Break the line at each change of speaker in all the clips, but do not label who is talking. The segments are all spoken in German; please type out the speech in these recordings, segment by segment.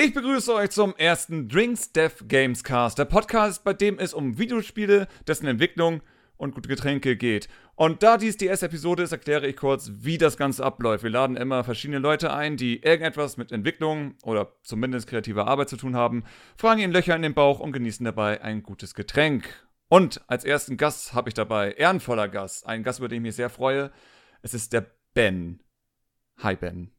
Ich begrüße euch zum ersten Drinks Dev Games Cast, der Podcast, bei dem es um Videospiele, dessen Entwicklung und gute Getränke geht. Und da dies die erste Episode ist, erkläre ich kurz, wie das Ganze abläuft. Wir laden immer verschiedene Leute ein, die irgendetwas mit Entwicklung oder zumindest kreativer Arbeit zu tun haben, fragen ihnen Löcher in den Bauch und genießen dabei ein gutes Getränk. Und als ersten Gast habe ich dabei, ehrenvoller Gast, einen Gast, über den ich mich sehr freue. Es ist der Ben. Hi Ben.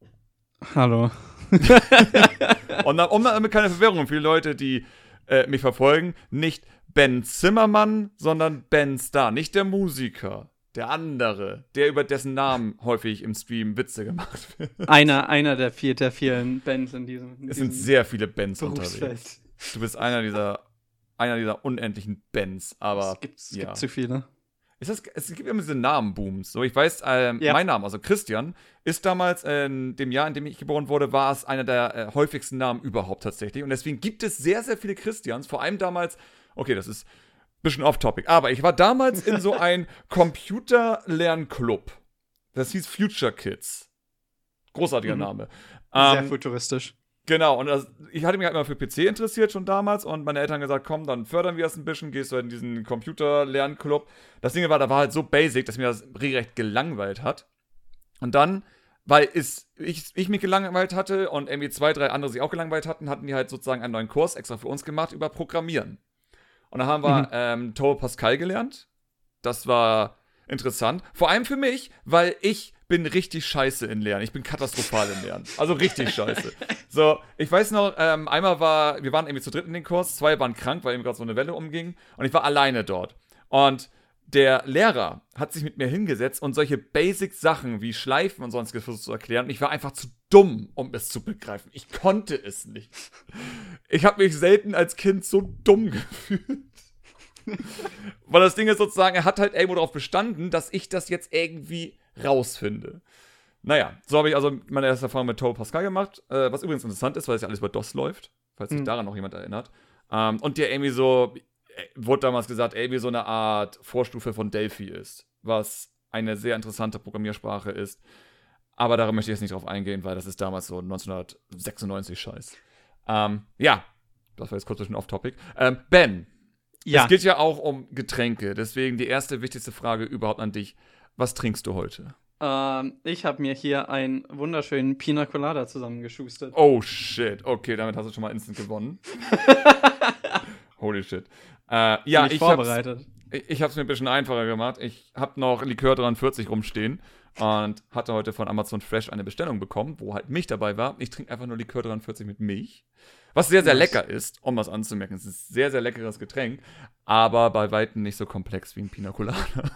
Hallo.
Und um damit keine Verwirrung für die Leute, die äh, mich verfolgen, nicht Ben Zimmermann, sondern Ben Star. Nicht der Musiker, der andere, der über dessen Namen häufig im Stream Witze gemacht wird.
Einer, einer der, vier, der vielen Bands in diesem. In
es
diesem
sind sehr viele
Berufsfeld.
unterwegs. Du bist einer dieser, einer dieser unendlichen Bens, aber
Es gibt, es
ja.
gibt zu viele.
Ist das, es gibt immer diese Namenbooms. So, ich weiß, ähm,
Ja.
mein Name, also Christian, ist damals in dem Jahr, in dem ich geboren wurde, war es einer der äh, häufigsten Namen überhaupt tatsächlich. Und deswegen gibt es sehr, sehr viele Christians. Vor allem damals, okay, das ist ein bisschen off-topic, aber ich war damals in so ein Computerlernclub. Das hieß Future Kids. Großartiger
Mhm.
Name.
Sehr
Ähm,
futuristisch.
Genau, und das, ich hatte mich halt immer für PC interessiert schon damals und meine Eltern haben gesagt, komm, dann fördern wir das ein bisschen, gehst du halt in diesen Computerlernclub. Das Ding war, da war halt so basic, dass mir das regelrecht gelangweilt hat. Und dann, weil es, ich, ich mich gelangweilt hatte und irgendwie zwei, drei andere sich auch gelangweilt hatten, hatten die halt sozusagen einen neuen Kurs extra für uns gemacht über Programmieren. Und da haben wir
Mhm.
ähm, Turbo Pascal gelernt. Das war interessant. Vor allem für mich, weil ich bin richtig scheiße in Lernen. Ich bin katastrophal in Lernen. Also richtig scheiße. So, ich weiß noch, ähm, einmal war, wir waren irgendwie zu dritt in den Kurs, zwei waren krank, weil eben gerade so eine Welle umging und ich war alleine dort. Und der Lehrer hat sich mit mir hingesetzt und solche Basic-Sachen wie Schleifen und sonstiges versucht zu erklären. Und ich war einfach zu dumm, um es zu begreifen. Ich konnte es nicht. Ich habe mich selten als Kind so dumm gefühlt. Weil das Ding ist sozusagen, er hat halt irgendwo darauf bestanden, dass ich das jetzt irgendwie rausfinde. Naja, so habe ich also meine erste Erfahrung mit Turbo Pascal gemacht, äh, was übrigens interessant ist, weil es ja alles über DOS läuft, falls sich
Mhm.
daran noch jemand erinnert. Ähm, und der irgendwie so, äh, wurde damals gesagt, irgendwie so eine Art Vorstufe von Delphi ist, was eine sehr interessante Programmiersprache ist. Aber da möchte ich jetzt nicht drauf eingehen, weil das ist damals so 1996 Scheiß. Ähm, ja, das war jetzt kurz ein off-topic. Ähm, Ben,
Ja.
es geht ja auch um Getränke, deswegen die erste wichtigste Frage überhaupt an dich. Was trinkst du heute?
Ähm, ich habe mir hier einen wunderschönen Pina Colada zusammengeschustert.
Oh shit, okay, damit hast du schon mal instant gewonnen. Holy shit. Äh, ja, ich hab's,
vorbereitet.
ich, ich hab's mir ein bisschen einfacher gemacht. Ich hab noch Likör 43 rumstehen und hatte heute von Amazon Fresh eine Bestellung bekommen, wo halt Milch dabei war. Ich trinke einfach nur Likör 43 mit Milch. Was sehr, sehr lecker ist, um was anzumerken. Es ist ein sehr, sehr leckeres Getränk, aber bei Weitem nicht so komplex wie ein Pina Colada.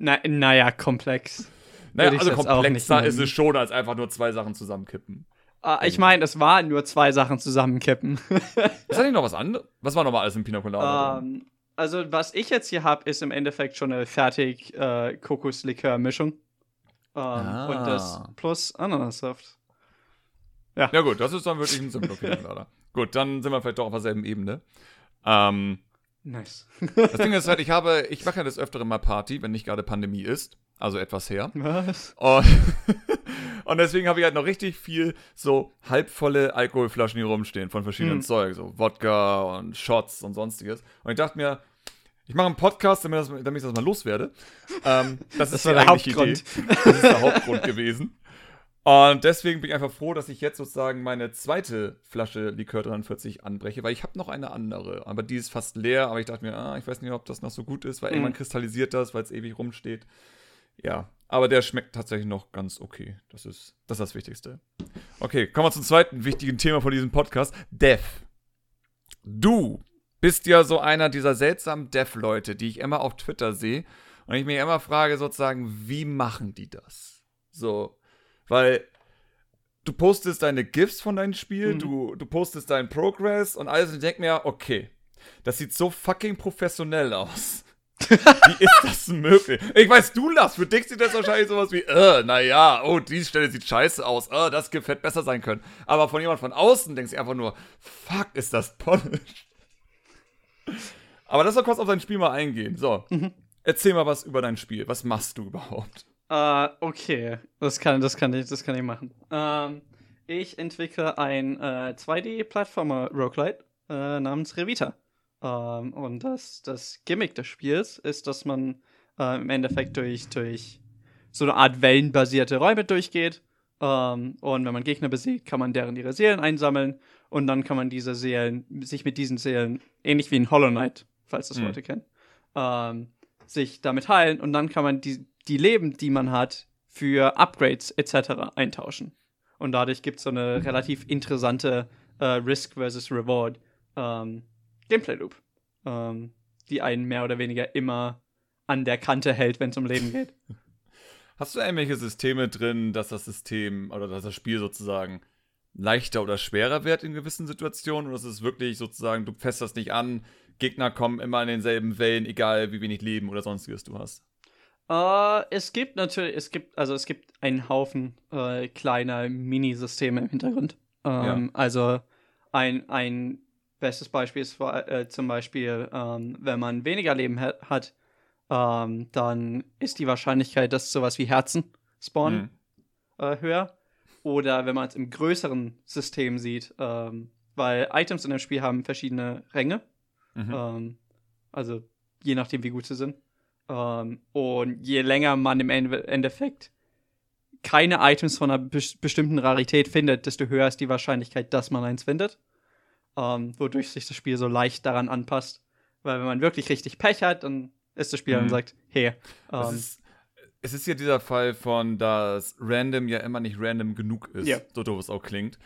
Na, naja, komplex.
Naja, also komplexer ist es schon, als einfach nur zwei Sachen zusammenkippen.
Ah, ich meine, es waren nur zwei Sachen zusammenkippen.
Ist da nicht noch was anderes? Was war noch mal alles im Pina Colada? drin?
ähm, also, was ich jetzt hier habe, ist im Endeffekt schon eine fertig äh, Kokoslikör-Mischung. Ähm,
Ah.
Und das plus Ananassaft.
Ja gut, das ist dann wirklich ein simpler Pina Colada. Gut, dann sind wir vielleicht doch auf derselben Ebene. Ähm,
Nice.
das Ding ist halt, ich habe, ich mache ja des Öfteren mal Party, wenn nicht gerade Pandemie ist. Also etwas her.
Was?
Und, und deswegen habe ich halt noch richtig viel so halbvolle Alkoholflaschen hier rumstehen von verschiedenen
Mhm.
Zeug, so Wodka und Shots und sonstiges. Und ich dachte mir, ich mache einen Podcast, damit, das, damit ich das mal loswerde. Ähm, das,
Das
ist
war der Hauptgrund.
Idee. Das ist der Hauptgrund gewesen. Und deswegen bin ich einfach froh, dass ich jetzt sozusagen meine zweite Flasche Likör 43 anbreche, weil ich habe noch eine andere. Aber die ist fast leer, aber ich dachte mir, ah, ich weiß nicht, ob das noch so gut ist, weil
Mhm.
irgendwann kristallisiert das, weil es ewig rumsteht. Ja, aber der schmeckt tatsächlich noch ganz okay. Das ist das, ist das Wichtigste. Okay, kommen wir zum zweiten wichtigen Thema von diesem Podcast. Dev. Du bist ja so einer dieser seltsamen Dev-Leute, die ich immer auf Twitter sehe. Und ich mich immer frage, sozusagen, wie machen die das? So, weil du postest deine GIFs von deinem Spiel,
Mhm.
du, du postest deinen Progress und alles und ich denke mir, okay, das sieht so fucking professionell aus. Wie ist das möglich? Ich weiß, du lachst. Für dich sieht das wahrscheinlich sowas wie, äh, naja, oh, die Stelle sieht scheiße aus. Äh, das Gift hätte besser sein können. Aber von jemand von außen denkst du einfach nur, fuck, ist das polished. Aber lass doch kurz auf dein Spiel mal eingehen. So,
Mhm.
erzähl mal was über dein Spiel. Was machst du überhaupt?
Äh, okay. Das kann, das kann ich, das kann ich machen. Ähm, Ich entwickle ein äh, 2D-Plattformer-Roguelite äh, namens Revita. Ähm, und das, das Gimmick des Spiels ist, dass man im Endeffekt durch, durch so eine Art wellenbasierte Räume durchgeht. Ähm, und wenn man Gegner besiegt, kann man deren ihre Seelen einsammeln. Und dann kann man diese Seelen, sich mit diesen Seelen, ähnlich wie in Hollow Knight, falls das
Mhm.
Leute kennen, sich damit heilen. Und dann kann man die, die Leben, die man hat, für Upgrades etc. eintauschen. Und dadurch gibt es so eine relativ interessante äh, Risk versus Reward ähm, Gameplay Loop, ähm, die einen mehr oder weniger immer an der Kante hält, wenn es um Leben geht.
Hast du irgendwelche Systeme drin, dass das System oder dass das Spiel sozusagen leichter oder schwerer wird in gewissen Situationen? Oder ist es wirklich sozusagen, du fässt das nicht an, Gegner kommen immer in denselben Wellen, egal wie wenig Leben oder sonstiges du hast?
Äh, es gibt natürlich, es gibt, also es gibt einen Haufen äh, kleiner Minisysteme im Hintergrund. Ähm, Also ein, ein bestes Beispiel ist äh, zum Beispiel, ähm, wenn man weniger Leben ha hat, ähm, dann ist die Wahrscheinlichkeit, dass sowas wie Herzen spawnen,
Hm.
äh, höher. Oder wenn man es im größeren System sieht, weil Items in dem Spiel haben verschiedene Ränge.
Mhm.
Also je nachdem, wie gut sie sind. Ähm, und je länger man im Ende- Endeffekt keine Items von einer bes- bestimmten Rarität findet, desto höher ist die Wahrscheinlichkeit, dass man eins findet. Ähm, wodurch sich das Spiel so leicht daran anpasst. Weil wenn man wirklich richtig Pech hat, dann ist das Spiel
Mhm.
und sagt, hey, ähm,
ist, es ist ja dieser Fall von, dass random ja immer nicht random genug ist,
Ja.
so doof es auch klingt.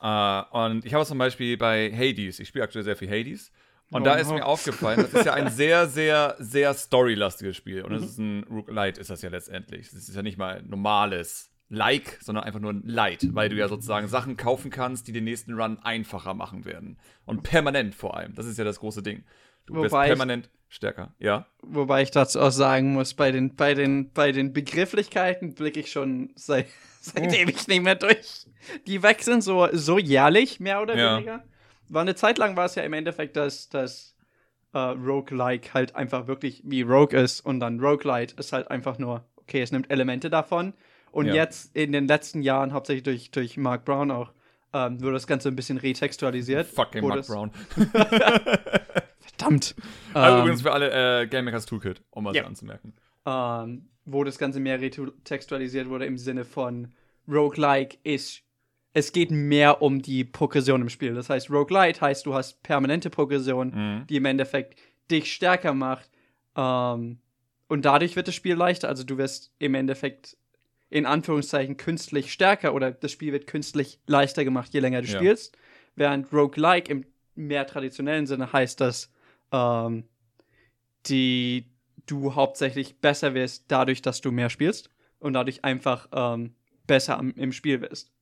Äh, und ich habe es zum Beispiel bei Hades, ich spiele aktuell sehr viel Hades. Und
Oh
da ist
no.
mir aufgefallen, das ist ja ein sehr, sehr, sehr storylastiges Spiel. Und es
Mhm.
ist ein Roguelite, ist das ja letztendlich. Es ist ja nicht mal ein normales Like, sondern einfach nur ein Light, weil du ja sozusagen Sachen kaufen kannst, die den nächsten Run einfacher machen werden. Und permanent vor allem. Das ist ja das große Ding. Du wirst
Wobei ich-
permanent stärker. Ja.
wobei ich dazu auch sagen muss, bei den, bei den, bei den Begrifflichkeiten blicke ich schon seit, seitdem ich nicht mehr durch. Die wechseln so, so jährlich, mehr oder
Ja.
weniger. War eine Zeit lang war es ja im Endeffekt, dass das äh, Roguelike halt einfach wirklich wie Rogue ist und dann Roguelite ist halt einfach nur, okay, es nimmt Elemente davon. Und
Ja.
jetzt in den letzten Jahren, hauptsächlich durch, durch Mark Brown auch, ähm, wurde das Ganze ein bisschen retextualisiert.
Fucking Mark Brown.
Verdammt.
Also
Ähm,
übrigens für alle äh, Game Makers Toolkit, um was
Ja.
anzumerken.
ähm, wo das Ganze mehr retextualisiert wurde im Sinne von Roguelike ist, es geht mehr um die Progression im Spiel. Das heißt, Roguelite heißt, du hast permanente Progression,
Mhm.
die im Endeffekt dich stärker macht. Ähm, und dadurch wird das Spiel leichter. Also du wirst im Endeffekt in Anführungszeichen künstlich stärker oder das Spiel wird künstlich leichter gemacht, je länger du
Ja.
spielst. Während Roguelike im mehr traditionellen Sinne heißt, dass ähm, die du hauptsächlich besser wirst dadurch, dass du mehr spielst und dadurch einfach ähm, besser am, im Spiel wirst.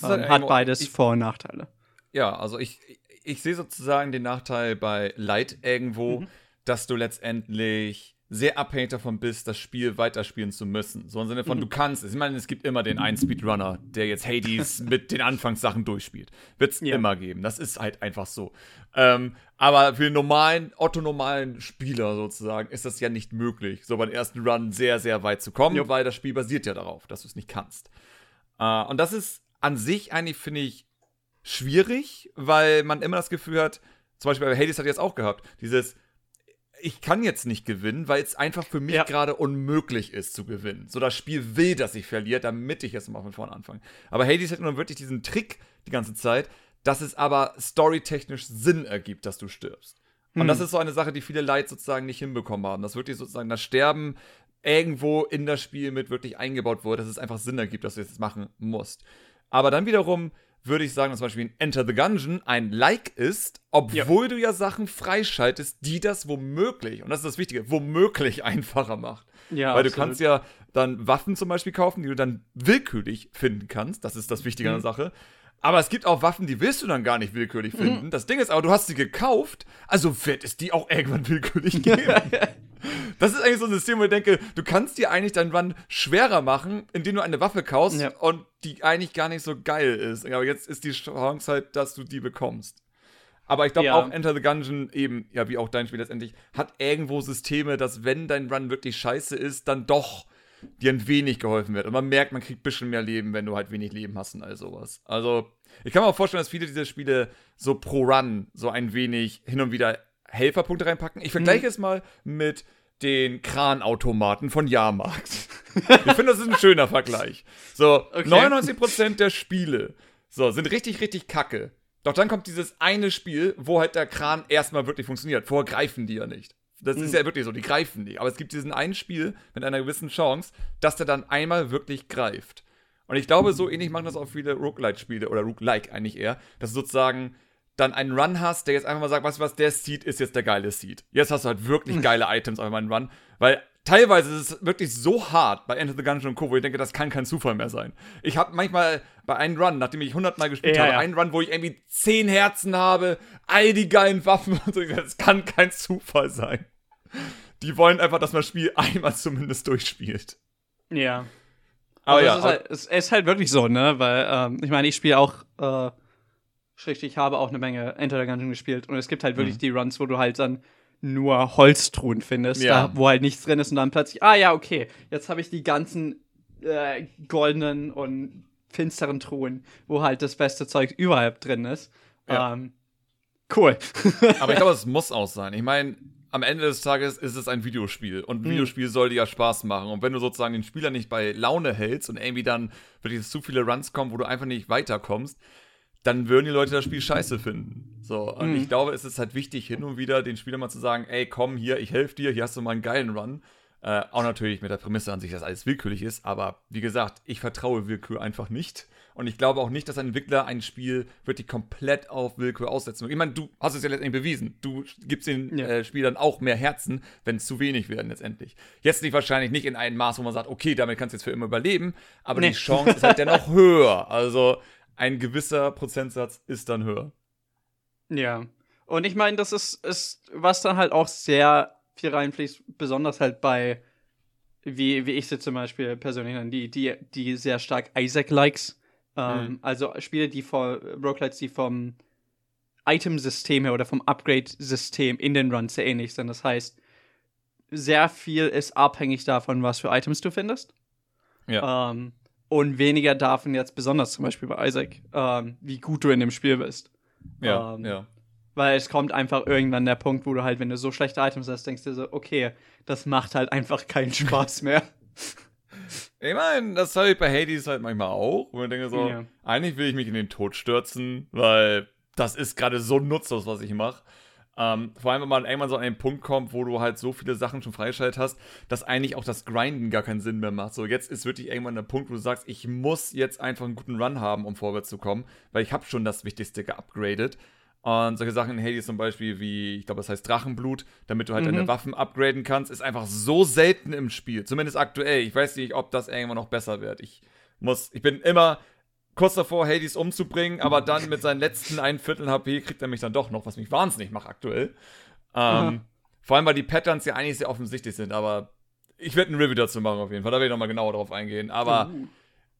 Halt
hat beides
Ich,
Vor- und Nachteile.
ja, also ich, ich, ich sehe sozusagen den Nachteil bei Light irgendwo,
Mhm.
dass du letztendlich sehr abhängig davon bist, das Spiel weiterspielen zu müssen. So im Sinne von,
Mhm.
du kannst es. Ich meine, es gibt immer den einen Speedrunner, der jetzt Hades mit den Anfangssachen durchspielt. Wird es
Ja.
immer geben. Das ist halt einfach so. Ähm, aber für den normalen, otto-normalen Spieler sozusagen ist das ja nicht möglich, so beim ersten Run sehr, sehr weit zu kommen,
Jo.
weil das Spiel basiert ja darauf, dass du es nicht kannst. Äh, und das ist an sich eigentlich, finde ich, schwierig, weil man immer das Gefühl hat, zum Beispiel bei Hades hat jetzt auch gehabt, dieses, ich kann jetzt nicht gewinnen, weil es einfach für mich
Ja.
gerade unmöglich ist zu gewinnen. So das Spiel will, dass ich verliere, damit ich jetzt mal von vorne anfange. Aber Hades hat nun wirklich diesen Trick die ganze Zeit, dass es aber storytechnisch Sinn ergibt, dass du stirbst. Und
Hm.
das ist so eine Sache, die viele Leute sozusagen nicht hinbekommen haben. Dass wirklich sozusagen das Sterben irgendwo in das Spiel mit wirklich eingebaut wurde, dass es einfach Sinn ergibt, dass du das machen musst. Aber dann wiederum würde ich sagen, dass zum Beispiel ein Enter the Gungeon ein Like ist, obwohl du ja Sachen freischaltest, die das womöglich, und das ist das Wichtige, womöglich einfacher macht.
Ja,
Weil du
absolut.
kannst ja dann Waffen zum Beispiel kaufen, die du dann willkürlich finden kannst. Das ist das Wichtige an der
Mhm.
Sache. Aber es gibt auch Waffen, die willst du dann gar nicht willkürlich finden. Das Ding ist aber, du hast sie gekauft, also wird es die auch irgendwann willkürlich geben. das ist eigentlich so ein System, wo ich denke, du kannst dir eigentlich deinen Run schwerer machen, indem du eine Waffe kaufst
Ja.
und die eigentlich gar nicht so geil ist. Aber jetzt ist die Chance halt, dass du die bekommst. Aber ich glaube
Ja.
auch Enter the Gungeon eben, ja, wie auch dein Spiel letztendlich, hat irgendwo Systeme, dass wenn dein Run wirklich scheiße ist, dann doch dir ein wenig geholfen wird. Und man merkt, man kriegt ein bisschen mehr Leben, wenn du halt wenig Leben hast und all sowas. Also, ich kann mir auch vorstellen, dass viele dieser Spiele so pro Run so ein wenig hin und wieder Helferpunkte reinpacken. Ich vergleiche mhm. es mal mit den Kranautomaten von Jahrmarkt. ich finde, das ist ein schöner Vergleich. So, okay. 99% der Spiele so, sind richtig, richtig kacke. Doch dann kommt dieses eine Spiel, wo halt der Kran erstmal wirklich funktioniert. Vorher greifen die ja nicht. Das mhm. ist ja wirklich so, die greifen nicht. Aber es gibt diesen einen Spiel mit einer gewissen Chance, dass der dann einmal wirklich greift. Und ich glaube, so ähnlich machen das auch viele Roguelite-Spiele oder Roguelike eigentlich eher, dass du sozusagen dann einen Run hast, der jetzt einfach mal sagt, weißt du was, der Seed ist jetzt der geile Seed. Jetzt hast du halt wirklich geile Items auf meinen Run, weil teilweise ist es wirklich so hart bei Enter the Gungeon und Co., wo ich denke, das kann kein Zufall mehr sein. Ich habe manchmal bei einem Run, nachdem ich 100 Mal gespielt ja, habe, ja. einen Run, wo ich irgendwie 10 Herzen habe, all die geilen Waffen und so, das kann kein Zufall sein. Die wollen einfach, dass man das Spiel einmal zumindest durchspielt.
Ja. Aber, Aber ja. Es ist, halt, es ist, halt, wirklich so, ne? Weil, ähm, ich meine, ich spiele auch, äh, schrägstrich, habe auch eine Menge Enter the Gungeon gespielt und es gibt halt wirklich mhm. die Runs, wo du halt dann nur Holztruhen findest, ja. da, wo halt nichts drin ist und dann plötzlich, ah ja, okay, jetzt habe ich die ganzen äh, goldenen und finsteren Truhen, wo halt das beste Zeug überall drin ist. Ja. Ähm, cool.
Aber ich glaube, es muss auch sein. Ich meine, am Ende des Tages ist es ein Videospiel und ein mhm. Videospiel soll dir ja Spaß machen. Und wenn du sozusagen den Spieler nicht bei Laune hältst und irgendwie dann wirklich zu viele Runs kommen, wo du einfach nicht weiterkommst, dann würden die Leute das Spiel scheiße finden. So, und mhm. ich glaube, es ist halt wichtig, hin und wieder den Spieler mal zu sagen, ey, komm hier, ich helfe dir, hier hast du mal einen geilen Run. Äh, auch natürlich mit der Prämisse an sich, dass alles willkürlich ist, aber wie gesagt, ich vertraue Willkür einfach nicht. Und ich glaube auch nicht, dass ein Entwickler ein Spiel wirklich komplett auf Willkür aussetzen will. Ich meine, du hast es ja letztendlich bewiesen. Du gibst den ja. äh, Spielern auch mehr Herzen, wenn es zu wenig werden letztendlich. Jetzt nicht wahrscheinlich nicht in einem Maß, wo man sagt, okay, damit kannst du jetzt für immer überleben, aber nee. die Chance ist halt dennoch höher. Also ein gewisser Prozentsatz ist dann höher.
Ja. Und ich meine, das ist, ist, was dann halt auch sehr viel reinfließt, besonders halt bei, wie, wie ich sie zum Beispiel persönlich nenne, die, die, die sehr stark Isaac-Likes. Ähm, mhm. Also Spiele, die vor, Roguelites, die vom Item-System her oder vom Upgrade-System in den Runs sehr ähnlich sind. Das heißt, sehr viel ist abhängig davon, was für Items du findest. Ja. Ähm, und weniger davon jetzt besonders zum Beispiel bei Isaac, ähm, wie gut du in dem Spiel bist.
Ja, ähm, ja.
Weil es kommt einfach irgendwann der Punkt, wo du halt, wenn du so schlechte Items hast, denkst du so, okay, das macht halt einfach keinen Spaß mehr.
Ich meine, das habe ich bei Hades halt manchmal auch. Und ich denke so, ja. eigentlich will ich mich in den Tod stürzen, weil das ist gerade so nutzlos, was ich mache. Ähm, vor allem, wenn man irgendwann so an einen Punkt kommt, wo du halt so viele Sachen schon freigeschaltet hast, dass eigentlich auch das Grinden gar keinen Sinn mehr macht. So, jetzt ist wirklich irgendwann der Punkt, wo du sagst, ich muss jetzt einfach einen guten Run haben, um vorwärts zu kommen, weil ich habe schon das Wichtigste geupgradet. Und solche Sachen in Hades zum Beispiel wie, ich glaube, das heißt Drachenblut, damit du halt mhm. deine Waffen upgraden kannst, ist einfach so selten im Spiel. Zumindest aktuell. Ich weiß nicht, ob das irgendwann noch besser wird. Ich muss, ich bin immer kurz davor, Hades umzubringen, aber dann mit seinen letzten ein Viertel HP kriegt er mich dann doch noch, was mich wahnsinnig macht aktuell. Ähm, vor allem, weil die Patterns ja eigentlich sehr offensichtlich sind, aber ich werde ein Review dazu machen auf jeden Fall. Da werde ich nochmal genauer drauf eingehen. Aber uh.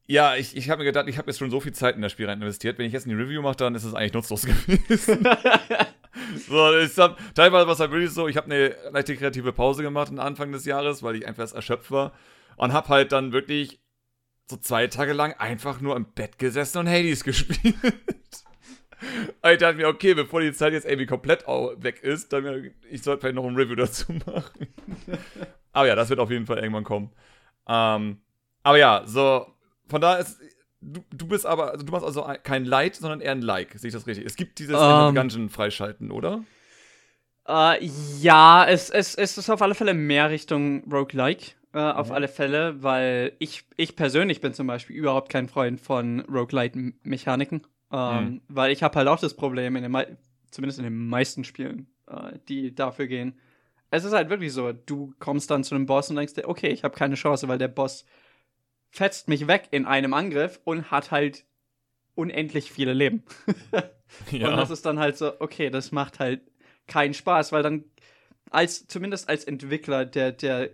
Ja, ich, ich habe mir gedacht, ich habe jetzt schon so viel Zeit in das Spiel rein investiert. Wenn ich jetzt eine Review mache, dann ist es eigentlich nutzlos gewesen. so, ich hab, teilweise war es halt wirklich so, ich habe eine leichte kreative Pause gemacht am Anfang des Jahres, weil ich einfach erschöpft war. Und habe halt dann wirklich so zwei Tage lang einfach nur im Bett gesessen und Hades gespielt. ich dachte mir, okay, bevor die Zeit jetzt irgendwie komplett weg ist, dann ich sollte vielleicht noch ein Review dazu machen. aber ja, das wird auf jeden Fall irgendwann kommen. Ähm, aber ja, so, von da ist, du, du bist aber, also du machst also kein Light, sondern eher ein Like, sehe ich das richtig? Es gibt dieses um, ähm. Dungeon freischalten, oder?
Uh, ja, es, es, es ist auf alle Fälle mehr Richtung Roguelike. Auf mhm. alle Fälle, weil ich, ich persönlich bin zum Beispiel überhaupt kein Freund von Roguelite-Mechaniken. Ähm, mhm. Weil ich habe halt auch das Problem, in den zumindest in den meisten Spielen, äh, die dafür gehen. Es ist halt wirklich so, du kommst dann zu einem Boss und denkst dir, okay, ich habe keine Chance, weil der Boss fetzt mich weg in einem Angriff und hat halt unendlich viele Leben. ja. Und das ist dann halt so, okay, das macht halt keinen Spaß, weil dann als zumindest als Entwickler, der der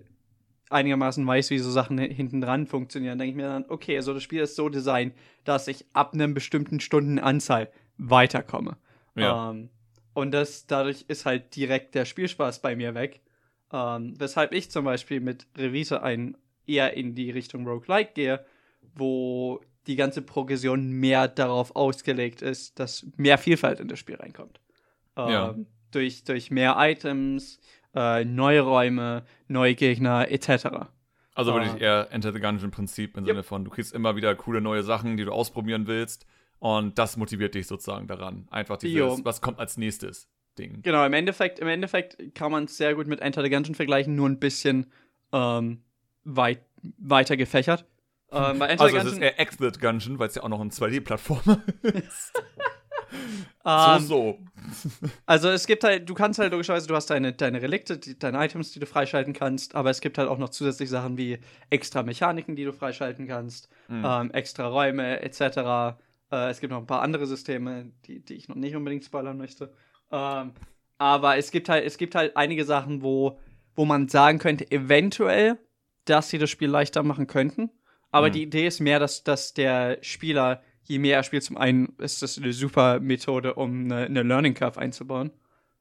einigermaßen weiß, wie so Sachen hinten dran funktionieren, denke ich mir dann, okay, also das Spiel ist so designt, dass ich ab einer bestimmten Stundenanzahl weiterkomme. Ja. Ähm, und das, dadurch ist halt direkt der Spielspaß bei mir weg. Ähm, weshalb ich zum Beispiel mit Revita ein eher in die Richtung Roguelike gehe, wo die ganze Progression mehr darauf ausgelegt ist, dass mehr Vielfalt in das Spiel reinkommt.
Ja.
Ähm, durch, durch mehr Items, äh, neue Räume, neue Gegner etc.
Also
Ah.
wirklich eher Enter the Gungeon-Prinzip im
Yep.
Sinne von, du kriegst immer wieder coole neue Sachen, die du ausprobieren willst. Und das motiviert dich sozusagen daran. Einfach dieses,
Jo.
was kommt als nächstes Ding.
Genau, im Endeffekt, im Endeffekt kann man es sehr gut mit Enter the Gungeon vergleichen, nur ein bisschen ähm, weit, weiter gefächert. Ähm,
Also
the
es ist
Gungeon,
eher Exit Gungeon, weil es ja auch noch ein 2D-Plattformer ist.
ähm,
so, so.
Also es gibt halt, du kannst halt logischerweise, du hast deine, deine Relikte, die, deine Items, die du freischalten kannst, aber es gibt halt auch noch zusätzlich Sachen wie extra Mechaniken, die du freischalten kannst,
Mhm.
ähm, extra Räume etc. Äh, es gibt noch ein paar andere Systeme, die, die ich noch nicht unbedingt spoilern möchte. Ähm, aber es gibt halt, es gibt halt einige Sachen, wo, wo man sagen könnte, eventuell, dass sie das Spiel leichter machen könnten. Aber
Mhm.
die Idee ist mehr, dass, dass der Spieler, je mehr er spielt, zum einen ist das eine super Methode, um eine, eine Learning Curve einzubauen.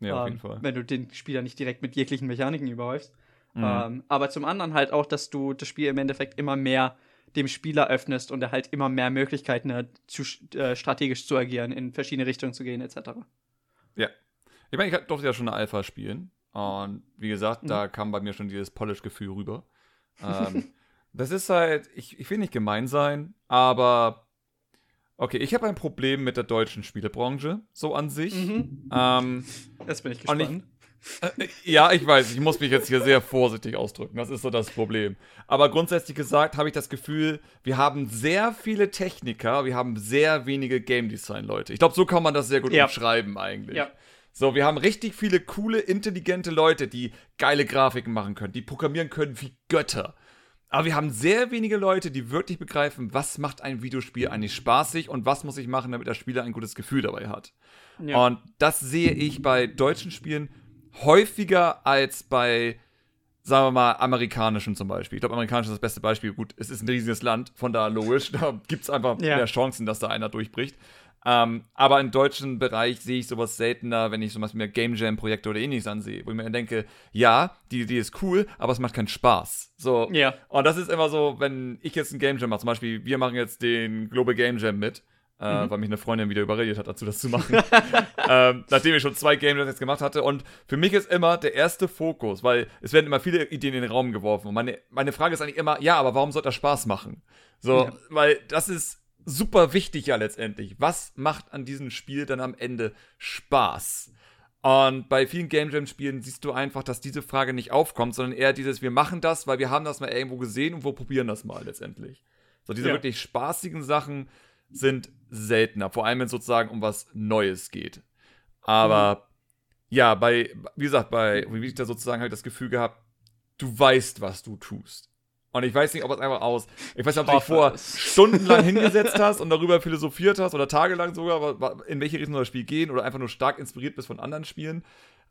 Ja, auf
Ähm,
jeden Fall.
Wenn du den Spieler nicht direkt mit jeglichen Mechaniken überhäufst.
Mhm.
Ähm, aber zum anderen halt auch, dass du das Spiel im Endeffekt immer mehr dem Spieler öffnest und er halt immer mehr Möglichkeiten hat, zu, äh, strategisch zu agieren, in verschiedene Richtungen zu gehen, etc.
Ich meine, ich durfte ja schon eine Alpha spielen. Und wie gesagt,
Mhm.
da kam bei mir schon dieses Polish-Gefühl rüber. Ähm, das ist halt, ich, ich will nicht gemein sein, aber okay, ich habe ein Problem mit der deutschen Spielebranche, so an sich.
Mhm.
Ähm,
Jetzt bin ich gespannt.
Äh, Ja, ich weiß, ich muss mich jetzt hier sehr vorsichtig ausdrücken. Das ist so das Problem. Aber grundsätzlich gesagt habe ich das Gefühl, wir haben sehr viele Techniker, wir haben sehr wenige Game Design Leute. Ich glaube, so kann man das sehr gut
Ja.
umschreiben eigentlich.
Ja.
So, wir haben richtig viele coole, intelligente Leute, die geile Grafiken machen können, die programmieren können wie Götter. Aber wir haben sehr wenige Leute, die wirklich begreifen, was macht ein Videospiel eigentlich spaßig und was muss ich machen, damit der Spieler ein gutes Gefühl dabei hat.
Ja.
Und das sehe ich bei deutschen Spielen häufiger als bei, sagen wir mal, amerikanischen zum Beispiel. Ich glaube, amerikanisch ist das beste Beispiel. Gut, es ist ein riesiges Land, von da logisch, da gibt es einfach
Ja.
mehr Chancen, dass da einer durchbricht. Ähm, aber im deutschen Bereich sehe ich sowas seltener, wenn ich Beispiel mir Game Jam-Projekte oder ähnliches ansehe, wo ich mir denke, ja, die Idee ist cool, aber es macht keinen Spaß. So,
Ja.
und das ist immer so, wenn ich jetzt ein Game Jam mache, zum Beispiel, wir machen jetzt den Global Game Jam mit, äh,
Mhm.
weil mich eine Freundin wieder überredet hat, dazu das zu machen. ähm, nachdem ich schon zwei Game Jams jetzt gemacht hatte. Und für mich ist immer der erste Fokus, weil es werden immer viele Ideen in den Raum geworfen. Und meine, meine Frage ist eigentlich immer, ja, aber warum soll das Spaß machen? So,
Ja.
weil das ist super wichtig ja letztendlich. Was macht an diesem Spiel dann am Ende Spaß? Und bei vielen Game Jam-Spielen siehst du einfach, dass diese Frage nicht aufkommt, sondern eher dieses, wir machen das, weil wir haben das mal irgendwo gesehen und wir probieren das mal letztendlich. So, diese
Ja.
wirklich spaßigen Sachen sind seltener, vor allem wenn es sozusagen um was Neues geht. Aber ja, bei, wie gesagt, bei, wie ich da sozusagen halt das Gefühl gehabt, du weißt, was du tust. Und ich weiß nicht, ob es einfach aus, ich weiß nicht, ob du dich vor stundenlang hingesetzt hast und darüber philosophiert hast oder tagelang sogar, in welche Richtung das Spiel gehen oder einfach nur stark inspiriert bist von anderen Spielen.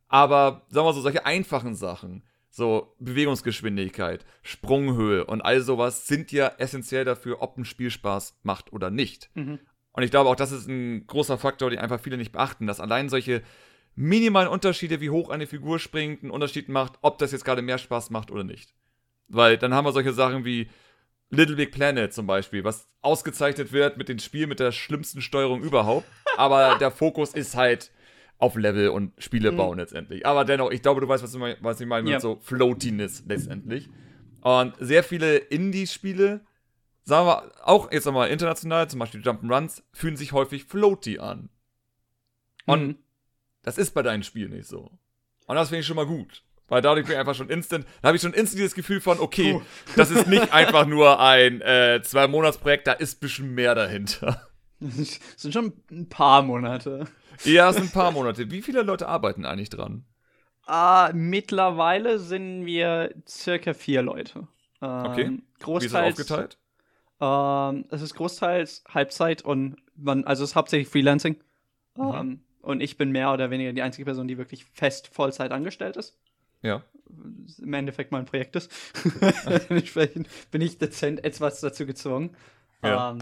Aber sagen wir mal so, solche einfachen Sachen, so Bewegungsgeschwindigkeit, Sprunghöhe und all sowas sind ja essentiell dafür, ob ein Spiel Spaß macht oder nicht.
Mhm.
Und ich glaube auch, das ist ein großer Faktor, den einfach viele nicht beachten, dass allein solche minimalen Unterschiede, wie hoch eine Figur springt, einen Unterschied macht, ob das jetzt gerade mehr Spaß macht oder nicht. Weil dann haben wir solche Sachen wie Little Big Planet zum Beispiel, was ausgezeichnet wird mit dem Spiel mit der schlimmsten Steuerung überhaupt. Aber der Fokus ist halt auf Level und Spiele
Mhm.
bauen letztendlich. Aber dennoch, ich glaube, du weißt, was, du mein, was ich meine
Ja.
mit so Floatiness letztendlich. Und sehr viele Indie-Spiele, sagen wir auch jetzt nochmal international, zum Beispiel Jump'n'Runs, fühlen sich häufig floaty an. Und
Mhm.
das ist bei deinen Spielen nicht so. Und das finde ich schon mal gut. Weil dadurch bin ich einfach schon instant, da habe ich schon instant dieses Gefühl von, okay,
Puh.
das ist nicht einfach nur ein äh, Zwei-Monats-Projekt, da ist ein bisschen mehr dahinter.
Das sind schon ein paar Monate.
Ja, es sind ein paar Monate. Wie viele Leute arbeiten eigentlich dran?
Ah, mittlerweile sind wir circa vier Leute. Ähm,
Okay. Wie ist das
Großteils,
aufgeteilt?
Ähm, es ist großteils Halbzeit und man, also es ist hauptsächlich Freelancing.
Mhm.
Ähm, und ich bin mehr oder weniger die einzige Person, die wirklich fest Vollzeit angestellt ist.
Ja.
Im Endeffekt mein Projekt ist. Dementsprechend bin ich dezent etwas dazu gezwungen.
Ja.
Ähm,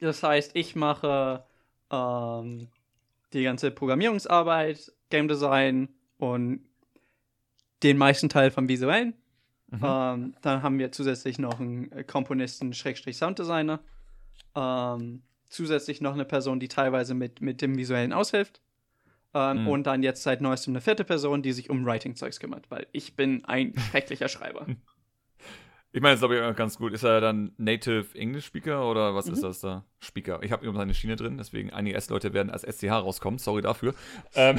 das heißt, ich mache ähm, die ganze Programmierungsarbeit, Game Design und den meisten Teil vom Visuellen. Mhm. Ähm, dann haben wir zusätzlich noch einen Komponisten, Schrägstrich Sounddesigner. Ähm, zusätzlich noch eine Person, die teilweise mit, mit dem Visuellen aushilft. Ähm, mhm. Und dann jetzt seit neuestem eine vierte Person, die sich um Writing-Zeugs kümmert, weil ich bin ein schrecklicher Schreiber.
Ich meine, das ist glaube ich ganz gut. Ist er dann Native English Speaker oder was mhm. ist das da? Speaker. Ich habe übrigens eine Schiene drin, deswegen einige S-Leute werden als SCH rauskommen. Sorry dafür. Ähm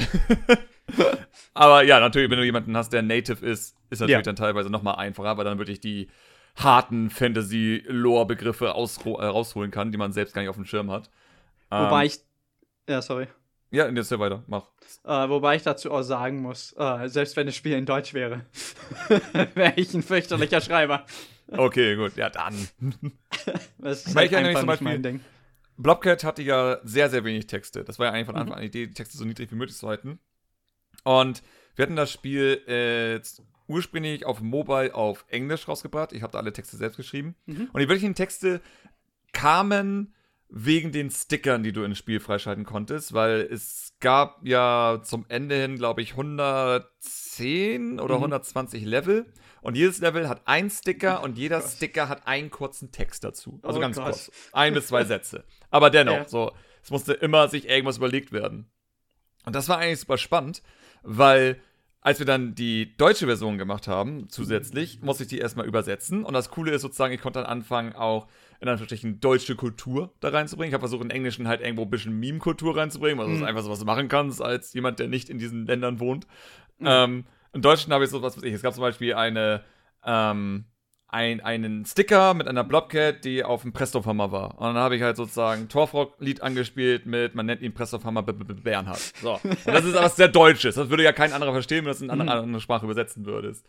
Aber ja, natürlich, wenn du jemanden hast, der Native ist, ist natürlich ja. dann teilweise nochmal einfacher, weil dann wirklich die harten Fantasy-Lore-Begriffe äh, rausholen kann, die man selbst gar nicht auf dem Schirm hat.
Wobei ähm, ich. Ja, sorry.
Ja, jetzt ja weiter, mach.
Äh, wobei ich dazu auch sagen muss, äh, selbst wenn das Spiel in Deutsch wäre, wäre ich ein fürchterlicher Schreiber.
Okay, gut, ja dann. das ist halt ich einfach nicht mein Ding. Blobcat hatte ja sehr, sehr wenig Texte. Das war ja eigentlich von Anfang an mhm. die Idee, die Texte so niedrig wie möglich zu halten. Und wir hatten das Spiel äh, ursprünglich auf Mobile auf Englisch rausgebracht. Ich habe da alle Texte selbst geschrieben. Mhm. Und die wirklichen Texte kamen wegen den Stickern, die du ins Spiel freischalten konntest, weil es gab ja zum Ende hin, glaube ich, 110 oder mhm. 120 Level. Und jedes Level hat einen Sticker und jeder Sticker hat einen kurzen Text dazu. Also oh ganz Gott. kurz. Ein bis zwei Sätze. Aber dennoch, ja. so, es musste immer sich irgendwas überlegt werden. Und das war eigentlich super spannend, weil als wir dann die deutsche Version gemacht haben, zusätzlich, musste ich die erstmal übersetzen. Und das Coole ist sozusagen, ich konnte dann anfangen, auch in Anführungsstrichen deutsche Kultur da reinzubringen. Ich habe versucht, in Englischen halt irgendwo ein bisschen Meme-Kultur reinzubringen, weil mhm. das einfach so was du machen kannst, als jemand, der nicht in diesen Ländern wohnt. Mhm. Ähm, in Deutschen habe ich so was, was ich. Es gab zum Beispiel eine, ähm, ein, einen Sticker mit einer Blobcat, die auf dem Prestophammer war. Und dann habe ich halt sozusagen Torfrock-Lied angespielt mit, man nennt ihn Prestophammer Bernhard. So. Und das ist aber sehr Deutsches. Das würde ja kein anderer verstehen, wenn du das in eine mhm. andere Sprache übersetzen würdest.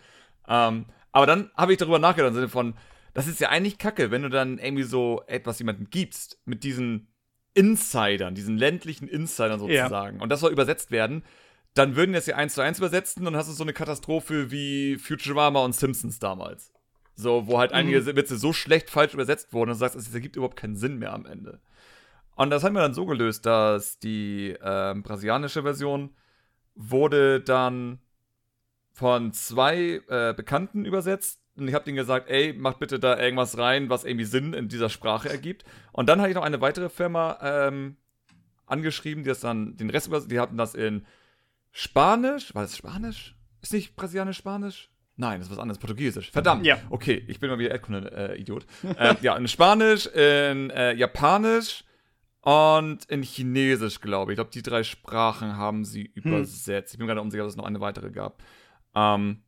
Ähm, aber dann habe ich darüber nachgedacht, im Sinne von, das ist ja eigentlich kacke, wenn du dann irgendwie so etwas jemandem gibst, mit diesen Insidern, diesen ländlichen Insidern sozusagen, ja. und das soll übersetzt werden, dann würden jetzt ja eins zu eins übersetzen und dann hast du so eine Katastrophe wie Futurama und Simpsons damals. So, wo halt mhm. einige Witze so schlecht falsch übersetzt wurden und du sagst, es ergibt überhaupt keinen Sinn mehr am Ende. Und das haben wir dann so gelöst, dass die äh, brasilianische Version wurde dann von zwei äh, Bekannten übersetzt, und ich habe denen gesagt, ey, mach bitte da irgendwas rein, was irgendwie Sinn in dieser Sprache ergibt. Und dann hatte ich noch eine weitere Firma ähm, angeschrieben, die das dann den Rest über, die hatten das in Spanisch. War das Spanisch? Ist nicht brasilianisch Spanisch? Nein, das ist was anderes, Portugiesisch. Verdammt. Ja. Okay, ich bin mal wieder Erdkunde-Idiot. Äh, äh, ja, in Spanisch, in äh, Japanisch und in Chinesisch, glaube ich. Ich glaube, die drei Sprachen haben sie hm. übersetzt. Ich bin gerade unsicher, dass es noch eine weitere gab. Ähm,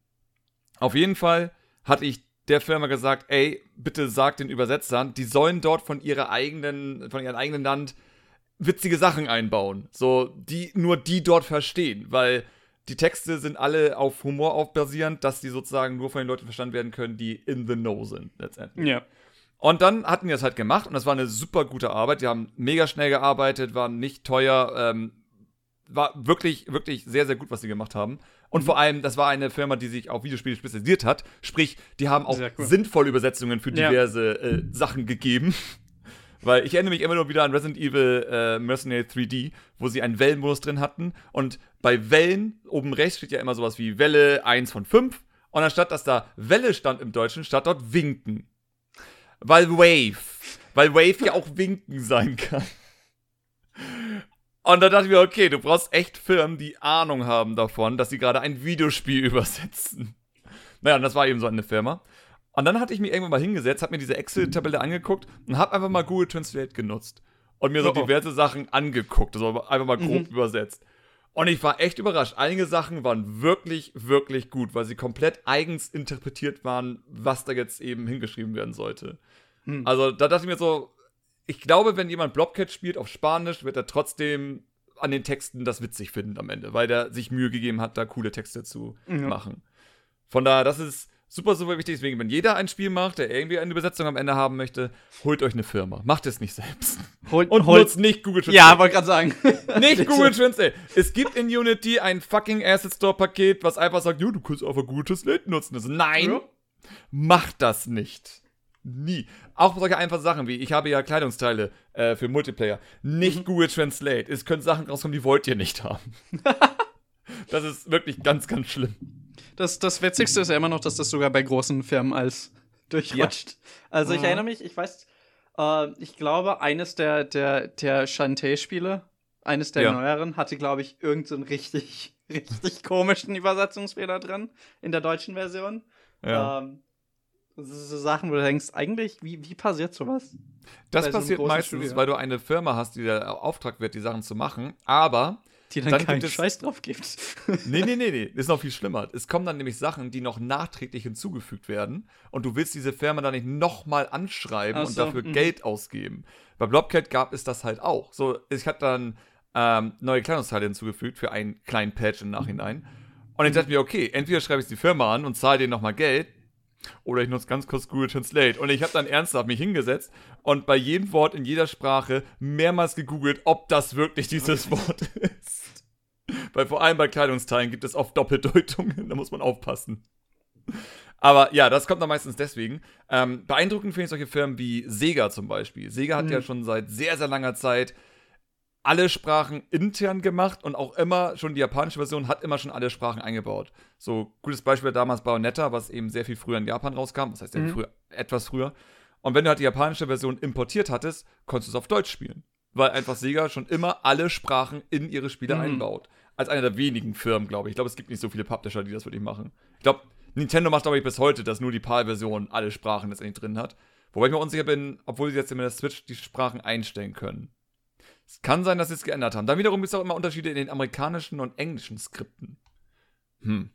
auf jeden Fall hatte ich der Firma gesagt, ey, bitte sag den Übersetzern, die sollen dort von ihrer eigenen, von ihrem eigenen Land witzige Sachen einbauen. So, die nur die dort verstehen, weil die Texte sind alle auf Humor aufbasierend, dass die sozusagen nur von den Leuten verstanden werden können, die in the know sind, letztendlich. Ja. Und dann hatten wir es halt gemacht und das war eine super gute Arbeit. Die haben mega schnell gearbeitet, waren nicht teuer, ähm, war wirklich, wirklich sehr, sehr gut, was sie gemacht haben. Und mhm. vor allem, das war eine Firma, die sich auf Videospiele spezialisiert hat. Sprich, die haben auch cool. sinnvolle Übersetzungen für diverse ja. äh, Sachen gegeben. Weil ich erinnere mich immer nur wieder an Resident Evil äh, Mercenary 3D, wo sie einen Wellenmodus drin hatten. Und bei Wellen, oben rechts steht ja immer sowas wie Welle 1 von 5. Und anstatt dass da Welle stand im Deutschen, stand dort Winken. Weil Wave. Weil Wave ja auch Winken sein kann. Und da dachte ich mir, okay, du brauchst echt Firmen, die Ahnung haben davon, dass sie gerade ein Videospiel übersetzen. Naja, und das war eben so eine Firma. Und dann hatte ich mich irgendwann mal hingesetzt, habe mir diese Excel-Tabelle angeguckt und habe einfach mal Google Translate genutzt. Und mir so oh. diverse Sachen angeguckt, also einfach mal grob mhm. übersetzt. Und ich war echt überrascht. Einige Sachen waren wirklich, wirklich gut, weil sie komplett eigens interpretiert waren, was da jetzt eben hingeschrieben werden sollte. Mhm. Also da dachte ich mir so, ich glaube, wenn jemand Blobcat spielt auf Spanisch, wird er trotzdem an den Texten das witzig finden am Ende, weil der sich Mühe gegeben hat, da coole Texte zu ja. machen. Von daher, das ist super, super wichtig. Deswegen, wenn jeder ein Spiel macht, der irgendwie eine Übersetzung am Ende haben möchte, holt euch eine Firma. Macht es nicht selbst.
Holt, Und holt, nutzt nicht Google
Translate. Ja, wollte gerade sagen. nicht Google Translate. Es gibt in Unity ein fucking Asset Store Paket, was einfach sagt, du kannst einfach Google Translate nutzen. Also, nein, ja. macht das nicht. Nie. Auch solche einfachen Sachen wie, ich habe ja Kleidungsteile äh, für Multiplayer. Nicht mhm. Google Translate. Es können Sachen rauskommen, die wollt ihr nicht haben. das ist wirklich ganz, ganz schlimm.
das, das Witzigste ist ja immer noch, dass das sogar bei großen Firmen als durchrutscht. Ja. Also ich mhm. erinnere mich, ich weiß, äh, ich glaube, eines der, der, der Shantae-Spiele, eines der ja. neueren, hatte, glaube ich, irgendeinen so richtig, richtig komischen Übersetzungsfehler drin in der deutschen Version. Ja. Ähm, so Sachen, wo du denkst, eigentlich, wie, wie passiert sowas?
Das passiert so meistens, Studio. weil du eine Firma hast, die der Auftrag wird, die Sachen zu machen, aber
die dann, dann keinen es, Scheiß drauf gibt.
nee, nee, nee, nee. Ist noch viel schlimmer. Es kommen dann nämlich Sachen, die noch nachträglich hinzugefügt werden und du willst diese Firma dann nicht nochmal anschreiben so, und dafür mh. Geld ausgeben. Bei Blobcat gab es das halt auch. So, ich hatte dann ähm, neue Kleidungsteile hinzugefügt für einen kleinen Patch im Nachhinein. Und ich dachte mir, okay, entweder schreibe ich die Firma an und zahle denen nochmal Geld, oder ich nutze ganz kurz Google Translate. Und ich habe dann ernsthaft mich hingesetzt und bei jedem Wort in jeder Sprache mehrmals gegoogelt, ob das wirklich dieses Wort ist. Weil vor allem bei Kleidungsteilen gibt es oft Doppeldeutungen, da muss man aufpassen. Aber ja, das kommt dann meistens deswegen. Ähm, beeindruckend finde ich solche Firmen wie Sega zum Beispiel. Sega hat mhm. ja schon seit sehr, sehr langer Zeit alle Sprachen intern gemacht und auch immer schon die japanische Version hat immer schon alle Sprachen eingebaut. So gutes Beispiel damals Bayonetta, was eben sehr viel früher in Japan rauskam, das heißt mhm. früher, etwas früher. Und wenn du halt die japanische Version importiert hattest, konntest du es auf Deutsch spielen, weil einfach Sega schon immer alle Sprachen in ihre Spiele mhm. einbaut. Als einer der wenigen Firmen, glaube ich. Ich glaube, es gibt nicht so viele Publisher, die das wirklich machen. Ich glaube, Nintendo macht, ich, bis heute, dass nur die PAL-Version alle Sprachen letztendlich drin hat. Wobei ich mir unsicher bin, obwohl sie jetzt in der Switch die Sprachen einstellen können. Es kann sein, dass sie es geändert haben. Dann wiederum gibt es auch immer Unterschiede in den amerikanischen und englischen Skripten. Hm.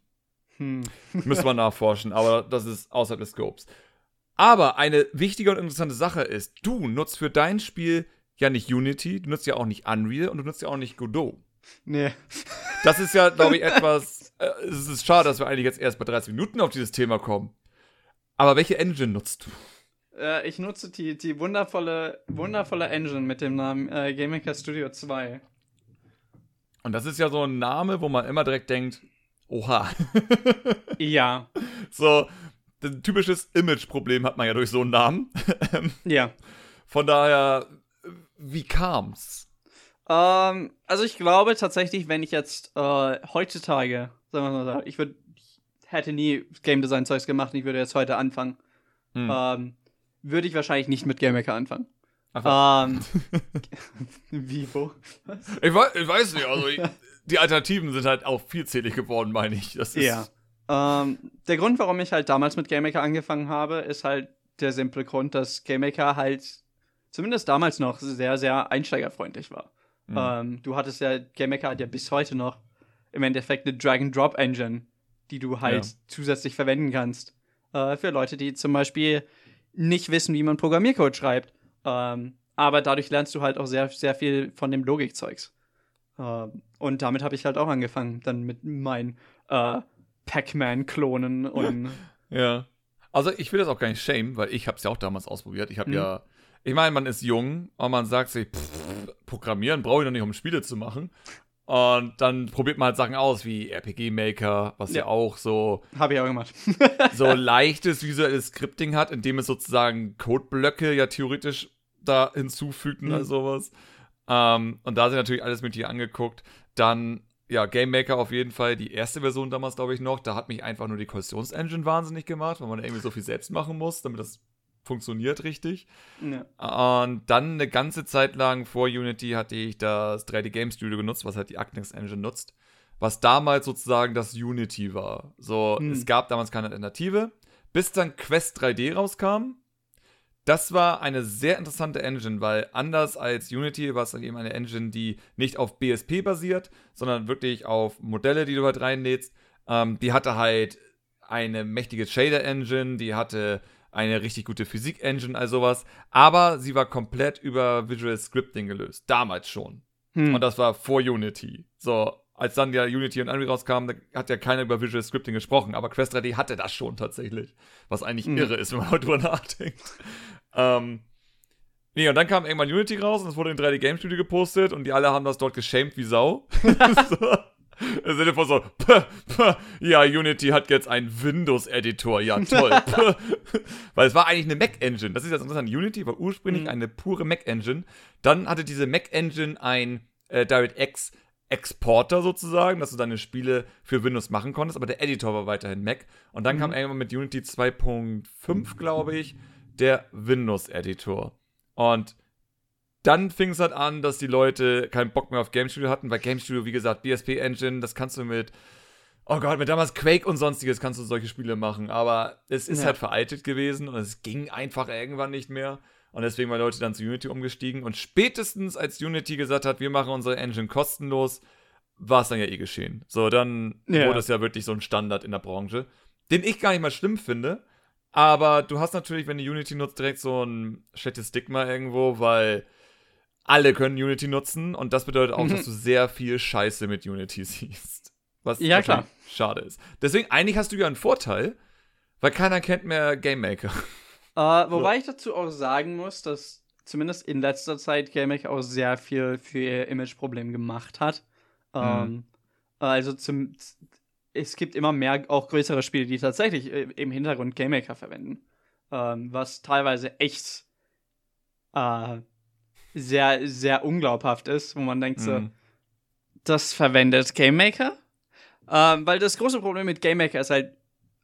hm. Müssen wir nachforschen, aber das ist außerhalb des Scopes. Aber eine wichtige und interessante Sache ist, du nutzt für dein Spiel ja nicht Unity, du nutzt ja auch nicht Unreal und du nutzt ja auch nicht Godot.
Nee.
Das ist ja, glaube ich, etwas. Äh, es ist schade, dass wir eigentlich jetzt erst bei 30 Minuten auf dieses Thema kommen. Aber welche Engine nutzt du?
Äh, ich nutze die, die wundervolle, wundervolle Engine mit dem Namen äh, GameMaker Studio 2.
Und das ist ja so ein Name, wo man immer direkt denkt, oha.
ja.
So, ein typisches Image-Problem hat man ja durch so einen Namen.
ja.
Von daher, wie kam's?
Ähm, also ich glaube tatsächlich, wenn ich jetzt äh, heutzutage, sagen wir mal so, ich würde, hätte nie Game Design Zeugs gemacht und ich würde jetzt heute anfangen. Hm. Ähm, würde ich wahrscheinlich nicht mit GameMaker anfangen. Ähm, wie, wo?
Ich weiß, ich weiß nicht, also ich, die Alternativen sind halt auch vielzählig geworden, meine ich. Das ist
ja. Ähm, der Grund, warum ich halt damals mit GameMaker angefangen habe, ist halt der simple Grund, dass GameMaker halt zumindest damals noch sehr, sehr einsteigerfreundlich war. Mhm. Ähm, du hattest ja, GameMaker hat ja bis heute noch im Endeffekt eine Drag-and-Drop-Engine, die du halt ja. zusätzlich verwenden kannst. Äh, für Leute, die zum Beispiel nicht wissen, wie man Programmiercode schreibt. Ähm, aber dadurch lernst du halt auch sehr, sehr viel von dem Logikzeugs. Ähm, und damit habe ich halt auch angefangen, dann mit meinen äh, Pac-Man-Klonen und.
ja. Also ich will das auch gar nicht shame, weil ich habe es ja auch damals ausprobiert. Ich habe mhm. ja, ich meine, man ist jung und man sagt sich, pff, Programmieren brauche ich noch nicht, um Spiele zu machen. Und dann probiert man halt Sachen aus, wie RPG Maker, was ja, ja auch so.
Habe ich auch gemacht.
so leichtes visuelles Scripting hat, indem es sozusagen Codeblöcke ja theoretisch da hinzufügt und mhm. sowas. Ähm, und da sind natürlich alles mit hier angeguckt. Dann, ja, Game Maker auf jeden Fall, die erste Version damals, glaube ich, noch. Da hat mich einfach nur die Kollisionsengine wahnsinnig gemacht, weil man irgendwie so viel selbst machen muss, damit das funktioniert richtig. Ja. Und dann eine ganze Zeit lang vor Unity hatte ich das 3D Game Studio genutzt, was halt die Actix Engine nutzt, was damals sozusagen das Unity war. So, hm. es gab damals keine Alternative, bis dann Quest 3D rauskam. Das war eine sehr interessante Engine, weil anders als Unity war es dann eben eine Engine, die nicht auf BSP basiert, sondern wirklich auf Modelle, die du halt reinlädst. Ähm, die hatte halt eine mächtige Shader-Engine, die hatte eine richtig gute Physik-Engine, all sowas. Aber sie war komplett über Visual Scripting gelöst. Damals schon. Hm. Und das war vor Unity. So, als dann ja Unity und Unreal rauskamen, hat ja keiner über Visual Scripting gesprochen. Aber Quest 3D hatte das schon tatsächlich. Was eigentlich hm. irre ist, wenn man drüber nachdenkt. ähm. Nee, und dann kam irgendwann Unity raus und es wurde in 3D Game Studio gepostet und die alle haben das dort geschämt wie Sau. so. Im Sinne von so, puh, puh, ja, Unity hat jetzt einen Windows-Editor, ja toll. Weil es war eigentlich eine Mac-Engine. Das ist jetzt interessant. Unity war ursprünglich mhm. eine pure Mac-Engine. Dann hatte diese Mac-Engine ein äh, DirectX Exporter sozusagen, dass du deine Spiele für Windows machen konntest, aber der Editor war weiterhin Mac. Und dann
Mhm.
kam irgendwann mit Unity 2.5, glaube ich, der Windows-Editor. Und dann fing es halt an, dass die Leute keinen Bock mehr auf Game Studio hatten, weil Game Studio, wie gesagt, BSP Engine, das kannst du mit, oh Gott, mit damals Quake und sonstiges kannst du solche Spiele machen. Aber es ist
Ja.
halt veraltet gewesen und es ging einfach irgendwann nicht mehr. Und deswegen waren Leute dann zu Unity umgestiegen. Und spätestens als Unity gesagt hat, wir machen unsere Engine kostenlos, war es dann ja eh geschehen. So, dann
Ja.
wurde es ja wirklich so ein Standard in der Branche, den ich gar nicht mal schlimm finde. Aber du hast natürlich, wenn du Unity nutzt, direkt so ein schlechtes Stigma irgendwo, weil alle können Unity nutzen und das bedeutet auch,
Mhm.
dass du sehr viel Scheiße mit Unity siehst. Was
Ja, klar.
schade ist. Deswegen, eigentlich hast du ja einen Vorteil, weil keiner kennt mehr Game Maker.
Äh, wobei ich dazu auch sagen muss, dass zumindest in letzter Zeit GameMaker auch sehr viel für ihr Imageproblem gemacht hat. Ähm, also zum, es gibt immer mehr auch größere Spiele, die tatsächlich äh, im Hintergrund GameMaker verwenden. Ähm, was teilweise echt äh, sehr, sehr unglaubhaft ist, wo man denkt so,
Mhm.
das verwendet GameMaker. Ähm, weil das große Problem mit GameMaker ist halt,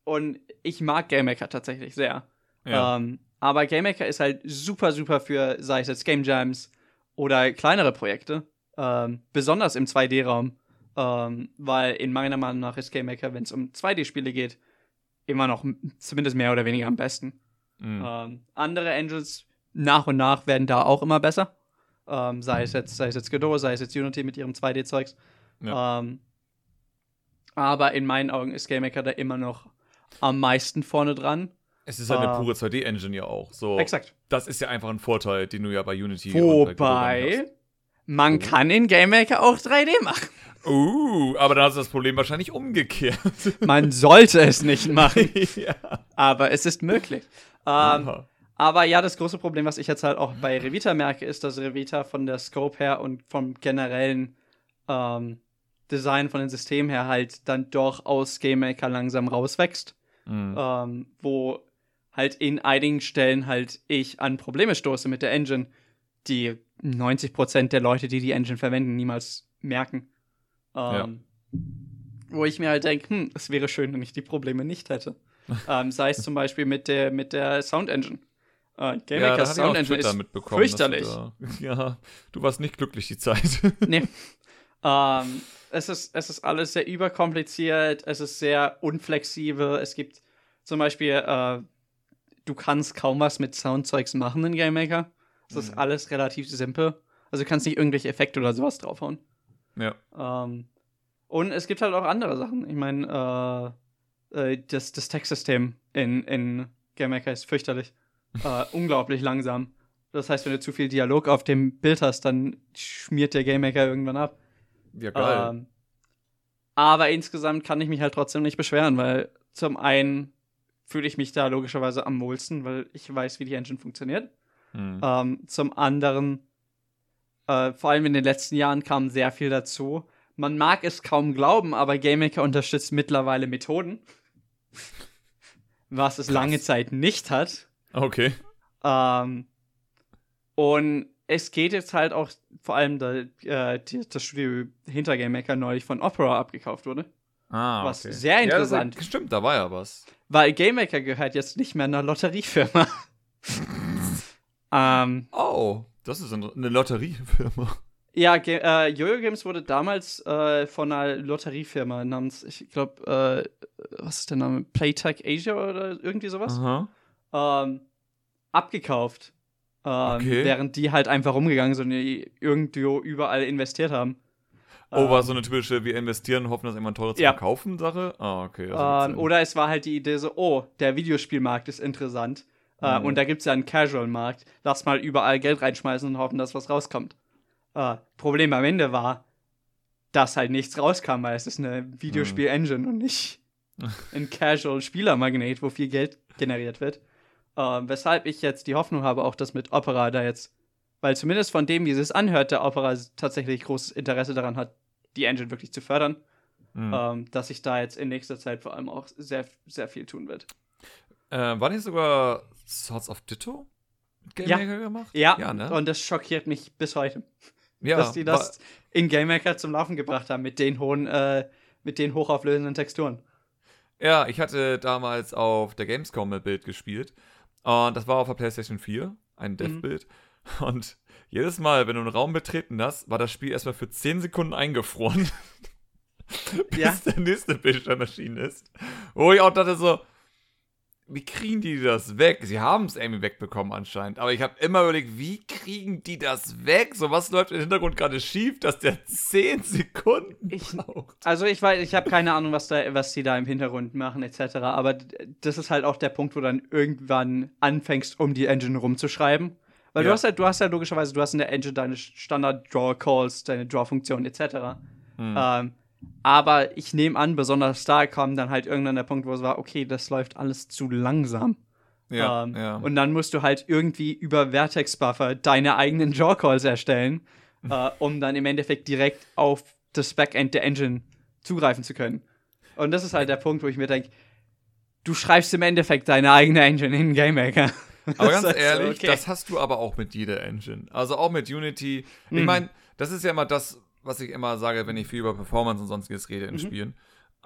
und ich mag GameMaker tatsächlich sehr.
Ja.
Ähm, aber GameMaker ist halt super, super für, sei es jetzt Game Jams oder kleinere Projekte. Ähm, besonders im 2D-Raum. Ähm, weil in meiner Meinung nach ist GameMaker, wenn es um 2D-Spiele geht, immer noch zumindest mehr oder weniger am besten.
Mhm.
Ähm, andere Engines nach und nach werden da auch immer besser. Ähm, sei es jetzt, sei es jetzt Godot, sei es jetzt Unity mit ihrem 2D-Zeugs.
Ja.
Ähm, aber in meinen Augen ist GameMaker da immer noch am meisten vorne dran.
Es ist halt eine
äh,
pure 2D-Engine ja auch. So,
Exakt.
Das ist ja einfach ein Vorteil, den du ja bei Unity
Wobei, man kann in GameMaker auch 3D machen.
Uh, aber dann hast du das Problem wahrscheinlich umgekehrt.
Man sollte es nicht machen,
ja.
aber es ist möglich. Ähm. Aber ja, das große Problem, was ich jetzt halt auch bei Revita merke, ist, dass Revita von der Scope her und vom generellen ähm, Design von den Systemen her halt dann doch aus GameMaker langsam rauswächst.
Mhm.
ähm, wo halt in einigen Stellen halt ich an Probleme stoße mit der Engine, die 90% der Leute, die die Engine verwenden, niemals merken. Ähm, Wo ich mir halt denke, hm, es wäre schön, wenn ich die Probleme nicht hätte. ähm, sei es zum Beispiel mit der, mit der Sound Engine. Äh, Game
ja,
Maker Sound Engine ist
mitbekommen. du
fürchterlich.
Da, ja, du warst nicht glücklich die Zeit.
Nee. ähm, es, ist, es ist alles sehr überkompliziert, es ist sehr unflexibel. Es gibt zum Beispiel, äh, du kannst kaum was mit Soundzeugs machen in Game Maker. Es ist
Mhm.
alles relativ simpel. Also du kannst nicht irgendwelche Effekte oder sowas draufhauen.
ja.
Ähm, und es gibt halt auch andere Sachen. Ich meine, äh, äh, das, das Textsystem in, in Game Maker ist fürchterlich. Äh, unglaublich langsam. Das heißt, wenn du zu viel Dialog auf dem Bild hast, dann schmiert der Game Maker irgendwann ab.
Ja, geil.
Ähm, aber insgesamt kann ich mich halt trotzdem nicht beschweren, weil zum einen fühle ich mich da logischerweise am wohlsten, weil ich weiß, wie die Engine funktioniert.
Mhm.
Ähm, zum anderen, äh, vor allem in den letzten Jahren kam sehr viel dazu. Man mag es kaum glauben, aber GameMaker unterstützt mittlerweile Methoden, was es lange Zeit nicht hat.
Okay.
Ähm, und es geht jetzt halt auch, vor allem da äh, das Studio hinter GameMaker neulich von Opera abgekauft wurde.
Ah,
Was
okay.
sehr
Ja, das
interessant.
stimmt, da war ja was.
Weil GameMaker gehört jetzt nicht mehr einer Lotteriefirma. ähm,
Oh, das ist eine eine Lotteriefirma.
Ja, Ge äh, Jojo Games wurde damals äh, von einer Lotteriefirma namens, ich glaube, äh, was ist der Name? Playtech Asia oder irgendwie sowas,
Aha.
Ähm, abgekauft. Ähm,
Okay.
Während die halt einfach rumgegangen sind und irgendwo überall investiert haben.
Oh, war
Ähm,
so eine typische, wir investieren hoffen, das irgendwann teurer zu
Ja.
verkaufen Sache? Ah, okay.
Ähm, oder es war halt die Idee so, oh, der Videospielmarkt ist interessant. Äh,
Mhm.
und da gibt es ja einen Casual-Markt. Lass mal überall Geld reinschmeißen und hoffen, dass was rauskommt. Äh, Problem am Ende war, dass halt nichts rauskam, weil es ist eine Videospiel-Engine und nicht ein Casual-Spielermagnet, wo viel Geld generiert wird. Äh, weshalb ich jetzt die Hoffnung habe, auch dass mit Opera da jetzt, weil zumindest von dem, wie es anhört, der Opera tatsächlich großes Interesse daran hat, die Engine wirklich zu fördern
Mhm.
ähm, dass sich da jetzt in nächster Zeit vor allem auch sehr, sehr viel tun wird.
Äh, war nicht sogar Swords of Ditto mit Game
Ja.
Maker gemacht?
Ja,
Ja, ne?
und das schockiert mich bis heute.
Ja,
dass die das in Game Maker zum Laufen gebracht haben mit den hohen, äh, mit den hochauflösenden Texturen.
Ja, ich hatte damals auf der Gamescom ein Bild gespielt. Und das war auf der PlayStation 4, ein
Mhm.
Dev-Bild. Und jedes Mal, wenn du einen Raum betreten hast, war das Spiel erstmal für 10 Sekunden eingefroren. bis
Ja.
der nächste Bildschirm erschienen ist. Wo ich auch dachte so, wie kriegen die das weg? Sie haben es irgendwie wegbekommen anscheinend. Aber ich habe immer überlegt, wie kriegen die das weg? So, was läuft im Hintergrund gerade schief, dass der 10 Sekunden
Ich-
braucht?
Also ich weiß, ich habe keine Ahnung, was da, was die da im Hintergrund machen etc. Aber das ist halt auch der Punkt, wo du dann irgendwann anfängst, um die Engine rumzuschreiben. Weil du
Ja.
hast ja, du hast ja logischerweise, du hast in der Engine deine Standard Draw Calls, deine Draw Funktion etc.
Hm.
Ähm, aber ich nehme an, besonders da kam dann halt irgendwann der Punkt, wo es war, okay, das läuft alles zu langsam.
Ja,
ähm,
ja.
Und dann musst du halt irgendwie über Vertex-Buffer deine eigenen Draw-Calls erstellen, äh, um dann im Endeffekt direkt auf das Backend der Engine zugreifen zu können. Und das ist halt der Punkt, wo ich mir denke, du schreibst im Endeffekt deine eigene Engine in Game Maker.
Aber ganz ehrlich,
okay.
das hast du aber auch mit jeder Engine. Also auch mit Unity. Ich
Mhm.
meine, das ist ja immer das, was ich immer sage, wenn ich viel über Performance und sonstiges rede in
Mhm.
Spielen.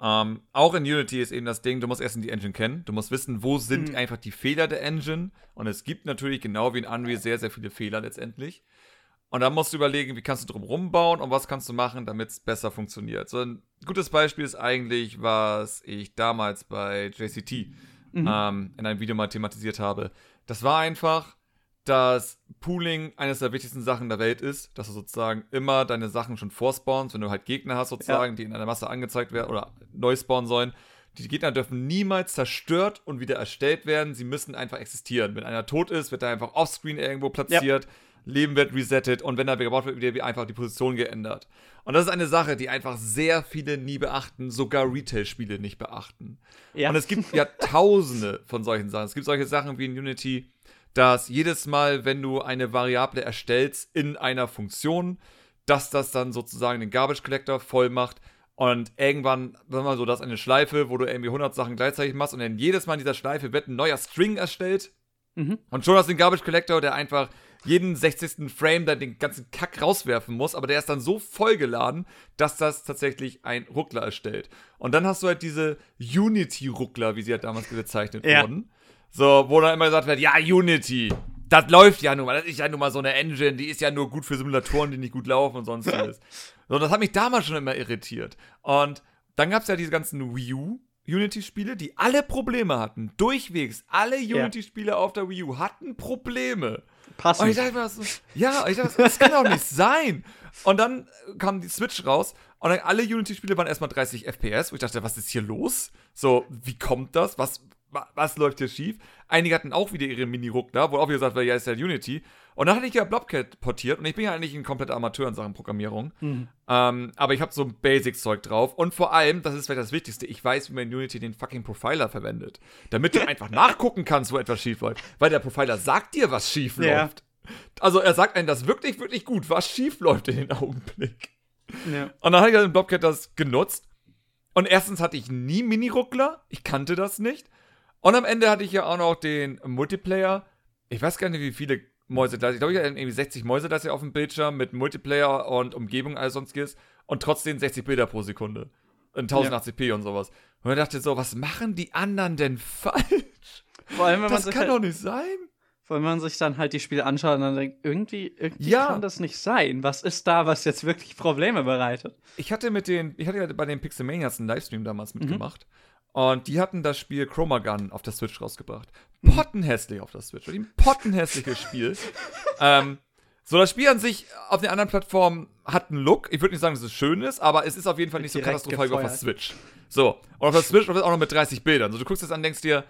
Ähm, auch in Unity ist eben das Ding, du musst erst die Engine kennen. Du musst wissen, wo sind
Mhm.
einfach die Fehler der Engine. Und es gibt natürlich genau wie in Unreal sehr, sehr viele Fehler letztendlich. Und dann musst du überlegen, wie kannst du drum rumbauen und was kannst du machen, damit es besser funktioniert. So ein gutes Beispiel ist eigentlich, was ich damals bei JCT
Mhm.
ähm, in einem Video mal thematisiert habe. Das war einfach, dass Pooling eines der wichtigsten Sachen der Welt ist, dass du sozusagen immer deine Sachen schon vorspawnst, wenn du halt Gegner hast sozusagen, die in einer Masse angezeigt werden oder neu spawnen sollen. Die Gegner dürfen niemals zerstört und wieder erstellt werden. Sie müssen einfach existieren. Wenn einer tot ist, wird er einfach offscreen irgendwo platziert. Leben wird resettet und wenn er wieder gebaut wird, wird einfach die Position geändert. Und das ist eine Sache, die einfach sehr viele nie beachten, sogar Retail-Spiele nicht beachten.
ja.
Und es gibt ja tausende von solchen Sachen. Es gibt solche Sachen wie in Unity, dass jedes Mal, wenn du eine Variable erstellst in einer Funktion, dass das dann sozusagen den Garbage Collector voll macht. Und irgendwann, sagen wir mal so, das ist eine Schleife, wo du irgendwie 100 Sachen gleichzeitig machst und dann jedes Mal in dieser Schleife wird ein neuer String erstellt.
Mhm.
Und schon hast du den Garbage Collector, der einfach jeden 60. Frame dann den ganzen Kack rauswerfen muss, aber der ist dann so vollgeladen, dass das tatsächlich ein Ruckler erstellt. Und dann hast du halt diese Unity-Ruckler, wie sie halt damals bezeichnet
Ja.
wurden. So, wo dann immer gesagt wird, ja, Unity, das läuft ja nun mal, das ist ja nun mal so eine Engine, die ist ja nur gut für Simulatoren, die nicht gut laufen und sonstiges. so, das hat mich damals schon immer irritiert. Und dann gab es ja diese ganzen Wii U Unity-Spiele, die alle Probleme hatten. Durchwegs, alle. Unity-Spiele auf der Wii U hatten Probleme. Und ich
Passend.
dachte mir so, ja, ich dachte, das kann doch nicht sein. Und dann kam die Switch raus und dann alle Unity-Spiele waren erstmal 30 FPS, wo ich dachte, was ist hier los? So, wie kommt das? Was, wa- was läuft hier schief? Einige hatten auch wieder ihre Mini-Ruckler, wo auch wieder gesagt wurde, ja, ist ja Unity. Und dann hatte ich ja Blobcat portiert und ich bin ja eigentlich ein kompletter Amateur in Sachen Programmierung.
Mhm.
Ähm, aber ich habe so ein Basics-Zeug drauf. Und vor allem, das ist vielleicht das Wichtigste, ich weiß, wie man in Unity den fucking Profiler verwendet. Damit du einfach nachgucken kannst, wo etwas schief läuft. Weil der Profiler sagt dir, was schief
Ja.
läuft. Also er sagt einem das wirklich, wirklich gut, was schief läuft in den Augenblick.
Ja.
Und dann habe ich halt in Blobcat das genutzt. Und erstens hatte ich nie Mini-Ruckler. Ich kannte das nicht. Und am Ende hatte ich ja auch noch den Multiplayer. Ich weiß gar nicht, wie viele Mäuse da Ich glaube, ich hatte irgendwie 60 Mäuse da auf dem Bildschirm mit Multiplayer und Umgebung, alles sonstiges. Und trotzdem 60 Bilder pro Sekunde. In 1080p und sowas. Und ich dachte so, was machen die anderen denn falsch?
Vor allem, wenn man
Das
sich
kann
halt,
doch nicht sein.
vor allem, wenn man sich dann halt die Spiele anschaut und dann denkt, irgendwie, irgendwie
Ja.
kann das nicht sein. Was ist da, was jetzt wirklich Probleme bereitet?
Ich hatte mit den, ich hatte ja bei den Pixelmanias einen Livestream damals
Mhm.
Und die hatten das Spiel Chroma Gun auf der Switch rausgebracht.
Mhm.
Pottenhässlich auf der Switch. Ein pottenhässliches Spiel. ähm, so, das Spiel an sich auf den anderen Plattformen hat einen Look. Ich würde nicht sagen, dass es schön ist, aber es ist auf jeden Fall nicht so katastrophal wie auf der. Switch. So, und auf der Switch auch noch mit 30 Bildern. So, du guckst das an und denkst dir,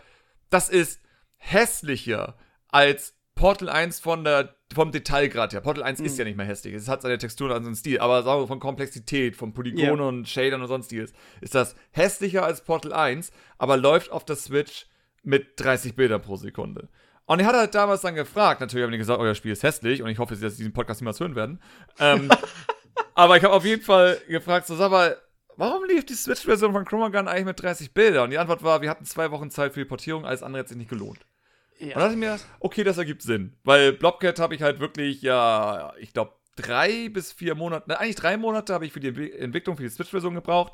das ist hässlicher als Portal 1 von der, vom Detailgrad her. Portal 1 ist ja nicht mehr hässlich. Es hat seine Texturen und seinen Stil. Aber sagen wir von Komplexität, von Polygonen
Ja.
und Shadern und sonstiges, ist das hässlicher als Portal 1, aber läuft auf der Switch mit 30 Bildern pro Sekunde. Und er hat halt damals dann gefragt, natürlich haben die gesagt, euer Spiel ist hässlich und ich hoffe, dass sie diesen Podcast niemals hören werden. Ähm, aber ich habe auf jeden Fall gefragt, so sag mal, warum lief die Switch-Version von Chroma Gun eigentlich mit 30 Bildern? Und die Antwort war, wir hatten zwei Wochen Zeit für die Portierung, alles andere hat sich nicht gelohnt. Und dann dachte mir, okay, das ergibt Sinn. Weil Blobcat habe ich halt wirklich, ja, ich glaube, drei bis vier Monate, ne, eigentlich drei Monate habe ich für die Entwicklung für die Switch-Version gebraucht.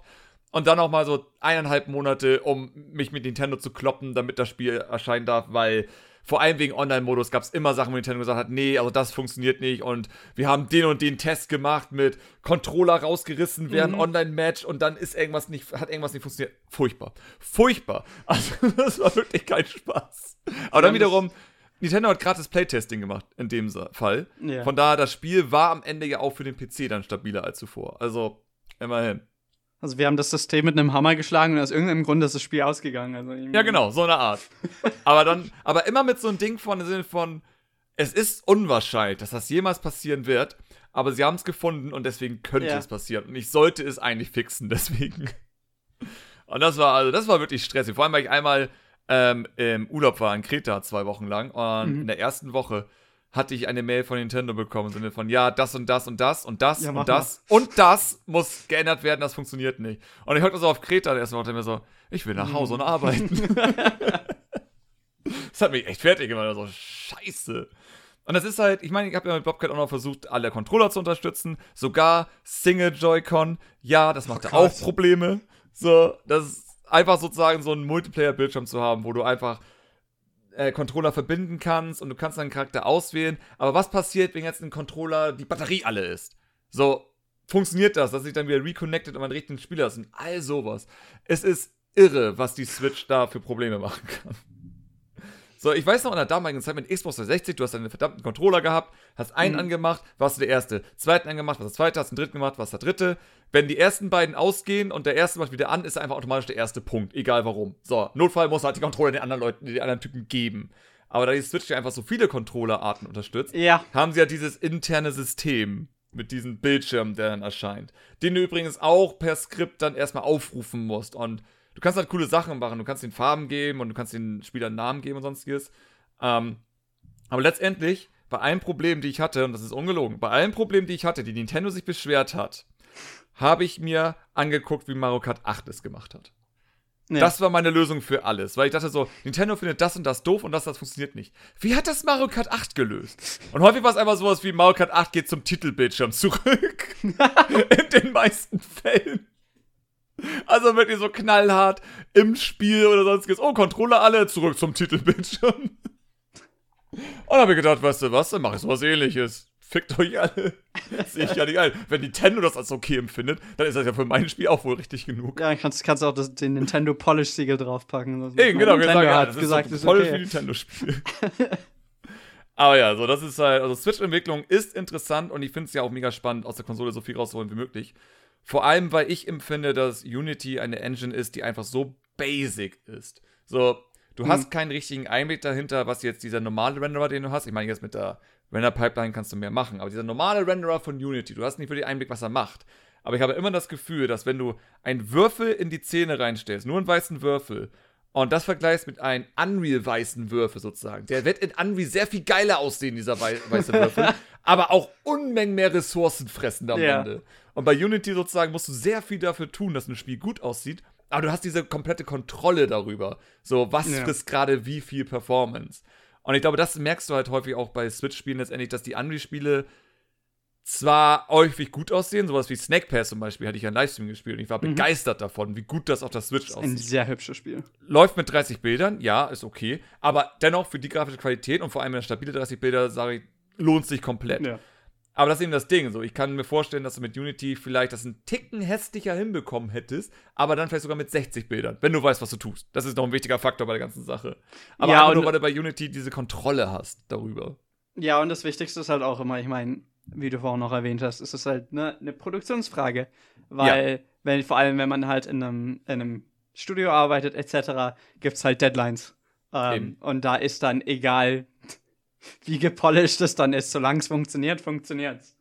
Und dann noch mal so eineinhalb Monate, um mich mit Nintendo zu kloppen, damit das Spiel erscheinen darf, weil vor allem wegen Online-Modus gab es immer Sachen, wo Nintendo gesagt hat, nee, also das funktioniert nicht und wir haben den und den Test gemacht mit Controller rausgerissen während mhm. Online-Match und dann ist irgendwas nicht, hat irgendwas nicht funktioniert. Furchtbar. Furchtbar. Also das war wirklich kein Spaß. Aber dann wiederum, Nintendo hat gratis Playtesting gemacht, in dem Fall. Ja. Von daher, das Spiel war am Ende ja auch für den PC dann stabiler als zuvor. Also, immerhin.
Also wir haben das System mit einem Hammer geschlagen und aus irgendeinem Grund ist das Spiel ausgegangen. Also
ja, genau, so eine Art. aber dann, aber immer mit so einem Ding von, Sinne von, es ist unwahrscheinlich, dass das jemals passieren wird, aber sie haben es gefunden und deswegen könnte ja. es passieren. Und ich sollte es eigentlich fixen, deswegen. Und das war, also, das war wirklich stressig. Vor allem, weil ich einmal ähm, im Urlaub war in Kreta zwei Wochen lang und mhm. in der ersten Woche hatte ich eine Mail von Nintendo bekommen, im Sinne von, ja, das und das und das und das ja, und das mal. und das muss geändert werden, das funktioniert nicht. Und ich hörte so auf Kreta, der erste Mal mir so, ich will nach Hause und mhm. arbeiten. das hat mich echt fertig gemacht, so, scheiße. Und das ist halt, ich meine, ich habe ja mit Bobcat auch noch versucht, alle Controller zu unterstützen, sogar Single Joy-Con, ja, das macht oh, auch Probleme. So, das ist einfach sozusagen so ein Multiplayer-Bildschirm zu haben, wo du einfach äh, Controller verbinden kannst und du kannst deinen Charakter auswählen. Aber was passiert, wenn jetzt ein Controller die Batterie alle ist? So, funktioniert das, dass sich dann wieder reconnected und man richtigen Spieler ist und all sowas. Es ist irre, was die Switch da für Probleme machen kann. So, ich weiß noch in der damaligen Zeit mit Xbox 360, du hast einen verdammten Controller gehabt, hast einen mhm. angemacht, warst du der Erste. Zweiten angemacht, warst der Zweite, hast den Dritten gemacht, warst der Dritte. Wenn die ersten beiden ausgehen und der Erste macht wieder an, ist er einfach automatisch der erste Punkt, egal warum. So, Notfall muss halt die Controller den anderen Leuten, den anderen Typen geben. Aber da die Switch ja einfach so viele Controllerarten unterstützt,
ja.
haben sie ja dieses interne System mit diesem Bildschirm, der dann erscheint. Den du übrigens auch per Skript dann erstmal aufrufen musst und du kannst halt coole Sachen machen. Du kannst den Farben geben und du kannst den Spielern Namen geben und sonstiges. Ähm, aber letztendlich, bei allen Problemen, die ich hatte, und das ist ungelogen, bei allen Problemen, die ich hatte, die Nintendo sich beschwert hat, habe ich mir angeguckt, wie Mario Kart 8 es gemacht hat. Ja. Das war meine Lösung für alles, weil ich dachte so, Nintendo findet das und das doof und das, das funktioniert nicht. Wie hat das Mario Kart 8 gelöst? Und häufig war es einfach sowas wie Mario Kart 8 geht zum Titelbildschirm zurück. In den meisten Fällen. Also wirklich so knallhart im Spiel oder sonstiges. Oh, Controller alle zurück zum Titelbildschirm. Und dann habe ich gedacht, weißt du was, dann mache ich sowas ähnliches. Fickt euch alle. Sehe ich ja nicht ein. Wenn Nintendo das als okay empfindet, dann ist das ja für mein Spiel auch wohl richtig genug.
Ja, kannst, kannst auch das, den Nintendo Polish-Siegel draufpacken.
Also, Eben, genau, Nintendo gesagt, ja, das gesagt, ist, voll okay. für Nintendo-Spiel. Aber ja, so, das ist halt, also Switch-Entwicklung ist interessant und ich finde es ja auch mega spannend, aus der Konsole so viel rauszuholen wie möglich. Vor allem, weil ich empfinde, dass Unity eine Engine ist, die einfach so basic ist. So, du hm. hast keinen richtigen Einblick dahinter, was jetzt dieser normale Renderer, den du hast. Ich meine, jetzt mit der Render-Pipeline kannst du mehr machen, aber dieser normale Renderer von Unity, du hast nicht wirklich Einblick, was er macht. Aber ich habe immer das Gefühl, dass wenn du einen Würfel in die Zähne reinstellst, nur einen weißen Würfel, und das vergleichst mit einem Unreal-weißen Würfel sozusagen. Der wird in Unreal sehr viel geiler aussehen, dieser wei weiße Würfel. aber auch Unmengen mehr Ressourcen fressen am ja. Ende. Und bei Unity sozusagen musst du sehr viel dafür tun, dass ein Spiel gut aussieht. Aber du hast diese komplette Kontrolle darüber. So, was ja. frisst gerade wie viel Performance. Und ich glaube, das merkst du halt häufig auch bei Switch-Spielen letztendlich, dass die Unreal-Spiele zwar häufig gut aussehen, sowas wie Snack Pass zum Beispiel, hatte ich ja im Livestream gespielt und ich war mhm. begeistert davon, wie gut das auf der Switch aussieht.
Ein sehr hübsches Spiel.
Läuft mit 30 Bildern, ja, ist okay, aber dennoch für die grafische Qualität und vor allem mit stabile 30 Bilder, sage ich, lohnt sich komplett. Ja. Aber das ist eben das Ding. So, ich kann mir vorstellen, dass du mit Unity vielleicht das einen Ticken hässlicher hinbekommen hättest, aber dann vielleicht sogar mit 60 Bildern, wenn du weißt, was du tust. Das ist noch ein wichtiger Faktor bei der ganzen Sache. Aber ja, nur, weil du bei Unity diese Kontrolle hast darüber.
Ja, und das Wichtigste ist halt auch immer, ich meine, wie du vorhin noch erwähnt hast, ist es halt ne, eine Produktionsfrage. Weil, ja. wenn, vor allem, wenn man halt in einem, in einem Studio arbeitet, etc., gibt es halt Deadlines. Ähm, und da ist dann egal, wie gepolished es dann ist, solange es funktioniert, funktioniert es.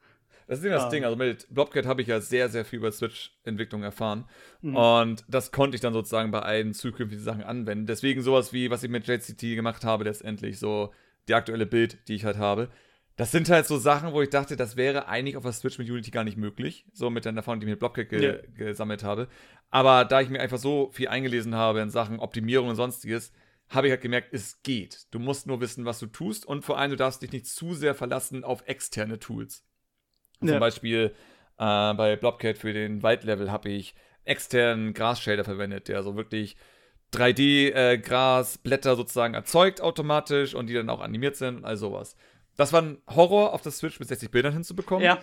Das ist ja das. Ding. Also mit Blobcat habe ich ja sehr, sehr viel über Switch-Entwicklung erfahren. Mhm. Und das konnte ich dann sozusagen bei allen zukünftigen Sachen anwenden. Deswegen sowas wie, was ich mit JCT gemacht habe, letztendlich, so die aktuelle Bild, die ich halt habe. Das sind halt so Sachen, wo ich dachte, das wäre eigentlich auf der Switch mit Unity gar nicht möglich. So mit der Erfahrung, die ich mit Blobcat ge ja. gesammelt habe. Aber da ich mir einfach so viel eingelesen habe in Sachen Optimierung und sonstiges, habe ich halt gemerkt, es geht. Du musst nur wissen, was du tust und vor allem, du darfst dich nicht zu sehr verlassen auf externe Tools. Ja. Zum Beispiel äh, bei Blobcat für den Waldlevel habe ich externen Grasshader verwendet, der so wirklich 3D-Grasblätter äh, sozusagen erzeugt automatisch und die dann auch animiert sind und all sowas. Das war ein Horror auf der Switch mit 60 Bildern hinzubekommen.
Ja.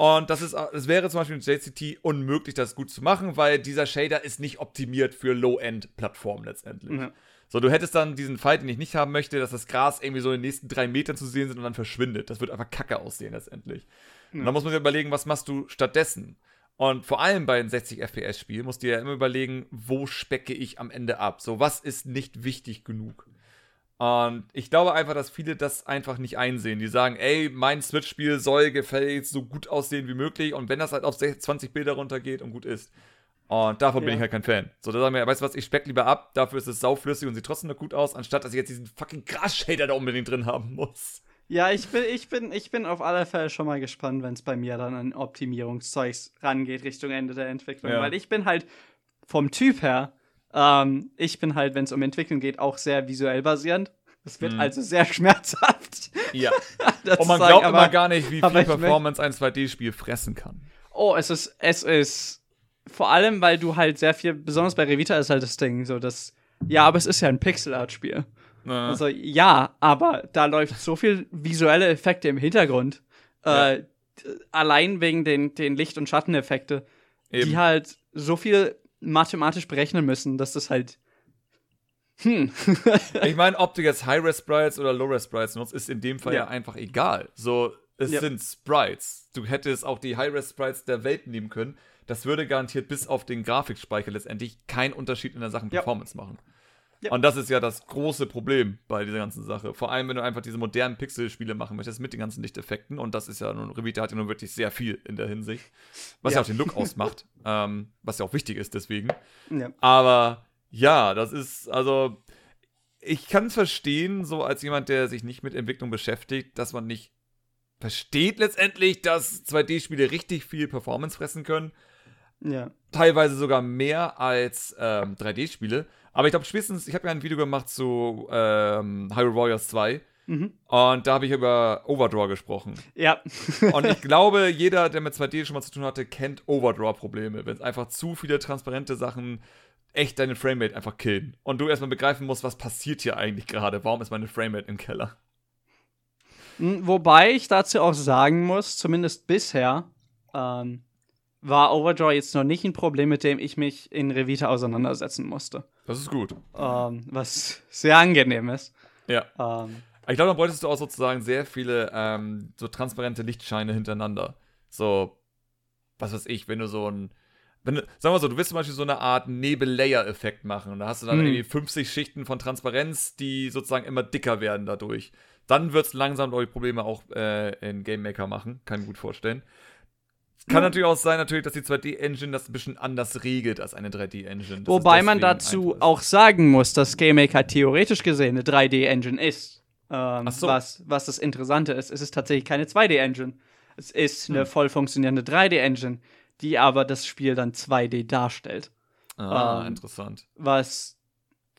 Und das ist, es wäre zum Beispiel mit JCT unmöglich, das gut zu machen, weil dieser Shader ist nicht optimiert für Low-End-Plattformen letztendlich. Ja. So, du hättest dann diesen Fight, den ich nicht haben möchte, dass das Gras irgendwie so in den nächsten drei Metern zu sehen sind und dann verschwindet. Das wird einfach kacke aussehen letztendlich. Ja. Und dann muss man sich überlegen, was machst du stattdessen? Und vor allem bei einem 60 FPS-Spiel musst du ja immer überlegen, wo specke ich am Ende ab? So, was ist nicht wichtig genug? Und ich glaube einfach, dass viele das einfach nicht einsehen. Die sagen, ey, mein Switch-Spiel soll gefällt so gut aussehen wie möglich. Und wenn das halt auf 20 Bilder runtergeht und gut ist. Und davon ja. bin ich halt kein Fan. So, da sagen wir, weißt du was, ich speck lieber ab, dafür ist es sauflüssig und sieht trotzdem noch gut aus, anstatt dass ich jetzt diesen fucking Gras-Shader da unbedingt drin haben muss.
Ja, ich bin, ich bin, ich bin auf alle Fälle schon mal gespannt, wenn es bei mir dann an Optimierungszeugs rangeht Richtung Ende der Entwicklung. Ja. Weil ich bin halt vom Typ her ähm, ich bin halt, wenn es um Entwicklung geht, auch sehr visuell basierend. Es wird mhm. also sehr schmerzhaft.
Ja. Und man glaubt aber, immer gar nicht, wie viel Performance ein 2D-Spiel fressen kann.
Oh, es ist, es ist vor allem, weil du halt sehr viel, besonders bei Revita ist halt das Ding, so dass, ja, aber es ist ja ein Pixel-Art-Spiel. Ja. Also ja, aber da läuft so viel visuelle Effekte im Hintergrund. Ja. Äh, allein wegen den, den Licht- und Schatteneffekte, Eben. die halt so viel mathematisch berechnen müssen, dass das halt.
Hm. ich meine, ob du jetzt High-Res-Sprites oder Low-Res-Sprites nutzt, ist in dem Fall ja, ja einfach egal. So, es ja. sind Sprites. Du hättest auch die High-Res-Sprites der Welt nehmen können. Das würde garantiert bis auf den Grafikspeicher letztendlich keinen Unterschied in der Sachen Performance ja. machen. Ja. Und das ist ja das große Problem bei dieser ganzen Sache. Vor allem, wenn du einfach diese modernen Pixel-Spiele machen möchtest mit den ganzen Lichteffekten. Und das ist ja nun, Revita hat ja nun wirklich sehr viel in der Hinsicht. Was ja, ja auch den Look ausmacht. Ähm, was ja auch wichtig ist deswegen. Ja. Aber ja, das ist, also, ich kann es verstehen, so als jemand, der sich nicht mit Entwicklung beschäftigt, dass man nicht versteht letztendlich, dass 2D-Spiele richtig viel Performance fressen können. Ja. Teilweise sogar mehr als ähm, 3D-Spiele. Aber ich glaube, spätestens, ich habe ja ein Video gemacht zu ähm, Hyrule Warriors 2. Mhm. Und da habe ich über Overdraw gesprochen.
Ja.
und ich glaube, jeder, der mit 2D schon mal zu tun hatte, kennt Overdraw-Probleme. Wenn es einfach zu viele transparente Sachen echt deine Framerate einfach killen. Und du erstmal begreifen musst, was passiert hier eigentlich gerade? Warum ist meine Framerate im Keller?
Hm, wobei ich dazu auch sagen muss, zumindest bisher, ähm, war Overdraw jetzt noch nicht ein Problem, mit dem ich mich in Revita auseinandersetzen musste.
Das ist gut.
Ähm, was sehr angenehm ist.
Ja. Ähm, ich glaube, dann bräuchtest du auch sozusagen sehr viele ähm, so transparente Lichtscheine hintereinander. So, was weiß ich, wenn du so ein. Wenn du, sagen wir so, du willst zum Beispiel so eine Art Nebel-Layer-Effekt machen und da hast du dann hm. irgendwie 50 Schichten von Transparenz, die sozusagen immer dicker werden dadurch. Dann wird es langsam eure Probleme auch äh, in Game Maker machen, kann ich mir gut vorstellen. Kann natürlich auch sein, natürlich, dass die 2D-Engine das ein bisschen anders regelt als eine 3D-Engine.
Wobei man dazu auch sagen muss, dass GameMaker theoretisch gesehen eine 3D-Engine ist. Ähm, so. was, was das Interessante ist, es ist tatsächlich keine 2D-Engine. Es ist hm. eine voll funktionierende 3D-Engine, die aber das Spiel dann 2D darstellt.
Ah, ähm, interessant.
Was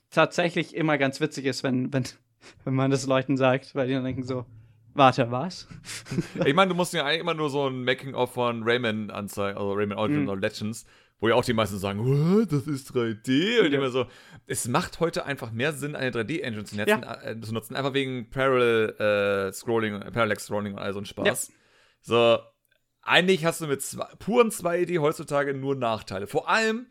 tatsächlich immer ganz witzig ist, wenn, wenn, wenn man das Leuten sagt, weil die dann denken so, Warte, was?
ich meine, du musst ja eigentlich immer nur so ein Making-of von Rayman anzeigen, also Rayman Origins oder Legends, wo ja auch die meisten sagen, das ist 3D. Und ja. immer so, es macht heute einfach mehr Sinn, eine 3D-Engine zu, ja. äh, zu, nutzen, einfach wegen Parallel äh, Scrolling, Parallax Scrolling und all so ein Spaß. Ja. So, eigentlich hast du mit zwei, puren 2D heutzutage nur Nachteile. Vor allem,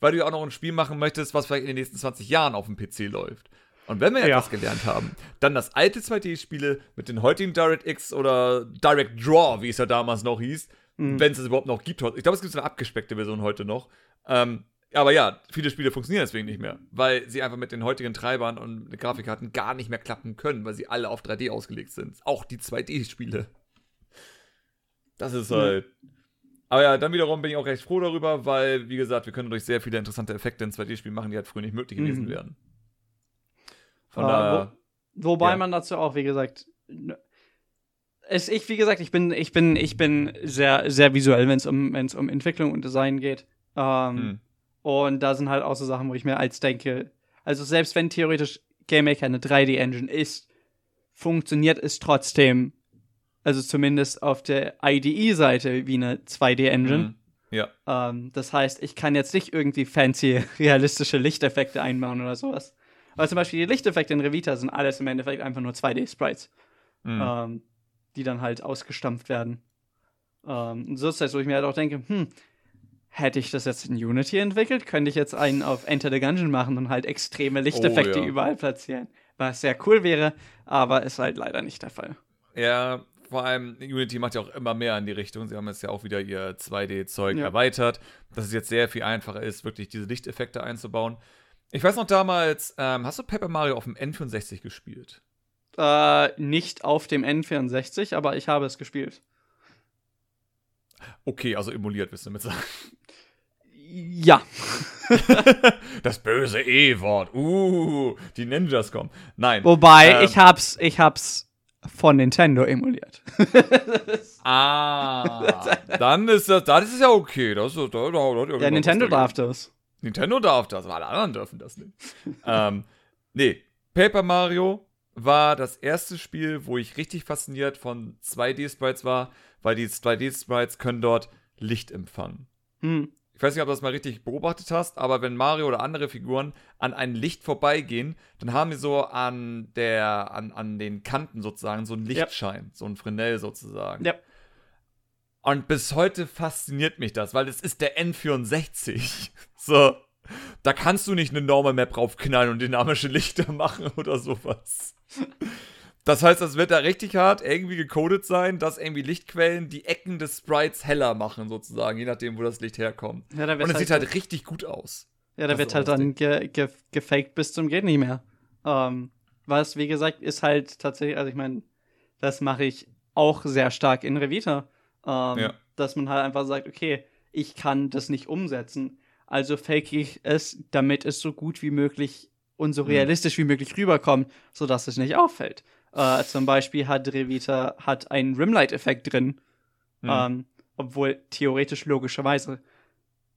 weil du ja auch noch ein Spiel machen möchtest, was vielleicht in den nächsten 20 Jahren auf dem PC läuft. Und wenn wir ja. etwas gelernt haben, dann das alte 2D-Spiele mit den heutigen DirectX oder Direct Draw, wie es ja damals noch hieß, mhm. wenn es es überhaupt noch gibt. Ich glaube, es gibt eine abgespeckte Version heute noch. Ähm, aber ja, viele Spiele funktionieren deswegen nicht mehr, weil sie einfach mit den heutigen Treibern und Grafikkarten gar nicht mehr klappen können, weil sie alle auf 3D ausgelegt sind. Auch die 2D-Spiele. Das ist halt. Mhm. Aber ja, dann wiederum bin ich auch recht froh darüber, weil, wie gesagt, wir können durch sehr viele interessante Effekte in 2D-Spielen machen, die halt früher nicht möglich gewesen mhm. wären.
Von äh, wo, wobei ja. man dazu auch, wie gesagt, es, ich, wie gesagt, ich bin, ich bin, ich bin sehr, sehr visuell, wenn es um, wenn's um Entwicklung und Design geht. Ähm, hm. Und da sind halt auch so Sachen, wo ich mir als denke, also selbst wenn theoretisch GameMaker eine 3D-Engine ist, funktioniert es trotzdem also zumindest auf der IDE-Seite wie eine 2D-Engine.
Mhm. Ja.
Ähm, das heißt, ich kann jetzt nicht irgendwie fancy realistische Lichteffekte einbauen oder sowas. Aber zum Beispiel die Lichteffekte in Revita sind alles im Endeffekt einfach nur 2D-Sprites,
Mhm.
ähm, die dann halt ausgestampft werden. Ähm, und so ist das, wo ich mir halt auch denke, hm, hätte ich das jetzt in Unity entwickelt, könnte ich jetzt einen auf Enter the Gungeon machen und halt extreme Lichteffekte
Oh, ja.
überall platzieren. Was sehr cool wäre, aber ist halt leider nicht der Fall.
Ja, vor allem Unity macht ja auch immer mehr in die Richtung. Sie haben jetzt ja auch wieder ihr 2D-Zeug
Ja.
erweitert, dass es jetzt sehr viel einfacher ist, wirklich diese Lichteffekte einzubauen. Ich weiß noch damals, ähm, hast du Paper Mario auf dem N64 gespielt?
Äh, nicht auf dem N64, aber ich habe es gespielt.
Okay, also emuliert, willst du damit sagen?
Ja.
Das böse E-Wort. Uh, die Ninjas kommen. Nein.
Wobei,
Ähm,
ich hab's, ich hab's von Nintendo emuliert.
Ah, dann ist das, das ist ja okay. Das, ist- da, da, da, da,
ja, Nintendo darf das.
Nintendo darf das, aber alle anderen dürfen das nicht. ähm, nee, Paper Mario war das erste Spiel, wo ich richtig fasziniert von 2D-Sprites war, weil die 2D-Sprites können dort Licht empfangen.
Hm.
Ich weiß nicht, ob du das mal richtig beobachtet hast, aber wenn Mario oder andere Figuren an ein Licht vorbeigehen, dann haben die so an der, an, an den Kanten sozusagen so einen. Lichtschein, so ein Fresnel sozusagen.
Ja.
Und bis heute fasziniert mich das, weil es ist der N64. So. Da kannst du nicht eine Normal Map raufknallen und dynamische Lichter machen oder sowas. Das heißt, das wird da richtig hart irgendwie gecodet sein, dass irgendwie Lichtquellen die Ecken des Sprites heller machen, sozusagen, je nachdem, wo das Licht herkommt.
Ja,
Und es
halt,
sieht halt richtig gut aus.
ja, da
das
wird halt dann ge ge gefaked bis zum geht nicht mehr. Ähm, was, wie gesagt, ist halt tatsächlich, also ich meine, das mache ich auch sehr stark in Revita. Ähm,
Ja.
Dass man halt einfach sagt, okay, ich kann das nicht umsetzen, also fake ich es, damit es so gut wie möglich und so
Mhm.
realistisch wie möglich rüberkommt, sodass es nicht auffällt. Äh, zum Beispiel hat Revita hat einen Rimlight-Effekt drin,
Hm.
ähm, obwohl theoretisch logischerweise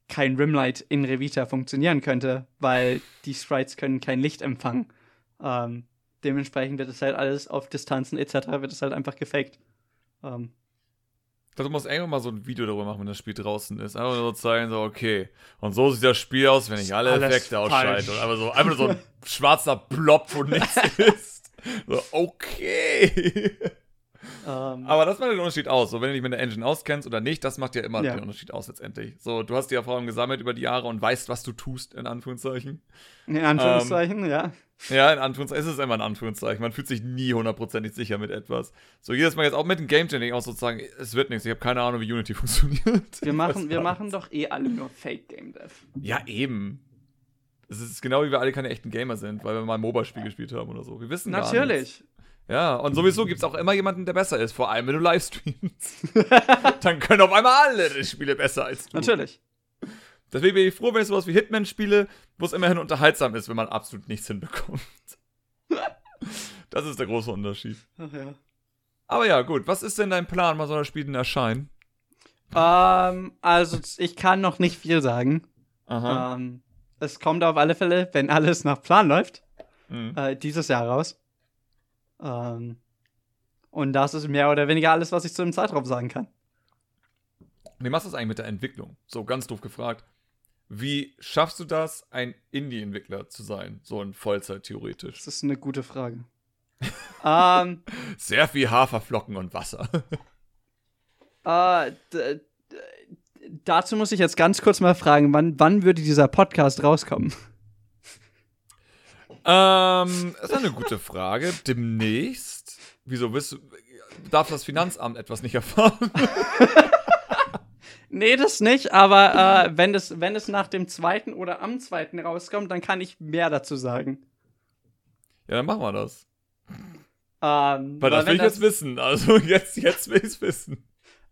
kein Rimlight in Revita funktionieren könnte, weil die Sprites können kein Licht empfangen. Ähm, dementsprechend wird es halt alles auf Distanzen etc. wird es halt einfach gefaked. Ähm,
du musst irgendwann mal so ein Video darüber machen, wenn das Spiel draußen ist. Einfach nur so zeigen, so, okay. Und so sieht das Spiel aus, wenn ich alle
alles
Effekte ausschalte. Und einfach so, einfach nur so ein schwarzer Blob, wo nichts ist. So, okay.
ähm,
Aber das macht den Unterschied aus. So, wenn du dich mit der Engine auskennst oder nicht, das macht ja immer
Ja.
den Unterschied aus letztendlich. So, du hast die Erfahrung gesammelt über die Jahre und weißt, was du tust, in Anführungszeichen.
in Anführungszeichen, ja.
Ja, in Anführungszeichen, es ist immer in Anführungszeichen. Man fühlt sich nie hundertprozentig sicher mit etwas. So, jedes Mal jetzt auch mit dem Game Jam auch sozusagen, es wird nichts. Ich habe keine Ahnung, wie Unity funktioniert.
Wir machen, wir machen doch eh alle nur Fake Game Dev.
Ja, eben. Es ist genau wie wir alle keine echten Gamer sind, weil wir mal ein MOBA-Spiel gespielt haben oder so. Wir wissen.
Natürlich.
Ja, und sowieso gibt es auch immer jemanden, der besser ist, vor allem wenn du livestreamst. Dann können auf einmal alle die Spiele besser als du.
Natürlich.
Deswegen bin ich froh, wenn ich sowas wie Hitman spiele, wo es immerhin unterhaltsam ist, wenn man absolut nichts hinbekommt. Das ist der große Unterschied.
Ach ja.
Aber ja, gut, was ist denn dein Plan, mal soll das Spiel denn erscheinen?
Ähm, also ich kann noch nicht viel sagen.
Aha.
Ähm, es kommt auf alle Fälle, wenn alles nach Plan läuft,
Mhm.
äh, dieses Jahr raus. Ähm, und das ist mehr oder weniger alles, was ich zu dem Zeitraum sagen kann.
Wie machst du das eigentlich mit der Entwicklung? So ganz doof gefragt. Wie schaffst du das, ein Indie-Entwickler zu sein? So in Vollzeit theoretisch.
Das ist eine gute Frage. ähm,
Sehr viel Haferflocken und Wasser.
äh, dazu muss ich jetzt ganz kurz mal fragen, wann, wann würde dieser Podcast rauskommen?
ähm, das ist eine gute Frage. Demnächst. Wieso bist du, darf das Finanzamt etwas nicht erfahren?
Nee, das nicht, aber äh, wenn, das, wenn es nach dem zweiten oder am zweiten rauskommt, dann kann ich mehr dazu sagen.
ja, dann machen wir das.
Ähm,
Weil das will ich jetzt wissen. Also jetzt, jetzt will ich es wissen.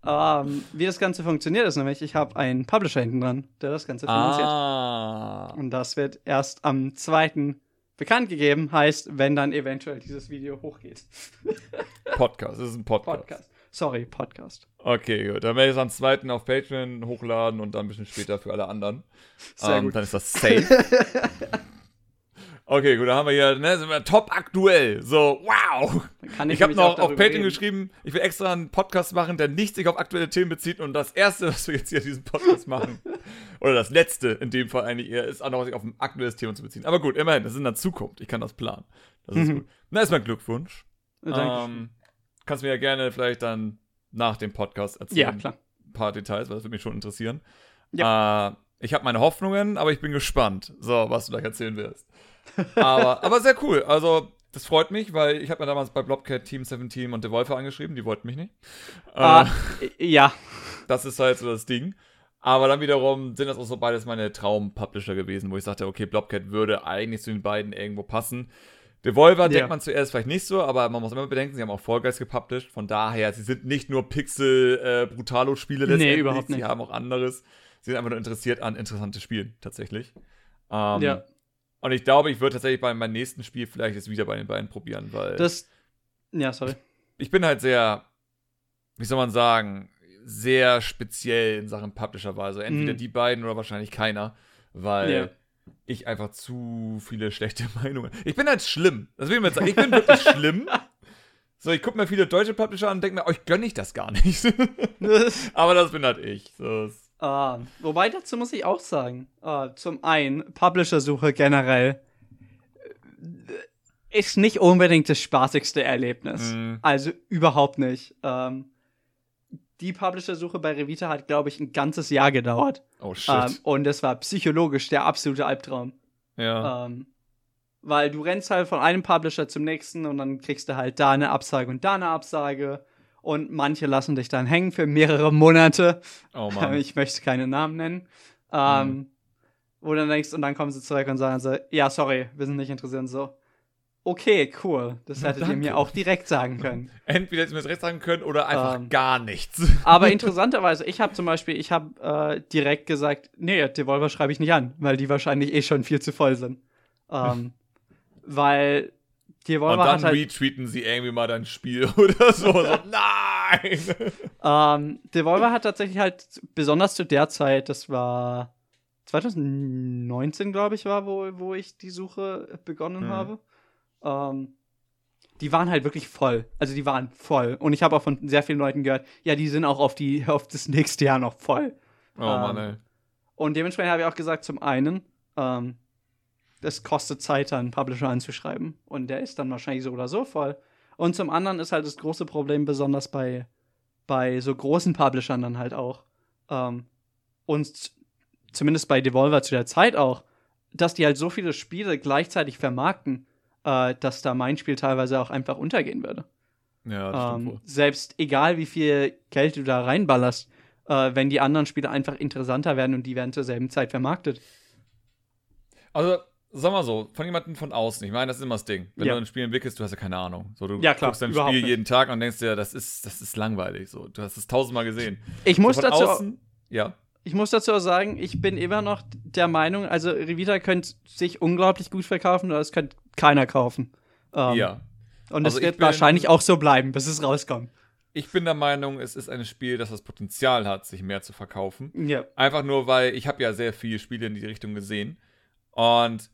Ähm, wie das Ganze funktioniert, ist nämlich, ich habe einen Publisher hinten dran, der das Ganze finanziert.
Ah.
Und das wird erst am 2. bekannt gegeben, heißt, wenn dann eventuell dieses Video hochgeht.
Podcast. Das ist ein Podcast.
Podcast. Sorry, Podcast.
Okay, gut. Dann werde ich es am zweiten auf Patreon hochladen und dann ein bisschen später für alle anderen.
Sehr
ähm,
gut.
Dann ist das safe. Okay, gut, dann haben wir hier, ne, sind wir top aktuell. So, wow.
Kann
Ich habe
nämlich auch
noch auf Patreon
reden.
geschrieben, ich will extra einen Podcast machen, der nicht sich auf aktuelle Themen bezieht. Und das erste, was wir jetzt hier in diesem Podcast machen, oder das letzte in dem Fall eigentlich eher, ist auch noch sich auf ein aktuelles Thema zu beziehen. Aber gut, immerhin, das ist in der Zukunft. Ich kann das planen. Das ist
Mhm.
gut. Na, erstmal Glückwunsch.
Danke.
Ähm, kannst mir ja gerne vielleicht dann nach dem Podcast erzählen.
ja, klar.
Ein paar Details, weil das würde mich schon interessieren. Äh, ich habe meine Hoffnungen, aber ich bin gespannt, so, was du gleich erzählen wirst. aber, aber sehr cool. Also, das freut mich, weil ich habe mir damals bei Blobcat Team 17 und Devolver angeschrieben, die wollten mich nicht. Äh,
Ah, ja.
das ist halt so das Ding. Aber dann wiederum sind das auch so beides meine Traum-Publisher gewesen, wo ich sagte, okay, Blobcat würde eigentlich zu den beiden irgendwo passen. Devolver
Ja.
denkt man zuerst vielleicht nicht so, aber man muss immer bedenken, sie haben auch Fall Guys gepublished. Von daher, sie sind nicht nur Pixel-Brutalo-Spiele
Nee,
letztendlich.
überhaupt nicht.
Sie haben auch anderes. Sie sind einfach nur interessiert an interessante Spielen, tatsächlich. Ähm,
Ja.
Und ich glaube, ich würde tatsächlich bei meinem nächsten Spiel vielleicht es wieder bei den beiden probieren, weil
Das. Ja, sorry.
ich bin halt sehr, wie soll man sagen, sehr speziell in Sachen Publisher-Wahl. Also entweder
Mhm.
die beiden oder wahrscheinlich keiner, weil
Ja.
Ich einfach zu viele schlechte Meinungen. Ich bin halt schlimm. Das will ich mir jetzt sagen. Ich bin wirklich schlimm. So, ich gucke mir viele deutsche Publisher an und denke mir, euch gönne ich das gar nicht. Aber das bin halt ich. So,
Ah, wobei dazu muss ich auch sagen, ah, zum einen, Publisher-Suche generell äh, ist nicht unbedingt das spaßigste Erlebnis.
Mhm.
Also überhaupt nicht. Ähm, die Publisher-Suche bei Revita hat, glaube ich, ein ganzes Jahr gedauert.
oh shit.
Ähm, und es war psychologisch der absolute Albtraum.
ja.
Ähm, weil du rennst halt von einem Publisher zum nächsten und dann kriegst du halt da eine Absage und da eine Absage. Und manche lassen dich dann hängen für mehrere Monate.
oh Mann.
Ich möchte keine Namen nennen. Ähm,
Mhm.
Wo du dann denkst, und dann kommen sie zurück und sagen so, ja, sorry, wir sind nicht interessiert. Und so, okay, cool. Das hättet ihr mir auch direkt sagen können.
Entweder hätten wir es recht sagen können oder einfach
Ähm.
gar nichts.
Aber interessanterweise, ich habe zum Beispiel, ich habe äh, direkt gesagt, nee, Devolver schreibe ich nicht an, weil die wahrscheinlich eh schon viel zu voll sind. Ähm, weil
Und
Devolver
dann
hat halt,
retweeten sie irgendwie mal dein Spiel oder so. so nein!
ähm, Devolver hat tatsächlich halt, besonders zu der Zeit, das war 2019, glaube ich, war, wo, wo ich die Suche begonnen
Mhm.
habe. Ähm, die waren halt wirklich voll. Also die waren voll. Und ich habe auch von sehr vielen Leuten gehört, ja, die sind auch auf, die, auf das nächste Jahr noch voll.
Oh Mann,
Ähm,
ey.
Und dementsprechend habe ich auch gesagt, zum einen, ähm, es kostet Zeit, einen Publisher anzuschreiben. Und der ist dann wahrscheinlich so oder so voll. Und zum anderen ist halt das große Problem, besonders bei, bei so großen Publishern dann halt auch. Ähm, und zumindest bei Devolver zu der Zeit auch, dass die halt so viele Spiele gleichzeitig vermarkten, äh, dass da mein Spiel teilweise auch einfach untergehen würde.
Ja,
Ähm, selbst egal, wie viel Geld du da reinballerst, äh, wenn die anderen Spiele einfach interessanter werden und die werden zur selben Zeit vermarktet.
Also, sag mal so, von jemandem von außen, ich meine, das ist immer das Ding. Wenn
Ja.
du ein Spiel entwickelst, du hast ja keine Ahnung. So, du
Ja, klar,
guckst dein Spiel
nicht.
jeden Tag und denkst dir, das ist, das ist langweilig. So, du hast es tausendmal gesehen.
Ich muss,
so, von
dazu,
außen, ja.
Ich muss dazu auch sagen, ich bin immer noch der Meinung, also Revita könnte sich unglaublich gut verkaufen, aber es könnte keiner kaufen. Ähm,
ja.
Und
Also
es
ich
wird wahrscheinlich auch so bleiben, bis es rauskommt.
Ich bin der Meinung, es ist ein Spiel, das das Potenzial hat, sich mehr zu verkaufen.
Ja.
Einfach nur, weil ich habe ja sehr viele Spiele in die Richtung gesehen. Und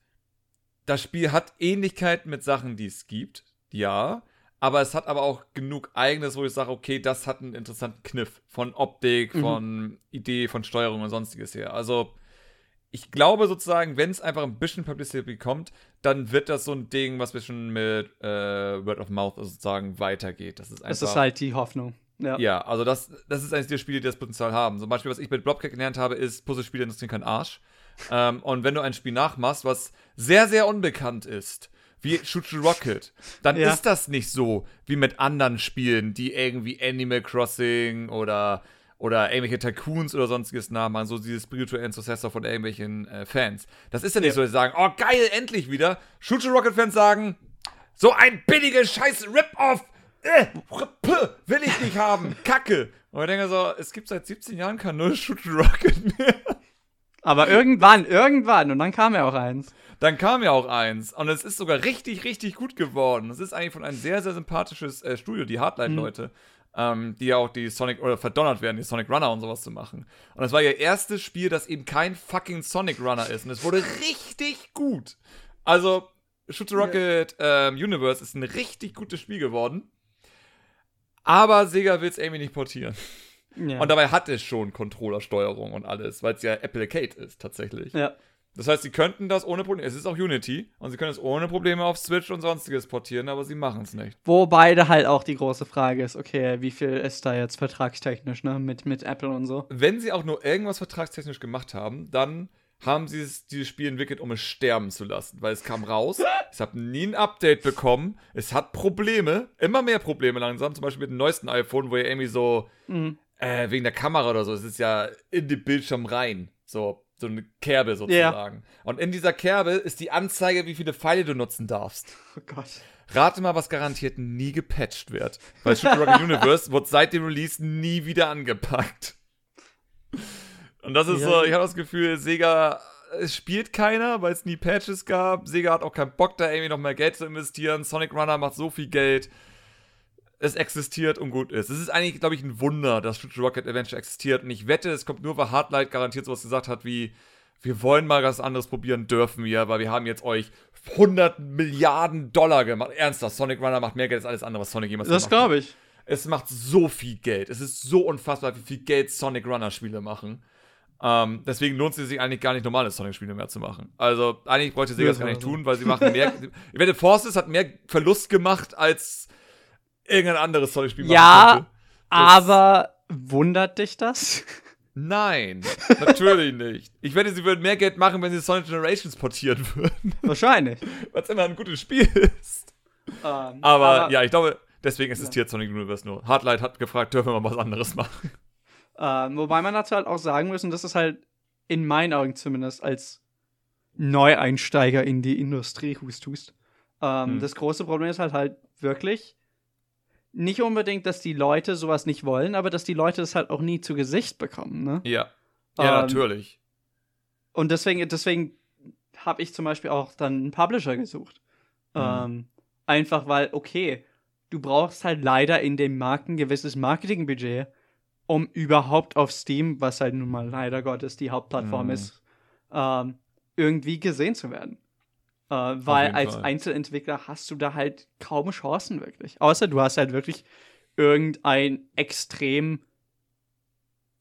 das Spiel hat Ähnlichkeiten mit Sachen, die es gibt, ja. Aber es hat aber auch genug eigenes, wo ich sage, okay, das hat einen interessanten Kniff von Optik,
Mhm.
von Idee, von Steuerung und sonstiges her. Also ich glaube sozusagen, wenn es einfach ein bisschen Publicity bekommt, dann wird das so ein Ding, was wir schon mit äh, Word of Mouth sozusagen weitergeht. Das ist einfach,
Das ist halt die Hoffnung. Ja.
ja, also das, das ist eines der Spiele, die das Potenzial haben. Zum Beispiel, was ich mit Blobcat gelernt habe, ist, Puzzlespiele interessieren keinen Arsch. ähm, und wenn du ein Spiel nachmachst, was sehr, sehr unbekannt ist, wie Shoot Rocket, dann
Ja.
ist das nicht so wie mit anderen Spielen, die irgendwie Animal Crossing oder, oder irgendwelche Tycoons oder sonstiges nachmachen, so dieses spirituellen Successor von irgendwelchen äh, Fans. Das ist ja nicht
Ja.
so, dass sie sagen, oh geil, endlich wieder. Shoot the Rocket-Fans sagen, so ein billiges scheiß Rip-Off. Äh, will ich nicht haben. Kacke. Und ich denke so, es gibt seit 17 Jahren kein neues Shoot Rocket mehr.
Aber irgendwann, irgendwann, und dann kam ja auch eins.
Dann kam ja auch eins. Und es ist sogar richtig, richtig gut geworden. Es ist eigentlich von einem sehr, sehr sympathisches äh, Studio, die Hardline-Leute, ähm, die ja auch die Sonic, oder verdonnert werden, die Sonic Runner und sowas zu machen. Und es war ihr erstes Spiel, das eben kein fucking Sonic Runner ist. Und es wurde richtig gut. Also, Shoot the Rocket ähm, Universe ist ein richtig gutes Spiel geworden. Aber Sega will es irgendwie nicht portieren.
Ja.
Und dabei hat es schon Controllersteuerung und alles, weil es ja Apple Arcade ist, tatsächlich.
ja.
Das heißt, sie könnten das ohne Probleme, es ist auch Unity, und sie können es ohne Probleme auf Switch und sonstiges portieren, aber sie machen es nicht.
Wobei da halt auch die große Frage ist, okay, wie viel ist da jetzt vertragstechnisch, ne, mit, mit Apple und so.
Wenn sie auch nur irgendwas vertragstechnisch gemacht haben, dann haben sie es, dieses Spiel entwickelt, um es sterben zu lassen, weil es kam raus, es hat nie ein Update bekommen, es hat Probleme, immer mehr Probleme langsam, zum Beispiel mit dem neuesten iPhone, wo ihr irgendwie so,
Mhm.
Äh, wegen der Kamera oder so, es ist ja in den Bildschirm rein, so, so eine Kerbe sozusagen. Und in dieser Kerbe ist die Anzeige, wie viele Pfeile du nutzen darfst.
Oh Gott.
Rate mal, was garantiert nie gepatcht wird. Weil Super Rocket Universe wird seit dem Release nie wieder angepackt. Und das ist
Ja.
so, ich habe das Gefühl, Sega, es spielt keiner, weil es nie Patches gab. Sega hat auch keinen Bock, da irgendwie noch mehr Geld zu investieren. Sonic Runner macht so viel Geld. Es existiert und gut ist. Es ist eigentlich, glaube ich, ein Wunder, dass the Rocket Adventure existiert. Und ich wette, es kommt nur, weil Hardlight garantiert sowas gesagt hat wie, wir wollen mal was anderes probieren, dürfen wir, weil wir haben jetzt euch 100 Milliarden Dollar gemacht. Ernsthaft, Sonic Runner macht mehr Geld als alles andere, was Sonic jemals
Das
gemacht hat.
glaube ich.
Es macht so viel Geld. Es ist so unfassbar, wie viel Geld Sonic Runner Spiele machen. Ähm, deswegen lohnt es sich eigentlich gar nicht, normale Sonic-Spiele mehr zu machen. Also, eigentlich bräuchte Sega
Ja,
das gar nicht
so.
tun, weil sie machen mehr. ich wette, Forces hat mehr Verlust gemacht, als irgendein anderes Sonic-Spiel machen
Ja,
könnte.
Aber wundert dich das?
Nein, natürlich nicht. Ich wette, sie würden mehr Geld machen, wenn sie Sonic Generations portieren würden,
Wahrscheinlich.
was immer ein gutes Spiel ist.
Ähm,
Aber, ja, ich glaube, deswegen existiert Sonic Universe nur. Hardlight hat gefragt, dürfen wir mal was anderes machen?
Ähm, wobei man dazu halt auch sagen muss, und das ist halt in meinen Augen zumindest als Neueinsteiger in die Industrie, hust, hust. Ähm,
Hm.
Das große Problem ist halt halt wirklich nicht unbedingt, dass die Leute sowas nicht wollen, aber dass die Leute das halt auch nie zu Gesicht bekommen, ne?
Ja. Ja,
Ähm,
natürlich.
Und deswegen, deswegen habe ich zum Beispiel auch dann einen Publisher gesucht.
Mhm.
Ähm, einfach weil, okay, du brauchst halt leider in dem Markt ein gewisses Marketingbudget, um überhaupt auf Steam, was halt nun mal leider Gottes die Hauptplattform
Mhm.
ist, ähm, irgendwie gesehen zu werden. Äh, weil als
Fall.
Einzelentwickler hast du da halt kaum Chancen wirklich. Außer du hast halt wirklich irgendein extrem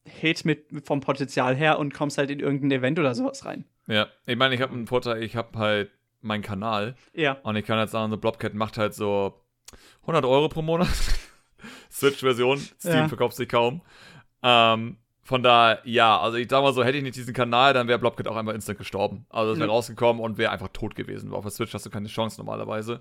Hit mit vom Potenzial her und kommst halt in irgendein Event oder sowas rein.
Ja, ich meine, ich habe einen Vorteil, ich habe halt meinen Kanal
Ja.
und ich kann jetzt sagen, so Blobcat macht halt so 100 Euro pro Monat. Switch-Version, Steam
Ja.
verkauft sich kaum. Ähm, von daher, ja, also ich sag mal so, hätte ich nicht diesen Kanal, dann wäre Blobcat auch einfach instant gestorben. Also es wäre
Ja.
rausgekommen und wäre einfach tot gewesen. Auf der Switch hast du keine Chance normalerweise.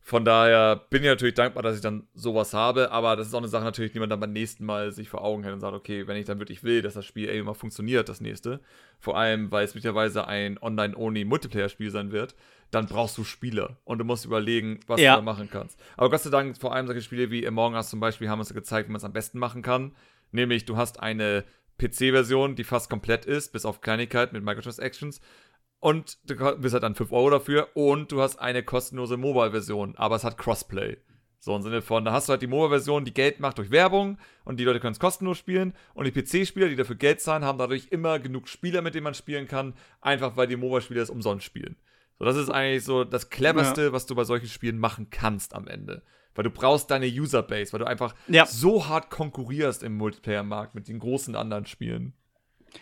Von daher bin ich natürlich dankbar, dass ich dann sowas habe, aber das ist auch eine Sache natürlich, die man dann beim nächsten Mal sich vor Augen hält und sagt, okay, wenn ich dann wirklich will, dass das Spiel eben mal funktioniert, das nächste, vor allem, weil es möglicherweise ein Online-Only-Multiplayer-Spiel sein wird, dann brauchst du Spieler und du musst überlegen, was
Ja.
du da machen kannst. Aber Gott sei Dank, vor allem solche Spiele wie Among Us zum Beispiel haben uns gezeigt, wie man es am besten machen kann. Nämlich, du hast eine PC-Version, die fast komplett ist, bis auf Kleinigkeit mit Microtransactions. Und du bist halt dann 5 Euro dafür und du hast eine kostenlose Mobile-Version, aber es hat Crossplay. So im Sinne von, da hast du halt die Mobile-Version, die Geld macht durch Werbung und die Leute können es kostenlos spielen. Und die PC-Spieler, die dafür Geld zahlen, haben dadurch immer genug Spieler, mit denen man spielen kann, einfach weil die Mobile-Spieler es umsonst spielen. So, das ist eigentlich so das cleverste, was du bei solchen Spielen machen kannst am Ende. Weil du brauchst deine Userbase, weil du einfach
Ja.
so hart konkurrierst im Multiplayer-Markt mit den großen anderen Spielen.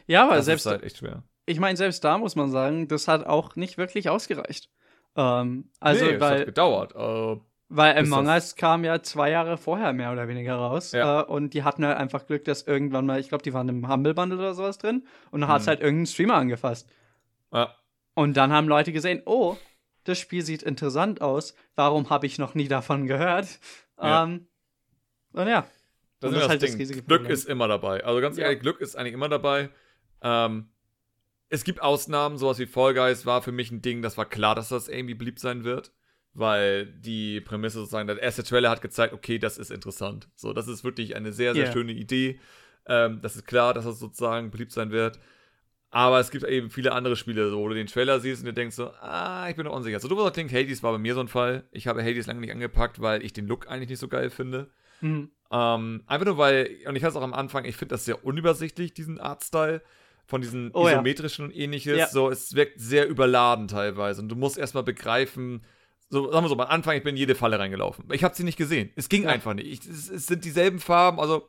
Ja, aber
Das
selbst,
ist halt echt schwer.
ich meine, selbst da muss man sagen, das hat auch nicht wirklich ausgereicht. Ähm, also,
nee, es hat
weil,
gedauert. Äh,
weil Among Us kam ja zwei Jahre vorher mehr oder weniger raus.
Ja.
Äh, und die hatten halt einfach Glück, dass irgendwann mal, ich glaube, die waren im Humble Bundle oder sowas drin. Und dann hat es
Mhm.
halt irgendein Streamer angefasst.
ja.
Und dann haben Leute gesehen, oh, das Spiel sieht interessant aus. Warum habe ich noch nie davon gehört?
Ja.
Ähm, und ja.
Das
Und
ist
das ist
das
halt das
Ding.
riesige
Glück
Problem.
ist immer dabei. Also ganz
Ja.
ehrlich, Glück ist eigentlich immer dabei. Ähm, es gibt Ausnahmen, sowas wie Fall Guys war für mich ein Ding, das war klar, dass das irgendwie beliebt sein wird. Weil die Prämisse sozusagen, der erste Trailer hat gezeigt, okay, das ist interessant. So, das ist wirklich eine sehr, sehr
Ja.
schöne Idee. Ähm, das ist klar, dass das sozusagen beliebt sein wird. Aber es gibt eben viele andere Spiele, so, wo du den Trailer siehst und dir denkst so, ah, ich bin noch unsicher. So, du wirst auch denken, Hades war bei mir so ein Fall. Ich habe Hades lange nicht angepackt, weil ich den Look eigentlich nicht so geil finde.
Mhm.
Ähm, einfach nur weil, und ich hatte es auch am Anfang, ich finde das sehr unübersichtlich, diesen Artstyle. von diesen
Oh ja.
isometrischen und ähnliches.
Ja.
So, es wirkt sehr überladen teilweise. Und du musst erstmal begreifen, so, sagen wir so, am Anfang, ich bin in jede Falle reingelaufen. Ich habe sie nicht gesehen. Es ging
Ja.
einfach nicht. Ich, es, es sind dieselben Farben, also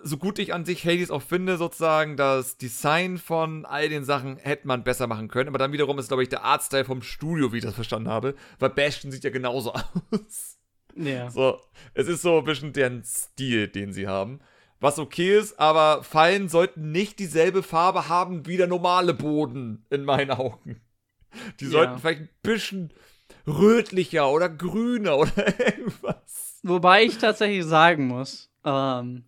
so gut ich an sich Hades auch finde, sozusagen, das Design von all den Sachen hätte man besser machen können. Aber dann wiederum ist, glaube ich, der Artstyle vom Studio, wie ich das verstanden habe. Weil Bastion sieht ja genauso aus.
Ja.
So, es ist so ein bisschen deren Stil, den sie haben. Was okay ist, aber Fallen sollten nicht dieselbe Farbe haben wie der normale Boden, in meinen Augen. Die
Ja.
sollten vielleicht ein bisschen rötlicher oder grüner oder irgendwas.
Wobei ich tatsächlich sagen muss, ähm,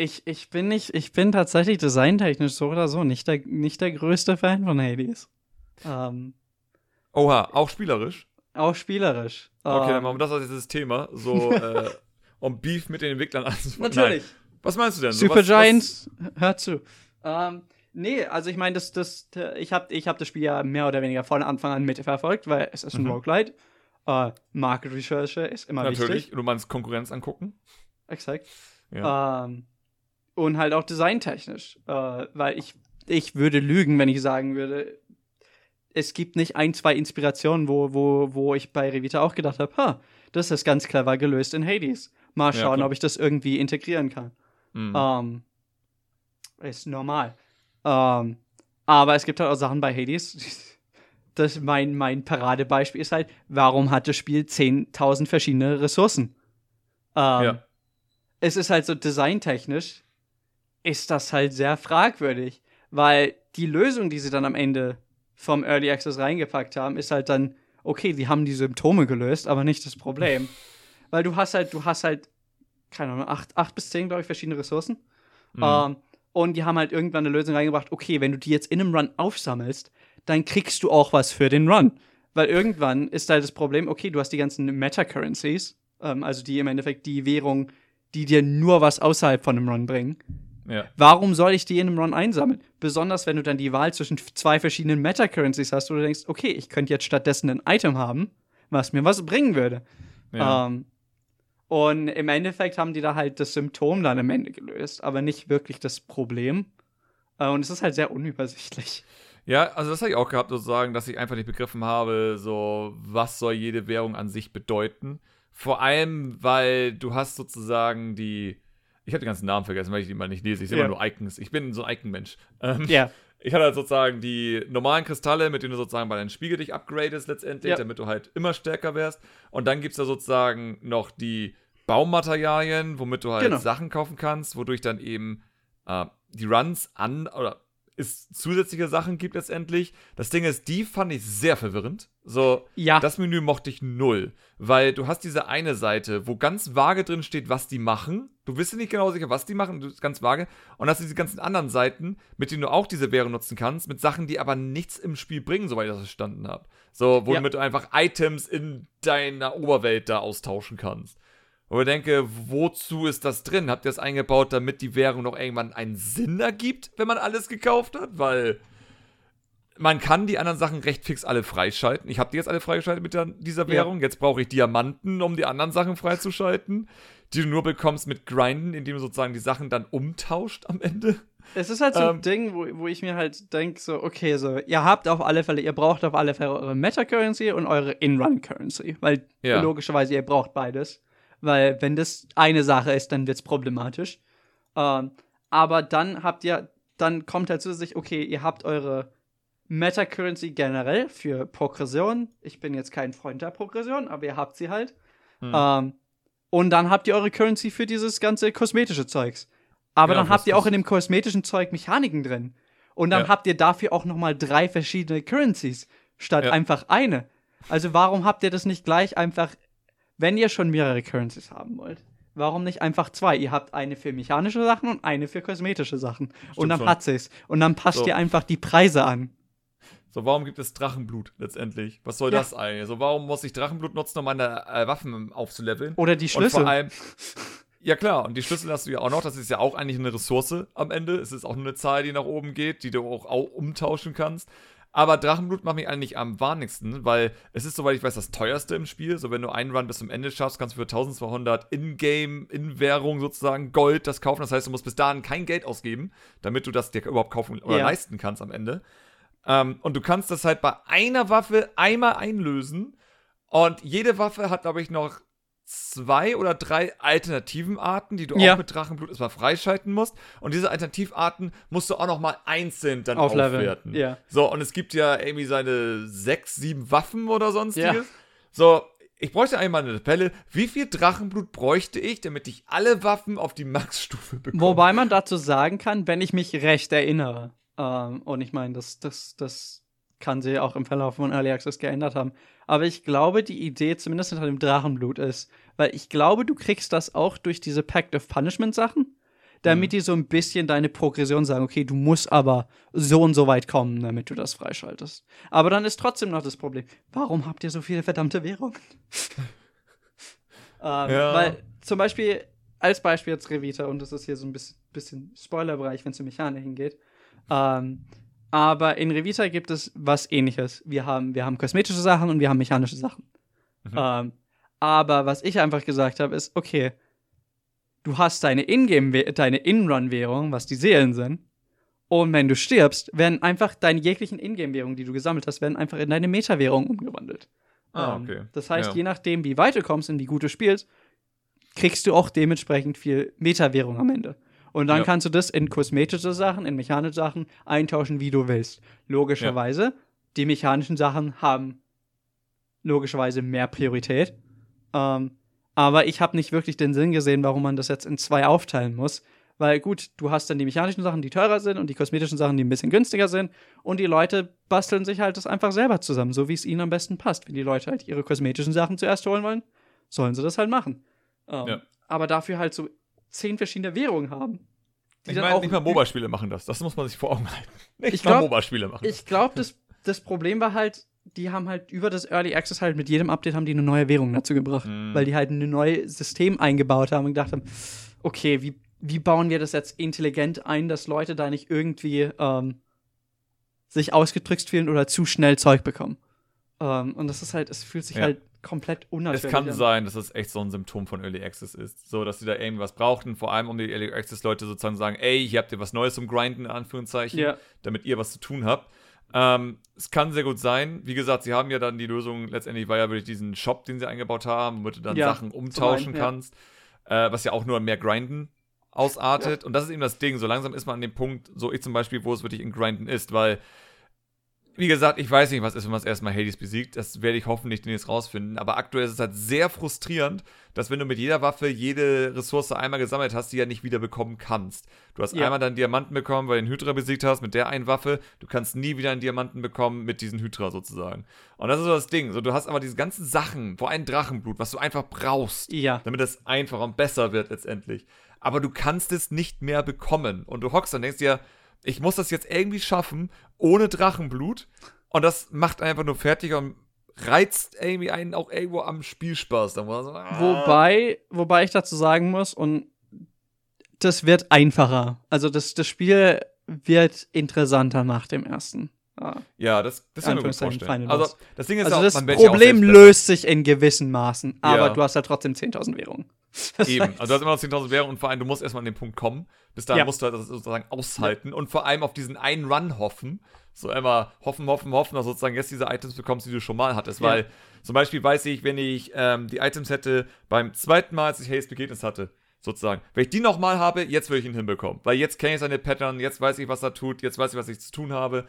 ich, ich bin nicht, ich bin tatsächlich designtechnisch so oder so nicht der, nicht der größte Fan von Hades. Ähm,
Oha, auch spielerisch.
auch spielerisch.
Okay, dann
ähm,
machen wir das als dieses Thema. So, äh, um Beef mit den Entwicklern anzufangen.
Natürlich.
Nein. Was meinst du denn? So,
Super
was,
Giants, hört zu. Ähm, nee, also ich meine, das, das, ich habe ich hab das Spiel ja mehr oder weniger von Anfang an mitverfolgt, weil es ist ein
Mhm.
Roguelite. Äh, Market Research ist immer
natürlich.
wichtig.
Du meinst Konkurrenz angucken?
Exakt.
Ja.
Ähm, und halt auch designtechnisch. Äh, weil ich, ich würde lügen, wenn ich sagen würde, es gibt nicht ein, zwei Inspirationen, wo, wo, wo ich bei Revita auch gedacht habe, ha, das ist ganz clever gelöst in Hades. Mal
Ja,
schauen,
klar.
ob ich das irgendwie integrieren kann.
Mhm.
Ähm, ist normal. Ähm, aber es gibt halt auch Sachen bei Hades. Das mein, mein Paradebeispiel ist halt, warum hat das Spiel 10.000 verschiedene Ressourcen? Ähm,
Ja.
Es ist halt so designtechnisch, ist das halt sehr fragwürdig, weil die Lösung, die sie dann am Ende vom Early Access reingepackt haben, ist halt dann, okay, die haben die Symptome gelöst, aber nicht das Problem. weil du hast halt, du hast halt, keine Ahnung, acht, acht bis zehn, glaube ich, verschiedene Ressourcen.
Mhm.
Ähm, und die haben halt irgendwann eine Lösung reingebracht, okay, wenn du die jetzt in einem Run aufsammelst, dann kriegst du auch was für den Run. Weil irgendwann ist halt das Problem, okay, du hast die ganzen Meta-Currencies, ähm, also die im Endeffekt die Währung, die dir nur was außerhalb von einem Run bringen.
Ja.
Warum soll ich die in einem Run einsammeln? Besonders wenn du dann die Wahl zwischen zwei verschiedenen Meta-Currencies hast, wo du denkst, okay, ich könnte jetzt stattdessen ein Item haben, was mir was bringen würde.
ja.
Ähm, und im Endeffekt haben die da halt das Symptom dann am Ende gelöst, aber nicht wirklich das Problem. Äh, und es ist halt sehr unübersichtlich.
Ja, also das habe ich auch gehabt, sozusagen, dass ich einfach nicht begriffen habe, so, was soll jede Währung an sich bedeuten. Vor allem, weil du hast sozusagen die. Ich habe den ganzen Namen vergessen, weil ich die mal nicht lese. Ich sehe
Ja.
immer nur Icons. Ich bin so ein Icon-Mensch. Ähm,
Ja.
Ich hatte halt sozusagen die normalen Kristalle, mit denen du sozusagen bei deinem Spiegel dich upgradest letztendlich,
Ja.
damit du halt immer stärker wärst. Und dann gibt es da sozusagen noch die Baumaterialien, womit du halt
Genau.
Sachen kaufen kannst, wodurch dann eben äh, die Runs an oder es zusätzliche Sachen gibt letztendlich. Das Ding ist, die fand ich sehr verwirrend. So,
Ja.
das Menü mochte ich null, weil du hast diese eine Seite, wo ganz vage drin steht, was die machen. Du bist dir nicht genau sicher, was die machen, du ist ganz vage. Und hast diese ganzen anderen Seiten, mit denen du auch diese Währung nutzen kannst, mit Sachen, die aber nichts im Spiel bringen, soweit ich das verstanden habe. So, womit du einfach Items in deiner Oberwelt da austauschen kannst. Und ich denke, wozu ist das drin? Habt ihr das eingebaut, damit die Währung noch irgendwann einen Sinn ergibt, wenn man alles gekauft hat? Weil man kann die anderen Sachen recht fix alle freischalten. Ich habe die jetzt alle freigeschaltet mit der, dieser
Ja.
Währung. Jetzt brauche ich Diamanten, um die anderen Sachen freizuschalten, die du nur bekommst mit Grinden, indem du sozusagen die Sachen dann umtauscht am Ende.
Es ist halt so ein
Ähm,
Ding, wo, wo ich mir halt denke, so, okay, so, ihr habt auf alle Fälle, ihr braucht auf alle Fälle eure Meta-Currency und eure In-Run-Currency. Weil
Ja.
logischerweise ihr braucht beides. Weil wenn das eine Sache ist, dann wird es problematisch. Ähm, aber dann habt ihr, dann kommt halt zusätzlich, okay, ihr habt eure Meta-Currency generell für Progression. Ich bin jetzt kein Freund der Progression, aber ihr habt sie halt.
Hm.
Ähm, und dann habt ihr eure Currency für dieses ganze kosmetische Zeugs. Aber
Genau,
dann habt ihr auch in dem kosmetischen Zeug Mechaniken drin. Und dann
Ja.
habt ihr dafür auch noch mal drei verschiedene Currencies statt
Ja.
einfach eine. Also warum habt ihr das nicht gleich einfach, wenn ihr schon mehrere Currencies haben wollt? Warum nicht einfach zwei? Ihr habt eine für mechanische Sachen und eine für kosmetische Sachen. und dann
schon.
hat sie's. Und dann passt
So.
ihr einfach die Preise an.
So, warum gibt es Drachenblut letztendlich? Was soll
Ja.
das eigentlich? So, warum muss ich Drachenblut nutzen, um meine äh, Waffen aufzuleveln?
Oder die
Und
Schlüssel.
vor allem, ja klar, und die Schlüssel hast du ja auch noch. Das ist ja auch eigentlich eine Ressource am Ende. Es ist auch nur eine Zahl, die nach oben geht, die du auch au- umtauschen kannst. Aber Drachenblut macht mich eigentlich am wahnigsten, weil es ist, soweit ich weiß, das teuerste im Spiel. So, wenn du einen Run bis zum Ende schaffst, kannst du für 1200 In-Game, In-Währung sozusagen Gold das kaufen. Das heißt, du musst bis dahin kein Geld ausgeben, damit du das dir überhaupt kaufen oder
Ja.
leisten kannst am Ende. Ähm, und du kannst das halt bei einer Waffe einmal einlösen. Und jede Waffe hat, glaube ich, noch zwei oder drei alternativen Arten, die du
Ja.
auch mit Drachenblut erstmal freischalten musst. Und diese Alternativarten musst du auch noch mal einzeln dann
Aufleveln,
aufwerten.
ja.
So, und es gibt ja irgendwie seine sechs, sieben Waffen oder sonstiges.
Ja.
So, ich bräuchte einmal eine Tabelle. Wie viel Drachenblut bräuchte ich, damit ich alle Waffen auf die Max-Stufe bekomme?
Wobei man dazu sagen kann, wenn ich mich recht erinnere, ähm, und ich meine, das, das, das kann sie auch im Verlauf von Early Access geändert haben, aber ich glaube, die Idee zumindest hinter dem Drachenblut ist, weil ich glaube, du kriegst das auch durch diese Pact of Punishment Sachen, damit die so ein bisschen deine Progression sagen, okay, du musst aber so und so weit kommen, damit du das freischaltest. Aber dann ist trotzdem noch das Problem, warum habt ihr so viele verdammte Währungen? ähm,
Ja.
Weil zum Beispiel, als Beispiel jetzt Revita, und das ist hier so ein bisschen, bisschen Spoilerbereich, wenn es um Mechaniken geht. Ähm, aber in Revita gibt es was ähnliches. Wir haben, wir haben kosmetische Sachen und wir haben mechanische Sachen. Ähm, aber was ich einfach gesagt habe, ist, okay, du hast deine Ingame, deine In-Run-Währung, was die Seelen sind. Und wenn du stirbst, werden einfach deine jeglichen Ingame-Währungen, die du gesammelt hast, werden einfach in deine Meta-Währung umgewandelt.
Ah,
Ähm,
okay.
Das heißt,
Ja.
je nachdem, wie weit du kommst und wie gut du spielst, kriegst du auch dementsprechend viel Meta-Währung am Ende. Und dann
Ja.
kannst du das in kosmetische Sachen, in mechanische Sachen eintauschen, wie du willst. Logischerweise, die mechanischen Sachen haben logischerweise mehr Priorität. Ähm, aber ich habe nicht wirklich den Sinn gesehen, warum man das jetzt in zwei aufteilen muss. Weil gut, du hast dann die mechanischen Sachen, die teurer sind und die kosmetischen Sachen, die ein bisschen günstiger sind. Und die Leute basteln sich halt das einfach selber zusammen, so wie es ihnen am besten passt. Wenn die Leute halt ihre kosmetischen Sachen zuerst holen wollen, sollen sie das halt machen. Ähm,
Ja.
Aber dafür halt so zehn verschiedene Währungen haben. die
Ich meine,
auch-
nicht mal MOBA-Spiele machen das. Das muss man sich vor Augen halten. Nicht
Ich
mal
glaub-
MOBA-Spiele machen das.
Ich glaube, das, das Problem war halt, die haben halt über das Early Access halt mit jedem Update haben die eine neue Währung dazu gebracht.
Mhm.
Weil die halt ein neues System eingebaut haben und gedacht haben, okay, wie, wie bauen wir das jetzt intelligent ein, dass Leute da nicht irgendwie ähm, sich ausgetrickst fühlen oder zu schnell Zeug bekommen. Ähm, und das ist halt, es fühlt sich
Ja.
halt komplett unnatürlich
Es kann
an.
sein, dass es echt so ein Symptom von Early Access ist. So, dass sie da irgendwas brauchten, vor allem um die Early Access-Leute sozusagen sagen, ey, hier habt ihr was Neues zum Grinden, in Anführungszeichen,
Ja.
damit ihr was zu tun habt. Ähm, es kann sehr gut sein. Wie gesagt, sie haben ja dann die Lösung, letztendlich war ja wirklich diesen Shop, den sie eingebaut haben, womit du dann
Ja,
Sachen umtauschen
einen, ja.
kannst, äh, was ja auch nur mehr Grinden ausartet. Und das ist eben das Ding. So langsam ist man an dem Punkt, so ich zum Beispiel, wo es wirklich in Grinden ist, weil wie gesagt, ich weiß nicht, was ist, wenn man es erstmal Hades besiegt. Das werde ich hoffentlich demnächst rausfinden. Aber aktuell ist es halt sehr frustrierend, dass wenn du mit jeder Waffe jede Ressource einmal gesammelt hast, die ja nicht wieder bekommen kannst. Du hast
Ja.
einmal dann Diamanten bekommen, weil du den Hydra besiegt hast mit der einen Waffe. Du kannst nie wieder einen Diamanten bekommen mit diesen Hydra sozusagen. Und das ist so das Ding. So, du hast aber diese ganzen Sachen, vor allem Drachenblut, was du einfach brauchst
Ja.
damit es einfacher und besser wird letztendlich. Aber du kannst es nicht mehr bekommen. Und du hockst dann und denkst dir, ich muss das jetzt irgendwie schaffen, ohne Drachenblut. Und das macht einfach nur fertig und reizt irgendwie einen auch irgendwo am Spielspaß. Dann war so, ah.
Wobei, wobei ich dazu sagen muss, und das wird einfacher. Also das, das Spiel wird interessanter nach dem ersten. Ja.
Ja, das, das kann ich mir vorstellen. Also, das Ding ist
Also
auch,
das Problem löst sich in gewissen Maßen, aber
Ja.
du hast ja trotzdem 10.000 Währungen.
Eben, also du hast immer noch 10.000 Währungen und vor allem, du musst erstmal an den Punkt kommen. Bis dahin
Ja.
musst du halt das sozusagen aushalten und vor allem auf diesen einen Run hoffen. So immer hoffen, hoffen, hoffen, dass du sozusagen jetzt diese Items bekommst, die du schon mal hattest.
Ja.
Weil zum Beispiel weiß ich, wenn ich ähm, die Items hätte beim zweiten Mal, als ich Haze begegnet hatte, sozusagen, wenn ich die nochmal habe, jetzt würde ich ihn hinbekommen. Weil jetzt kenne ich seine Pattern, jetzt weiß ich, was er tut, jetzt weiß ich, was ich zu tun habe.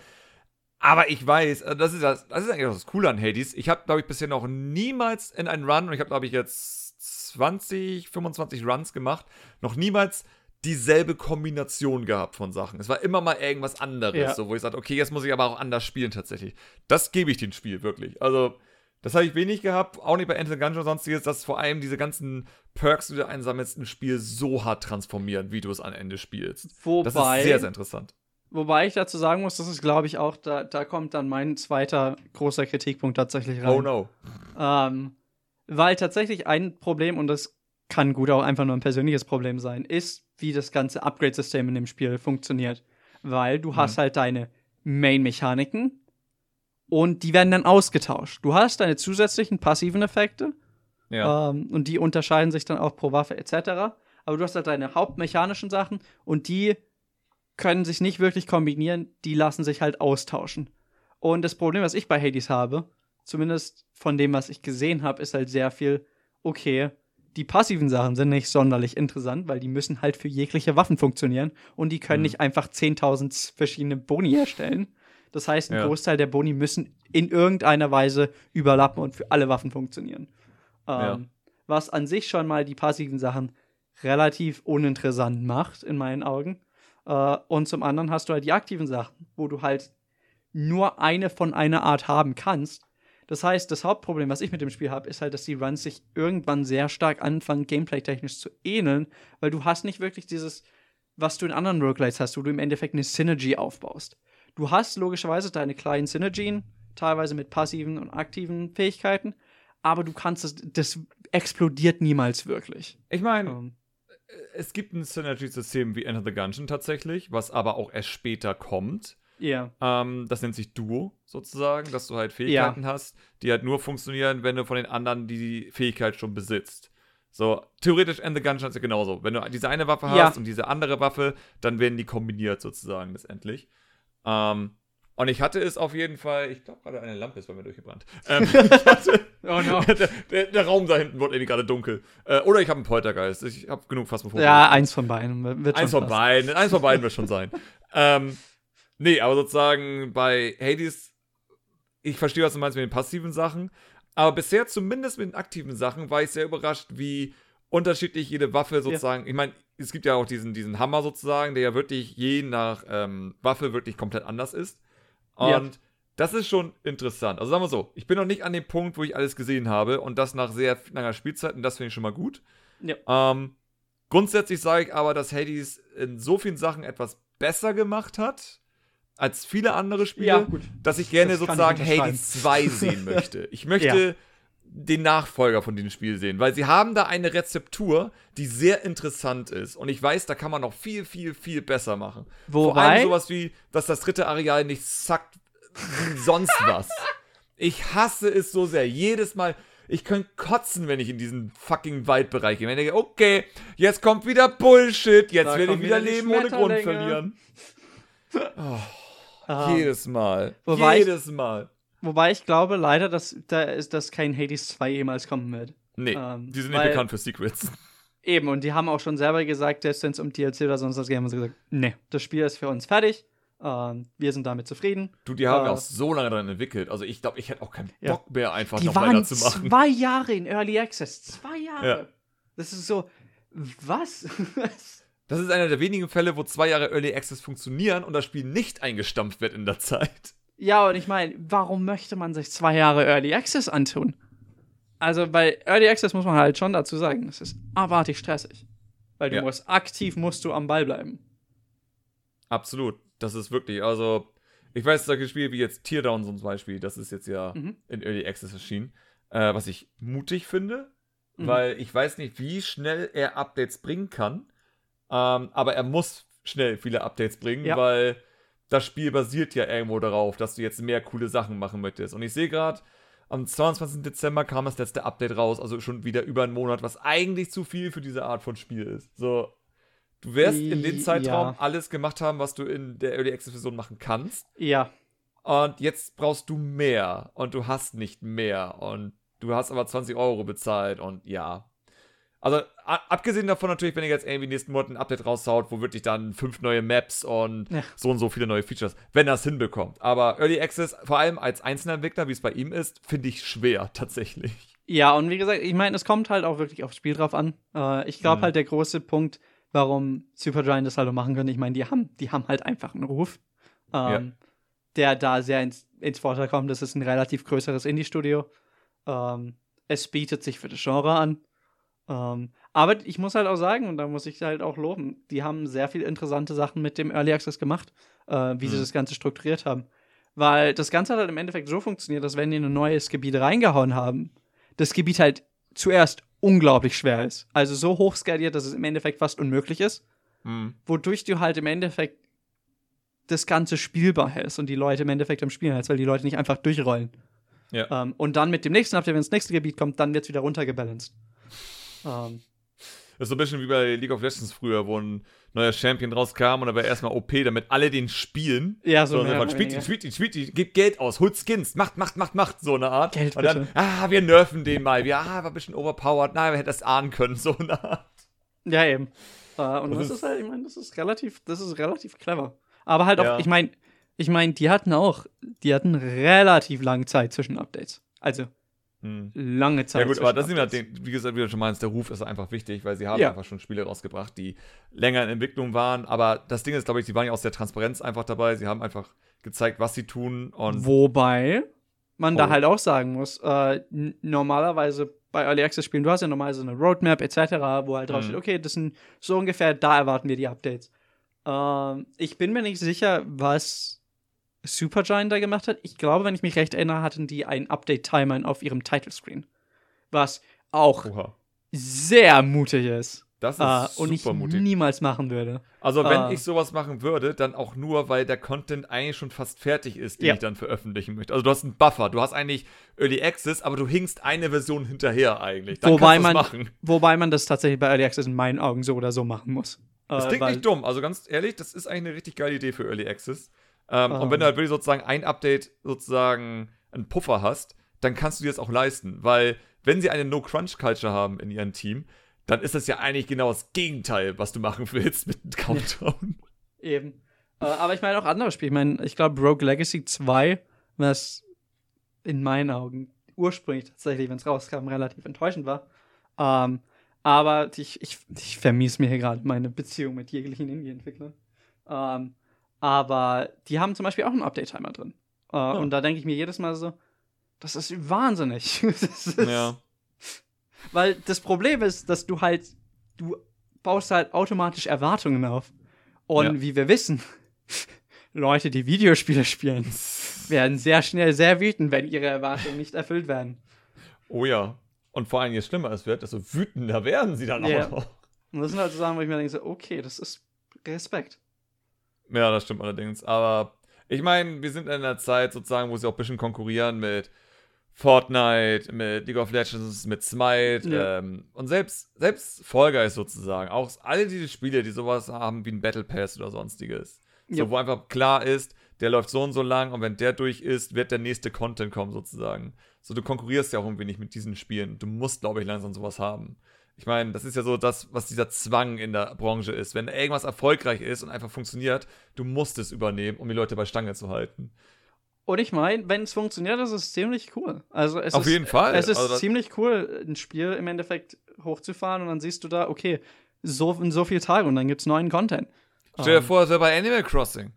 Aber ich weiß, äh, das ist, das, das ist eigentlich auch das Coole an Hades. Ich habe, glaube ich, bisher noch niemals in einen Run, und ich habe, glaube ich, jetzt 20, 25 Runs gemacht, noch niemals dieselbe Kombination gehabt von Sachen. Es war immer mal irgendwas anderes,
Ja.
so, wo ich sagte, okay, jetzt muss ich aber auch anders spielen tatsächlich. Das gebe ich dem Spiel wirklich. Also, das habe ich wenig gehabt, auch nicht bei Enter the Gungeon und sonstiges, dass vor allem diese ganzen Perks, die du einsammelst, ein Spiel so hart transformieren, wie du es am Ende spielst. Das
Wobei,
ist sehr, sehr interessant.
wobei ich dazu sagen muss, das ist, glaube ich, auch, da, da kommt dann mein zweiter großer Kritikpunkt tatsächlich rein.
Oh no.
Ähm, weil tatsächlich ein Problem, und das kann gut auch einfach nur ein persönliches Problem sein, ist, wie das ganze Upgrade-System in dem Spiel funktioniert. Weil du hast halt deine Main-Mechaniken und die werden dann ausgetauscht. Du hast deine zusätzlichen passiven Effekte
Ja.
ähm, und die unterscheiden sich dann auch pro Waffe etc. Aber du hast halt deine hauptmechanischen Sachen und die können sich nicht wirklich kombinieren, die lassen sich halt austauschen. Und das Problem, was ich bei Hades habe, zumindest von dem, was ich gesehen habe, ist halt sehr viel, okay, die passiven Sachen sind nicht sonderlich interessant, weil die müssen halt für jegliche Waffen funktionieren und die können
Mhm.
nicht einfach 10.000 verschiedene Boni herstellen. Das heißt, ein
Ja.
Großteil der Boni müssen in irgendeiner Weise überlappen und für alle Waffen funktionieren. Ähm,
Ja.
Was an sich schon mal die passiven Sachen relativ uninteressant macht, in meinen Augen. Äh, und zum anderen hast du halt die aktiven Sachen, wo du halt nur eine von einer Art haben kannst. Das heißt, das Hauptproblem, was ich mit dem Spiel habe, ist halt, dass die Runs sich irgendwann sehr stark anfangen, gameplay-technisch zu ähneln, weil du hast nicht wirklich dieses, was du in anderen Roguelites hast, wo du im Endeffekt eine Synergy aufbaust. Du hast logischerweise deine kleinen Synergien, teilweise mit passiven und aktiven Fähigkeiten, aber du kannst es, das explodiert niemals wirklich.
Ich meine,
Ähm,
es gibt ein Synergy-System wie Enter the Gungeon tatsächlich, was aber auch erst später kommt.
Ja.
Ähm, das nennt sich Duo sozusagen, dass du halt Fähigkeiten hast, die halt nur funktionieren, wenn du von den anderen die Fähigkeit schon besitzt. So, theoretisch End the Gungeon ist ja genauso. Wenn du diese eine Waffe
Ja.
hast und diese andere Waffe, dann werden die kombiniert sozusagen letztendlich. Ähm, und ich hatte es auf jeden Fall, ich glaube gerade eine Lampe ist bei mir durchgebrannt. Ähm, hatte,
Oh no.
der, der, der Raum da hinten wurde irgendwie gerade dunkel. Äh, oder ich habe einen Poltergeist. Ich habe genug Phasmophobie.
Ja, eins von beiden. Wird schon
Eins von beiden, eins von beiden wird schon sein. ähm, nee, aber sozusagen bei Hades, ich verstehe, was du meinst mit den passiven Sachen, aber bisher zumindest mit den aktiven Sachen war ich sehr überrascht, wie unterschiedlich jede Waffe sozusagen, ich meine, es gibt ja auch diesen, diesen Hammer sozusagen, der ja wirklich je nach ähm, Waffe wirklich komplett anders ist. Und
Ja.
das ist schon interessant. Also sagen wir so, ich bin noch nicht an dem Punkt, wo ich alles gesehen habe und das nach sehr langer Spielzeit und das finde ich schon mal gut.
Ja.
Ähm, grundsätzlich sage ich aber, dass Hades in so vielen Sachen etwas besser gemacht hat als viele andere Spiele,
Ja,
dass ich gerne
Das ich
sozusagen
unterschreiben.
Hades 2 sehen möchte. Ich möchte den Nachfolger von diesem Spiel sehen, weil sie haben da eine Rezeptur, die sehr interessant ist und ich weiß, da kann man noch viel, viel, viel besser machen. Vor allem
Wobei,
sowas wie, dass das dritte Areal nicht zackt wie sonst was. Ich hasse es so sehr. Jedes Mal, ich könnte kotzen, wenn ich in diesen fucking Waldbereich gehe. Wenn ich denke, okay, jetzt kommt wieder Bullshit, jetzt
Da
werde ich wieder
wieder
Leben ohne Grund verlieren.
ähm,
Jedes Mal.
Wobei ich-
Jedes Mal.
wobei ich glaube leider, dass da ist, dass kein Hades 2 jemals kommen wird.
Nee,
Ähm,
die sind nicht bekannt für Secrets.
Eben, und die haben auch schon selber gesagt, selbst wenn es um DLC oder sonst was geht, haben sie gesagt, nee, das Spiel ist für uns fertig. Ähm, wir sind damit zufrieden.
Du, die haben
Äh,
auch so lange daran entwickelt. Also ich glaube, ich hätte auch keinen
Ja.
Bock mehr, einfach
Die
noch
waren
weiterzumachen.
zwei Jahre in Early Access. Zwei Jahre.
Ja.
Das ist so, was?
Das ist einer der wenigen Fälle, wo zwei Jahre Early Access funktionieren und das Spiel nicht eingestampft wird in der Zeit.
ja, und ich meine, warum möchte man sich zwei Jahre Early Access antun? Also bei Early Access muss man halt schon dazu sagen, es ist abartig stressig. Weil du
Ja.
musst, aktiv musst du am Ball bleiben.
Absolut. Das ist wirklich, also, ich weiß, solche Spiele wie jetzt Teardown zum Beispiel, das ist jetzt ja
Mhm.
in Early Access erschienen, äh, was ich mutig finde,
Mhm.
weil ich weiß nicht, wie schnell er Updates bringen kann, ähm, aber er muss schnell viele Updates bringen,
Ja.
weil das Spiel basiert ja irgendwo darauf, dass du jetzt mehr coole Sachen machen möchtest. Und ich sehe gerade, am 22. Dezember kam das letzte Update raus, also schon wieder über einen Monat, was eigentlich zu viel für diese Art von Spiel ist. So, du wirst in dem
Ja.
Zeitraum alles gemacht haben, was du in der Early Access Version machen kannst.
Ja,
Und jetzt brauchst du mehr und du hast nicht mehr und du hast aber 20 Euro bezahlt und ja. Also abgesehen davon natürlich, wenn ihr jetzt irgendwie nächsten Monat ein Update raushaut, wo wirklich dann fünf neue Maps und
Ja.
so und so viele neue Features, wenn er es hinbekommt. Aber Early Access, vor allem als Einzelentwickler, wie es bei ihm ist, finde ich schwer tatsächlich.
Ja, und wie gesagt, ich meine, es kommt halt auch wirklich aufs Spiel drauf an. Äh, ich glaube
Mhm.
halt, der große Punkt, warum Supergiant das halt auch machen können, ich meine, die haben, die haben halt einfach einen Ruf, ähm, der da sehr ins, ins Vorteil kommt. Das ist ein relativ größeres Indie-Studio. Ähm, es bietet sich für das Genre an. Ähm, aber ich muss halt auch sagen, und da muss ich halt auch loben, die haben sehr viele interessante Sachen mit dem Early Access gemacht, äh, wie sie
Mhm.
das Ganze strukturiert haben. Weil das Ganze hat halt im Endeffekt so funktioniert, dass wenn die in ein neues Gebiet reingehauen haben, das Gebiet halt zuerst unglaublich schwer ist. Also so hoch skaliert, dass es im Endeffekt fast unmöglich ist.
Hm.
Wodurch du halt im Endeffekt das Ganze spielbar hältst und die Leute im Endeffekt am Spielen hältst, weil die Leute nicht einfach durchrollen.
Ja.
Ähm, und dann mit dem nächsten Update, wenn das nächste Gebiet kommt, dann wird es wieder runtergebalanced. Ähm,
Das ist so ein bisschen wie bei League of Legends früher, wo ein neuer Champion rauskam und er war erstmal OP, damit alle den spielen.
ja, so,
So,
mehr
spielt ihn, spielt ihn, spielt ihn, gibt Geld aus, holt Skins, macht, macht, macht, macht, so eine Art.
Geld,
und dann,
bitte.
ah, wir nerven den mal. Wir, ah, war ein bisschen overpowered. Na, wer hätte das ahnen können, so eine Art.
Ja, eben. Äh, und
Das
das,
ist-
ist halt, ich meine, das ist relativ, das ist relativ clever. Aber halt auch,
Ja.
ich meine, ich meine, die hatten auch, die hatten relativ lange Zeit zwischen Updates. Also
Hm.
lange Zeit.
Ja gut, aber das sind ja,
Updates.
den, wie gesagt, wie du schon meinst, der Ruf ist einfach wichtig, weil sie haben
Ja.
einfach schon Spiele rausgebracht, die länger in Entwicklung waren. Aber das Ding ist, glaube ich, sie waren ja aus der Transparenz einfach dabei. Sie haben einfach gezeigt, was sie tun. Und
Wobei man da
Oh.
halt auch sagen muss, äh, normalerweise bei Early Access Spielen, du hast ja normalerweise eine Roadmap etc., wo halt drauf
Mhm.
steht, okay, das sind so ungefähr, da erwarten wir die Updates. Ähm, ich bin mir nicht sicher, was Supergiant da gemacht hat. Ich glaube, wenn ich mich recht erinnere, hatten die einen Update-Timer auf ihrem Title-Screen. Was auch
oha,
sehr mutig ist.
das ist
Äh, und ich
super mutig.
niemals machen würde.
Also, wenn
äh,
ich sowas machen würde, dann auch nur, weil der Content eigentlich schon fast fertig ist, den
Ja.
ich dann veröffentlichen möchte. Also, du hast einen Buffer, du hast eigentlich Early Access, aber du hinkst eine Version hinterher eigentlich. Dann
Wobei man,
machen.
wobei man das tatsächlich bei Early Access in meinen Augen so oder so machen muss.
Das
Äh,
klingt
weil-
nicht dumm. Also ganz ehrlich, das ist eigentlich eine richtig geile Idee für Early Access. Ähm, Und
Ähm.
wenn du halt wirklich sozusagen ein Update sozusagen einen Puffer hast, dann kannst du dir das auch leisten. Weil wenn sie eine No-Crunch-Culture haben in ihrem Team, dann ist das ja eigentlich genau das Gegenteil, was du machen willst mit einem Countdown.
Eben. Äh, aber ich meine auch andere Spiele. Ich meine, ich glaube, Rogue Legacy 2, was in meinen Augen ursprünglich tatsächlich, wenn es rauskam, relativ enttäuschend war. Ähm, aber ich, ich, ich vermies mir hier gerade meine Beziehung mit jeglichen Indie-Entwicklern. Ähm, aber die haben zum Beispiel auch einen Update-Timer drin. Äh, Und da denke ich mir jedes Mal so, das ist wahnsinnig. das ist,
ja.
Weil das Problem ist, dass du halt, du baust halt automatisch Erwartungen auf. Und
Ja.
wie wir wissen, Leute, die Videospiele spielen, werden sehr schnell sehr wütend, wenn ihre Erwartungen nicht erfüllt werden.
Oh ja. Und vor allem, je schlimmer es wird, desto wütender werden sie dann
Ja.
auch noch.
Und das sind halt so Sachen, wo ich mir denke, so, okay, das ist Respekt.
Ja, das stimmt allerdings. Aber ich meine, wir sind in einer Zeit sozusagen, wo sie auch ein bisschen konkurrieren mit Fortnite, mit League of Legends, mit Smite
Ja.
ähm, und selbst, selbst Fall Guys sozusagen. Auch alle diese Spiele, die sowas haben wie ein Battle Pass oder sonstiges. So,
Ja.
wo einfach klar ist, der läuft so und so lang und wenn der durch ist, wird der nächste Content kommen sozusagen. So, du konkurrierst ja auch irgendwie nicht mit diesen Spielen. Du musst, glaube ich, langsam sowas haben. Ich meine, das ist ja so das, was dieser Zwang in der Branche ist. Wenn irgendwas erfolgreich ist und einfach funktioniert, du musst es übernehmen, um die Leute bei Stange zu halten.
Und ich meine, wenn es funktioniert, ist es ziemlich cool. Also es
Auf
ist,
jeden Fall.
Es ist
Also
ziemlich cool, ein Spiel im Endeffekt hochzufahren und dann siehst du da, okay, so in so viel Tage und dann gibt es neuen Content.
Stell dir
Ähm,
vor, es wäre bei Animal Crossing.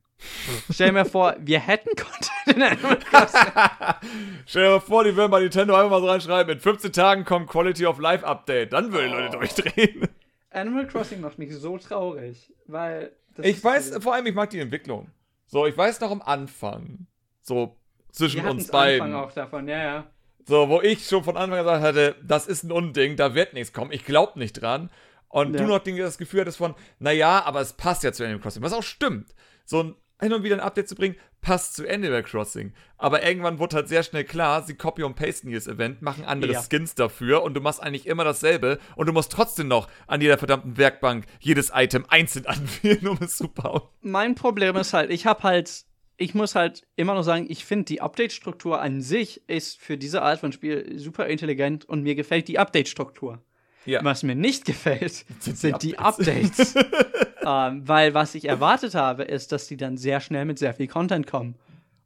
Stell mir vor, wir hätten Content in Animal Crossing.
Stell dir mal vor, die würden bei Nintendo einfach mal so reinschreiben, in 15 Tagen kommt Quality of Life Update. Dann würden die Leute
Oh.
durchdrehen.
Animal Crossing macht mich so traurig, weil das
Ich weiß, vor allem, ich mag die Entwicklung. So, ich weiß noch am Anfang, so zwischen
wir
uns beiden,
Anfang auch davon, ja, ja.
so, wo ich schon von Anfang an gesagt hatte, das ist ein Unding, da wird nichts kommen, ich glaub nicht dran. Und
Ja.
du noch das Gefühl hattest von, naja, aber es passt ja zu Animal Crossing, was auch stimmt. So ein hin und wieder ein Update zu bringen, passt zu Animal Crossing. Aber irgendwann wurde halt sehr schnell klar, sie copy und pasten jedes Event, machen andere
Ja.
Skins dafür und du machst eigentlich immer dasselbe und du musst trotzdem noch an jeder verdammten Werkbank jedes Item einzeln anwählen, um es zu bauen.
Mein Problem ist halt, ich habe halt, ich muss halt immer noch sagen, ich finde die Update-Struktur an sich ist für diese Art von Spiel super intelligent und mir gefällt die Update-Struktur.
Ja.
Was mir nicht gefällt,
Sind
sind,
die
die Updates. ähm, weil was ich erwartet habe, ist, dass die dann sehr schnell mit sehr viel Content kommen.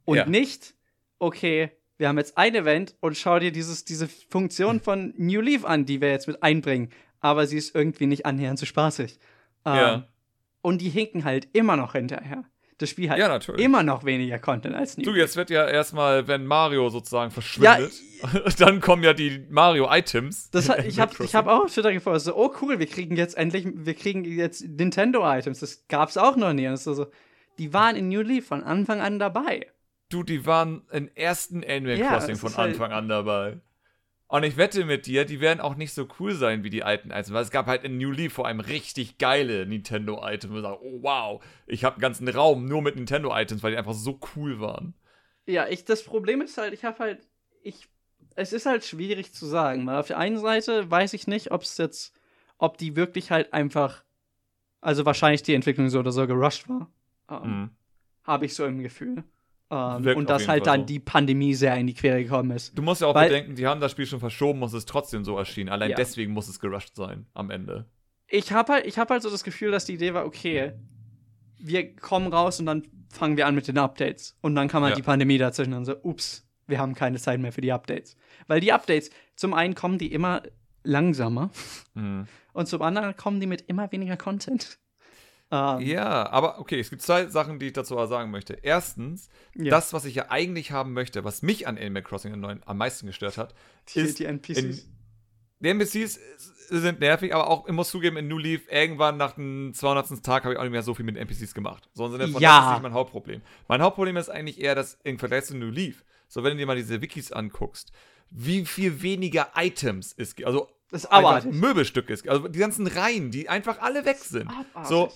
Und
Ja.
nicht, okay, wir haben jetzt ein Event und schau dir dieses, diese Funktion von New Leaf an, die wir jetzt mit einbringen. Aber sie ist irgendwie nicht annähernd so spaßig. Ähm,
Ja.
Und die hinken halt immer noch hinterher. Das Spiel hat
Ja,
immer noch weniger Content als New
Du, jetzt wird ja erstmal, wenn Mario sozusagen verschwindet, dann kommen ja die Mario-Items.
Das ich habe hab auch auf Twitter gefolgt, so, oh cool, wir kriegen jetzt endlich, wir kriegen jetzt Nintendo-Items. Das gab's auch noch nie. Und ist so, die waren in New Leaf von Anfang an dabei.
Du, die waren im ersten Animal
Ja,
Crossing von
halt-
Anfang an dabei. Und ich wette mit dir, die werden auch nicht so cool sein wie die alten Items, weil es gab halt in New Leaf vor allem richtig geile Nintendo-Items. Sage, oh wow, ich habe einen ganzen Raum nur mit Nintendo-Items, weil die einfach so cool waren.
Ja, ich, das Problem ist halt, ich habe halt, ich, es ist halt schwierig zu sagen, weil auf der einen Seite weiß ich nicht, ob es jetzt, ob die wirklich halt einfach, also wahrscheinlich die Entwicklung so oder so gerusht war. Ähm,
Mhm.
Habe ich so im Gefühl. Ähm, und dass halt
Fall
dann
so.
die Pandemie sehr in die Quere gekommen ist.
Du musst ja auch
Weil-
bedenken, die haben das Spiel schon verschoben, muss es trotzdem so erschienen. Allein
Ja.
deswegen muss es gerusht sein am Ende.
Ich habe halt, ich hab halt so das Gefühl, dass die Idee war, okay, wir kommen raus und dann fangen wir an mit den Updates. Und dann kam halt
Ja.
die Pandemie dazwischen und so, ups, wir haben keine Zeit mehr für die Updates. Weil die Updates, zum einen kommen die immer langsamer
Mhm.
und zum anderen kommen die mit immer weniger Content. Ähm,
Ja, aber okay, es gibt zwei Sachen, die ich dazu sagen möchte. Erstens,
Ja.
das, was ich ja eigentlich haben möchte, was mich an Animal Crossing im neuen am meisten gestört hat,
die,
ist
die NPCs.
in- die NPCs sind nervig, aber auch, ich muss zugeben, in New Leaf, irgendwann nach dem 200. Tag habe ich auch nicht mehr so viel mit NPCs gemacht. So im Sinne von,
Ja.
das ist nicht mein Hauptproblem. Mein Hauptproblem ist eigentlich eher, dass im Vergleich zu New Leaf, so wenn du dir mal diese Wikis anguckst, wie viel weniger Items es gibt. Also
das ist
es gibt. Also die ganzen Reihen, die einfach alle weg sind.
Abartig.
So,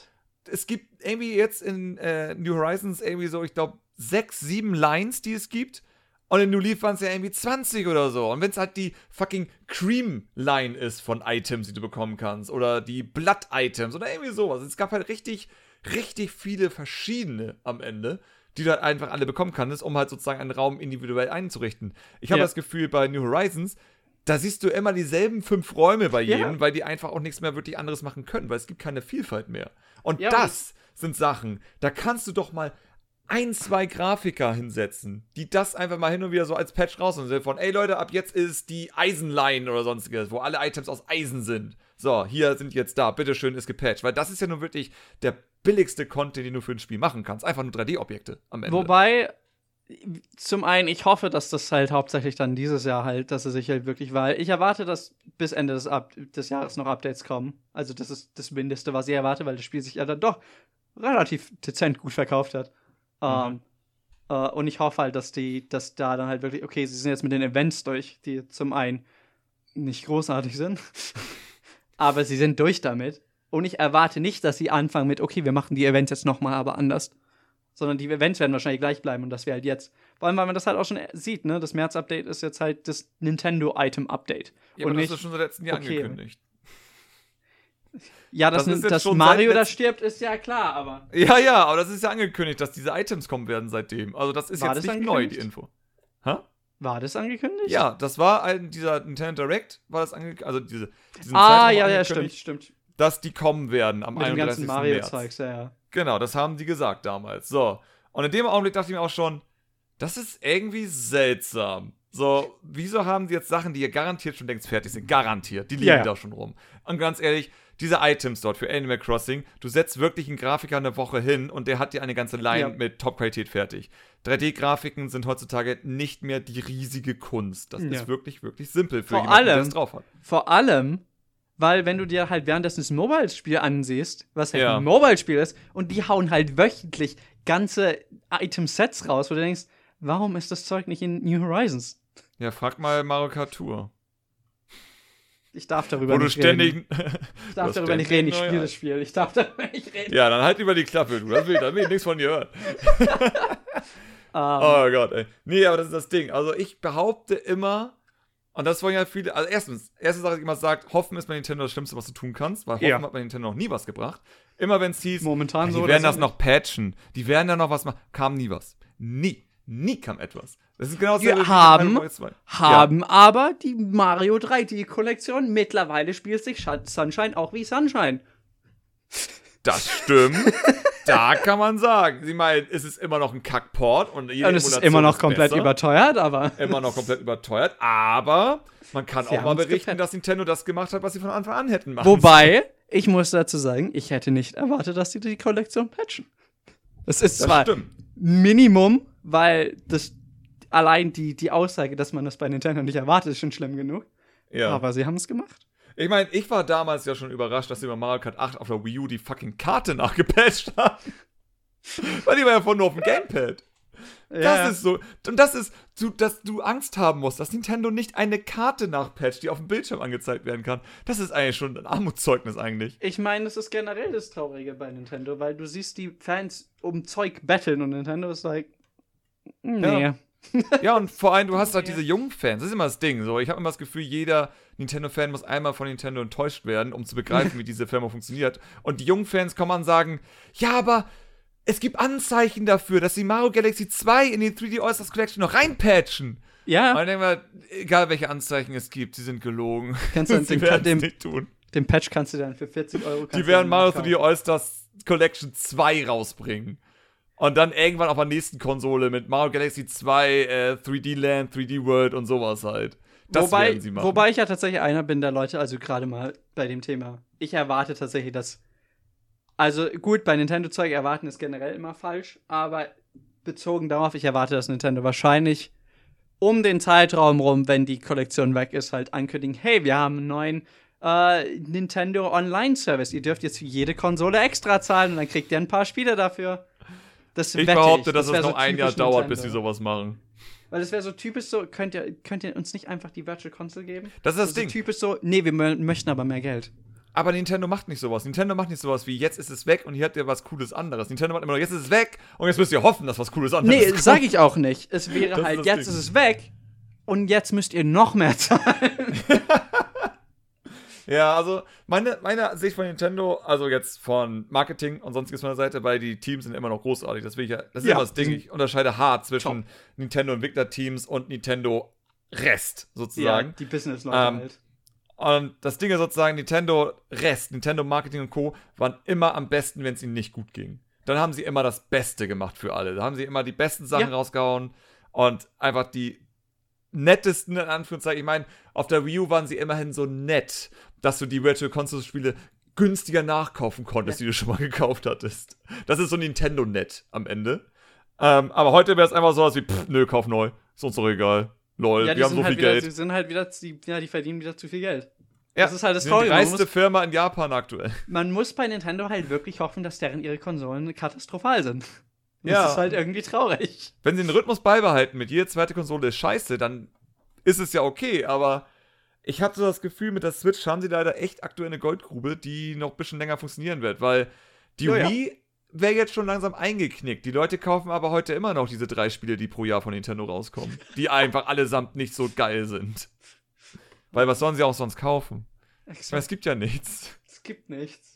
es gibt irgendwie jetzt in äh, New Horizons irgendwie so, ich glaube, sechs, sieben Lines, die es gibt. Und in New Leaf waren es ja irgendwie 20 oder so. Und wenn es halt die fucking Cream-Line ist von Items, die du bekommen kannst, oder die Blood-Items oder irgendwie sowas. Es gab halt richtig, richtig viele verschiedene am Ende, die du halt einfach alle bekommen kannst, um halt sozusagen einen Raum individuell einzurichten. Ich habe
Ja.
das Gefühl, bei New Horizons, da siehst du immer dieselben fünf Räume bei
Ja.
jedem, weil die einfach auch nichts mehr wirklich anderes machen können, weil es gibt keine Vielfalt mehr. Und
Ja,
das sind Sachen, da kannst du doch mal ein, zwei Grafiker hinsetzen, die das einfach mal hin und wieder so als Patch raus und von, ey Leute, ab jetzt ist die Eisenline oder sonstiges, wo alle Items aus Eisen sind. So, hier sind jetzt da, bitteschön ist gepatcht. Weil das ist ja nun wirklich der billigste Content, den du für ein Spiel machen kannst. Einfach nur 3D-Objekte am Ende.
Wobei, zum einen, ich hoffe, dass das halt hauptsächlich dann dieses Jahr halt, dass es sich halt wirklich, weil ich erwarte, dass bis Ende des, Up des Jahres noch Updates kommen. Also das ist das Mindeste, was ich erwarte, weil das Spiel sich ja dann doch relativ dezent gut verkauft hat. Ähm, äh, und ich hoffe halt, dass die, dass da dann halt wirklich, okay, sie sind jetzt mit den Events durch, die zum einen nicht großartig sind, aber sie sind durch damit. Und ich erwarte nicht, dass sie anfangen mit, okay, wir machen die Events jetzt nochmal, aber anders sondern die Events werden wahrscheinlich gleich bleiben und das wäre halt jetzt. Vor allem, weil man das halt auch schon sieht, ne? Das März-Update ist jetzt halt das Nintendo-Item-Update.
ja,
und
aber das
nicht-
ist schon seit letztem Jahr
okay.
angekündigt.
Ja, dass,
das ist
dass Mario da stirbt, ist ja klar, aber.
Ja, ja, aber das ist ja angekündigt, dass diese Items kommen werden seitdem. Also das ist
War
jetzt
das
nicht neu, die? Info. Hä?
War das angekündigt?
Ja, das war ein, dieser Nintendo Direct, war das angekündigt, also diese,
Ah, ja, ja, stimmt, stimmt.
Dass die kommen werden am
Mit dem
31.
ganzen
März.
Mario-Zeugs, ja, ja.
Genau, das haben die gesagt damals. So. Und in dem Augenblick dachte ich mir auch schon, das ist irgendwie seltsam. So, wieso haben die jetzt Sachen, die ihr garantiert schon längst fertig sind? Garantiert. Die liegen
Ja, ja.
da schon rum. Und ganz ehrlich, diese Items dort für Animal Crossing, du setzt wirklich einen Grafiker eine Woche hin und der hat dir eine ganze Line
Ja.
mit Top-Qualität fertig. 3D-Grafiken sind heutzutage nicht mehr die riesige Kunst. Das ist wirklich, wirklich simpel für
Vor
jemanden, der
allem-
es drauf hat.
Vor allem, weil wenn du dir halt währenddessen das Mobile-Spiel ansiehst, was halt
Ja.
ein Mobile-Spiel ist, und die hauen halt wöchentlich ganze Item-Sets raus, wo du denkst, warum ist das Zeug nicht in New Horizons?
Ja, frag mal Mario Kart Tour.
Ich darf darüber
Wo du
nicht
ständig.
reden. Ich darf darüber nicht reden, ich spiele das Spiel. Ich darf darüber nicht reden.
ja, dann halt über die Klappe, du. Das will, da will ich nichts von dir hören.
Ähm,
Oh Gott, ey. Nee, aber das ist das Ding. Also ich behaupte immer, und das wollen ja viele, also erstens, erste Sache, die ich immer sagt, hoffen ist bei Nintendo das Schlimmste, was du tun kannst, weil hoffen
Ja.
hat bei Nintendo noch nie was gebracht. Immer wenn es hieß,
Momentan
die
so.
werden das noch patchen, die werden da noch was machen, kam nie was. Nie. Nie kam etwas. Das ist genau
Wir
dasselbe wie
haben-
Mario Bros. 2.
haben aber die Mario 3D-Kollektion mittlerweile spielt sich Sunshine auch wie Sunshine.
Das stimmt. da kann man sagen. Sie meinen, es ist immer noch ein Kackport und jede
Und es ist immer noch komplett
besser.
überteuert, aber.
immer noch komplett überteuert, aber man kann
Sie
auch mal berichten,
gepatcht.
dass Nintendo das gemacht hat, was sie von Anfang an hätten machen
Wobei, ich muss dazu sagen, ich hätte nicht erwartet, dass sie die Kollektion patchen. Es ist
Das
zwar
stimmt.
Minimum, weil das allein die, die Aussage, dass man das bei Nintendo nicht erwartet, ist schon schlimm genug.
Ja.
Aber sie haben es gemacht.
Ich meine, ich war damals ja schon überrascht, dass sie bei Mario Kart 8 auf der Wii U die fucking Karte nachgepatcht haben. Weil die war ja von nur auf dem Gamepad. Das
Ja.
ist so. Und das ist, du, dass du Angst haben musst, dass Nintendo nicht eine Karte nachpatcht, die auf dem Bildschirm angezeigt werden kann. Das ist eigentlich schon ein Armutszeugnis eigentlich.
Ich meine, das ist generell das Traurige bei Nintendo, weil du siehst die Fans um Zeug betteln und Nintendo ist like, nee.
Ja. Ja, und vor allem, du hast halt diese jungen Fans. Das ist immer das Ding. So, ich habe immer das Gefühl, jeder Nintendo-Fan muss einmal von Nintendo enttäuscht werden, um zu begreifen, wie diese Firma funktioniert. Und die jungen Fans kommen und sagen, ja, aber es gibt Anzeichen dafür, dass sie Mario Galaxy 2 in die 3D All-Stars Collection noch reinpatchen. Und
Ja,
dann denken wir, egal welche Anzeichen es gibt, sie sind gelogen.
Kannst du
sie
den-
werden nicht tun.
den Patch kannst du dann für 40 Euro
Die werden Mario
kaufen.
3D All-Stars Collection 2 rausbringen. Und dann irgendwann auf der nächsten Konsole mit Mario Galaxy 2, äh, 3D Land, 3D World und sowas halt. Das
wobei,
werden sie machen.
wobei ich ja tatsächlich einer bin der Leute, also gerade mal bei dem Thema. Ich erwarte tatsächlich, dass. Also gut, bei Nintendo-Zeug erwarten ist generell immer falsch, aber bezogen darauf, ich erwarte, dass Nintendo wahrscheinlich um den Zeitraum rum, wenn die Kollektion weg ist, halt ankündigen, hey, wir haben einen neuen äh, Nintendo Online-Service. Ihr dürft jetzt für jede Konsole extra zahlen und dann kriegt ihr ein paar Spiele dafür. Das
ich behaupte,
ich.
dass
Das
es
wär
noch
so
ein Jahr dauert,
Nintendo.
bis sie sowas machen.
Weil das wäre so typisch so, könnt ihr, könnt ihr uns nicht einfach die Virtual Console geben?
Das ist das
so
Ding.
typisch so, nee, wir mö- möchten aber mehr Geld.
Aber Nintendo macht nicht sowas. Nintendo macht nicht sowas wie, jetzt ist es weg und hier habt ihr was Cooles anderes. Nintendo macht immer noch, jetzt ist es weg und jetzt müsst ihr hoffen, dass was Cooles anderes
Nee,
kommt.
sag ich auch nicht. Es wäre
Das ist
halt,
das
jetzt
Ding.
ist es weg und jetzt müsst ihr noch mehr zahlen.
Ja, also meine, meine Sicht von Nintendo, also jetzt von Marketing und sonstiges von der Seite, weil die Teams sind immer noch großartig. Das, will ich ja, das ist
Ja,
immer das Ding. Ich unterscheide hart zwischen Nintendo-Entwickler-Teams und Nintendo-Rest
ja,
sozusagen.
die Business-Leute
Ähm,
halt.
Und das Ding ist sozusagen, Nintendo Rest, Nintendo Marketing und Co. waren immer am besten, wenn es ihnen nicht gut ging. Dann haben sie immer das Beste gemacht für alle. Da haben sie immer die besten Sachen
Ja.
rausgehauen und einfach die nettesten, in Anführungszeichen. Ich meine, auf der Wii U waren sie immerhin so nett, dass du die Virtual Console Spiele günstiger nachkaufen konntest, die du schon mal gekauft hattest. Das ist so Nintendo-Net am Ende. Ähm, aber heute wäre es einfach so was wie, pff, nö, kauf neu. Ist uns doch egal. Lol,
Ja, die
wir haben so
halt
viel
wieder,
Geld.
die sind halt wieder, die, ja, die verdienen wieder zu viel Geld.
Ja,
das ist halt das
die
Traurige. Man
reichste Firma in Japan aktuell.
man muss bei Nintendo halt wirklich hoffen, dass deren ihre Konsolen katastrophal sind. Das
Ja.
ist halt irgendwie traurig.
Wenn sie den Rhythmus beibehalten mit jede zweite Konsole ist scheiße, dann ist es ja okay, aber ich hatte so das Gefühl, mit der Switch haben sie leider echt aktuell eine Goldgrube, die noch ein bisschen länger funktionieren wird, weil die
Ja, ja.
Wii wäre jetzt schon langsam eingeknickt. Die Leute kaufen aber heute immer noch diese drei Spiele, die pro Jahr von Nintendo rauskommen, die einfach allesamt nicht so geil sind. Weil was sollen sie auch sonst kaufen? Meine, es gibt ja nichts.
Es gibt nichts.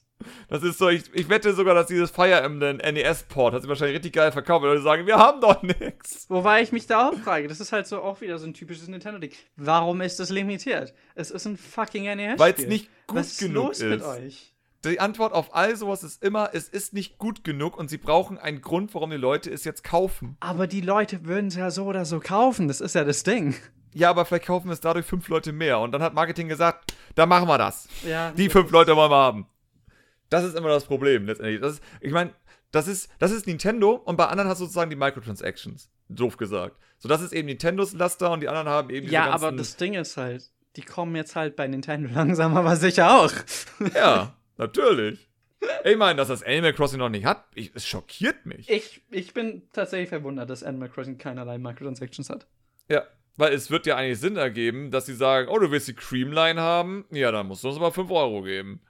Das ist so, ich, ich wette sogar, dass dieses Fire Emblem NES-Port hat sich wahrscheinlich richtig geil verkauft, weil Leute sagen, wir haben doch nichts.
Wobei ich mich da auch frage, das ist halt so auch wieder so ein typisches Nintendo-Ding. Warum ist das limitiert? Es ist ein fucking NES-Spiel.
Weil es nicht gut
Was ist
genug
los
ist.
mit euch?
Die Antwort auf all sowas ist immer, es ist nicht gut genug und sie brauchen einen Grund, warum die Leute es jetzt kaufen.
Aber die Leute würden es ja so oder so kaufen, das ist ja das Ding.
Ja, aber vielleicht kaufen es dadurch fünf Leute mehr. Und dann hat Marketing gesagt, da machen wir das.
Ja,
Die fünf Leute wollen wir haben. Das ist immer das Problem letztendlich. Das ist, ich meine, das ist, das ist Nintendo und bei anderen hast du sozusagen die Microtransactions. Doof gesagt. So, das ist eben Nintendos Laster und die anderen haben eben
Ja, aber das Ding ist halt, die kommen jetzt halt bei Nintendo langsam, aber sicher auch.
Ja, natürlich. Ich meine, dass das Animal Crossing noch nicht hat, ich, es schockiert mich.
Ich, ich bin tatsächlich verwundert, dass Animal Crossing keinerlei Microtransactions hat.
Ja, weil es wird ja eigentlich Sinn ergeben, dass sie sagen, oh, du willst die Creamline haben? Ja, dann musst du uns aber 5 Euro geben.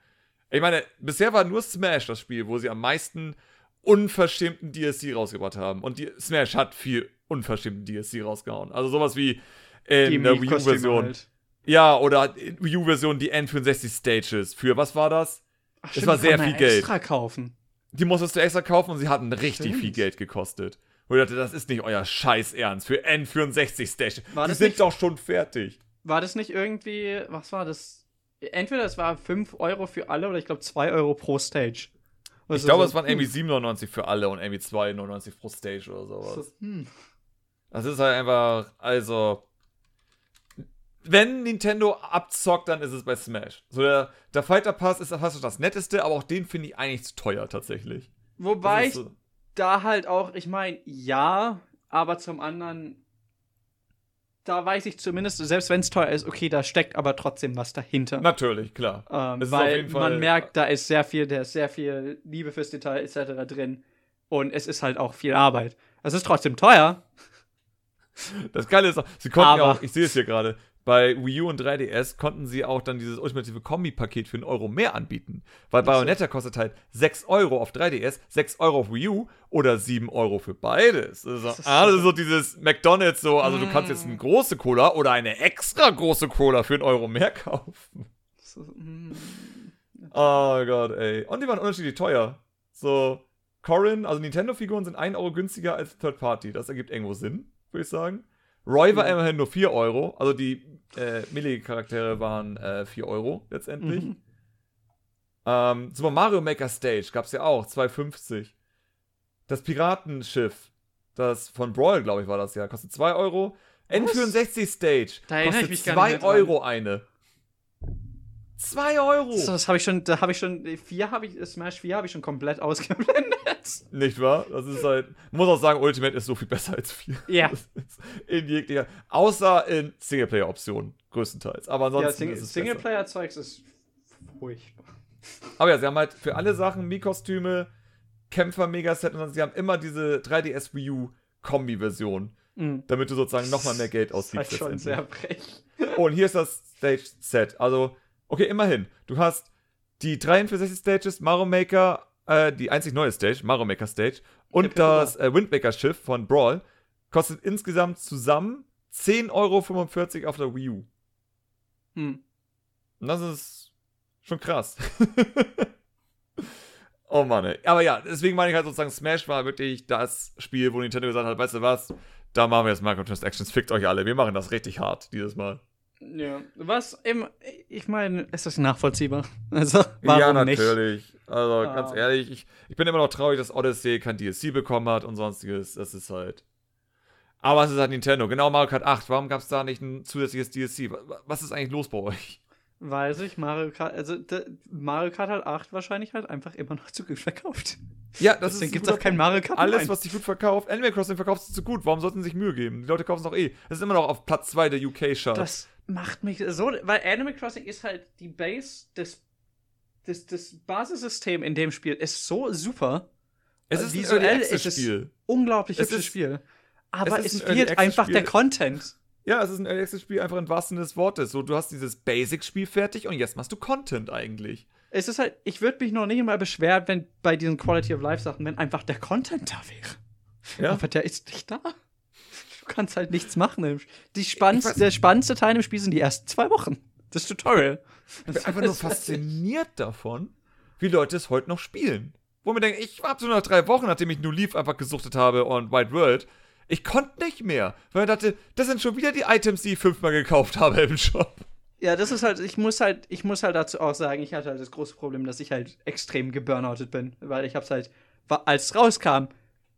Ich meine, bisher war nur Smash das Spiel, wo sie am meisten unverschämten DLC rausgebracht haben. Und die, Smash hat viel unverschämten DLC rausgehauen. Also sowas wie in der Wii U-Version.
halt.
Ja, oder in Wii U-Version die N64 Stages. Für was war das?
Ach,
Es war
die
sehr viel Geld.
extra kaufen.
Die musstest du extra kaufen und sie hatten richtig
Stimmt.
viel Geld gekostet. Wo ich dachte, das ist nicht euer Scheiß Ernst. Für N64 Stages. Die
das
sind
nicht-
doch schon fertig.
War das nicht irgendwie, was war das? Entweder es war 5 Euro für alle oder ich glaube 2 Euro pro Stage.
Ich
Also
glaube,
so,
es waren irgendwie 7,99 für alle und irgendwie 2,99 pro Stage oder sowas.
so, hm.
Das ist halt einfach, also. Wenn Nintendo abzockt, dann ist es bei Smash. So, der, der Fighter Pass ist fast das Netteste, aber auch den finde ich eigentlich zu teuer tatsächlich.
Wobei
Das
ich
ist so,
da halt auch, ich meine, ja, aber zum anderen, da weiß ich zumindest, selbst wenn es teuer ist, okay, da steckt aber trotzdem was dahinter.
natürlich, klar.
Ähm, weil man merkt, da ist sehr viel, da ist sehr viel Liebe fürs Detail etc. drin. Und es ist halt auch viel Arbeit. Es ist trotzdem teuer.
Das Geile ist auch, sie konnten ja
Aber-
auch, ich sehe es hier gerade, bei Wii U und 3DS konnten sie auch dann dieses ultimative Kombi-Paket für einen Euro mehr anbieten. Weil. Bayonetta kostet halt 6 Euro auf 3DS, 6 Euro auf Wii U oder 7 Euro für beides. Das ist ah, das
so-
dieses McDonalds so, also du kannst jetzt eine große Cola oder eine extra große Cola für einen Euro mehr kaufen.
So, mm.
Oh Gott, ey. Und die waren unterschiedlich teuer. So, Corin, also Nintendo-Figuren sind 1 Euro günstiger als Third Party. Das ergibt irgendwo Sinn, würde ich sagen. Roy war
Ja.
immerhin nur 4 Euro. Also die äh, Melee-Charaktere waren äh, 4 Euro letztendlich.
Mhm.
Ähm, Super Mario Maker Stage gab's ja auch, 2,50. Das Piratenschiff, das von Brawl, glaube ich, war das ja, kostet 2 Euro. N64 Stage
Da
kostet
mich gar
2
nicht mehr dran.
Euro eine. 2 Euro!
So, das habe ich schon, da habe ich schon, vier habe ich, Smash 4 habe ich schon komplett ausgeblendet.
Nicht wahr? Das ist halt. Muss auch sagen, Ultimate ist so viel besser als 4.
Ja.
In jeglicher. Außer in Singleplayer-Optionen, größtenteils. Aber
Ja,
ansonsten
Sing
ist es.
Singleplayer-Zeugs ist furchtbar.
Aber ja, sie haben halt für alle Sachen Mi-Kostüme, Kämpfer-Megaset und sie haben immer diese 3DS Wii U Kombi-Version,
Mhm.
damit du sozusagen nochmal mehr Geld
Das ist halt
ausgibst.
schon sehr frech.
Oh, und hier ist das Stage-Set. Also, okay, immerhin. Du hast die 63 Stages, Mario Maker, äh, die einzig neue Stage, Mario Maker Stage, und das äh, Windmaker Schiff von Brawl. Kostet insgesamt zusammen 10,45 Euro auf der Wii U.
Hm.
Und das ist schon krass. oh Mann, ey. Aber ja, deswegen meine ich halt sozusagen, Smash war wirklich das Spiel, wo Nintendo gesagt hat, weißt du was, da machen wir jetzt Microtransactions, fickt euch alle, wir machen das richtig hart dieses Mal.
Ja. Was im, ich meine, ist das nachvollziehbar? Also, warum
ja,
nicht?
natürlich. Also, ganz
Ah.
ehrlich, ich, ich bin immer noch traurig, dass Odyssey kein DLC bekommen hat und sonstiges. Das ist halt. Aber es ist halt Nintendo. Genau Mario Kart 8. Warum gab es da nicht ein zusätzliches DLC? Wa- Was ist eigentlich los bei euch?
Weiß ich, Mario Kart, also Mario Kart hat 8 wahrscheinlich halt einfach immer noch zu gut verkauft.
Ja, das
Deswegen
ist
gibt
ein
es auch kein Mario Kart
Alles,
9.
was sich gut verkauft. Animal Crossing verkauft sich zu gut. Warum sollten sie sich Mühe geben? Die Leute kaufen es doch eh. Es ist immer noch auf Platz 2 der UK-Charts.
Das macht mich so, weil Animal Crossing ist halt die Base des, des, das Basissystem in dem Spiel ist so super.
Es ist
visuell ist es-
Spiel.
Unglaublich
Es
hübsches Spiel. Aber
es
es,
ein
fehlt einfach der
Spiel.
Content.
Ja, es ist ein Early Access Spiel einfach im wahrsten Sinne des Wortes. So, du hast dieses Basic-Spiel fertig und jetzt machst du Content eigentlich.
Es ist halt, ich würde mich noch nicht mal beschweren, wenn bei diesen Quality of Life Sachen, wenn einfach der Content da wäre.
Ja.
Aber der ist nicht da. Du kannst halt nichts machen. Die spannendste, der spannendste Teil im Spiel sind die ersten zwei Wochen. Das Tutorial.
Ich bin einfach nur fasziniert davon, wie Leute es heute noch spielen. Wo mir denke, ich habe so nach drei Wochen, nachdem ich New Leaf einfach gesuchtet habe und White World, ich konnte nicht mehr. Weil ich dachte, das sind schon wieder die Items, die ich fünfmal gekauft habe im Shop.
Ja, das ist halt, ich muss halt, ich muss halt dazu auch sagen, ich hatte halt das große Problem, dass ich halt extrem geburnoutet bin, weil ich hab's halt, als es rauskam,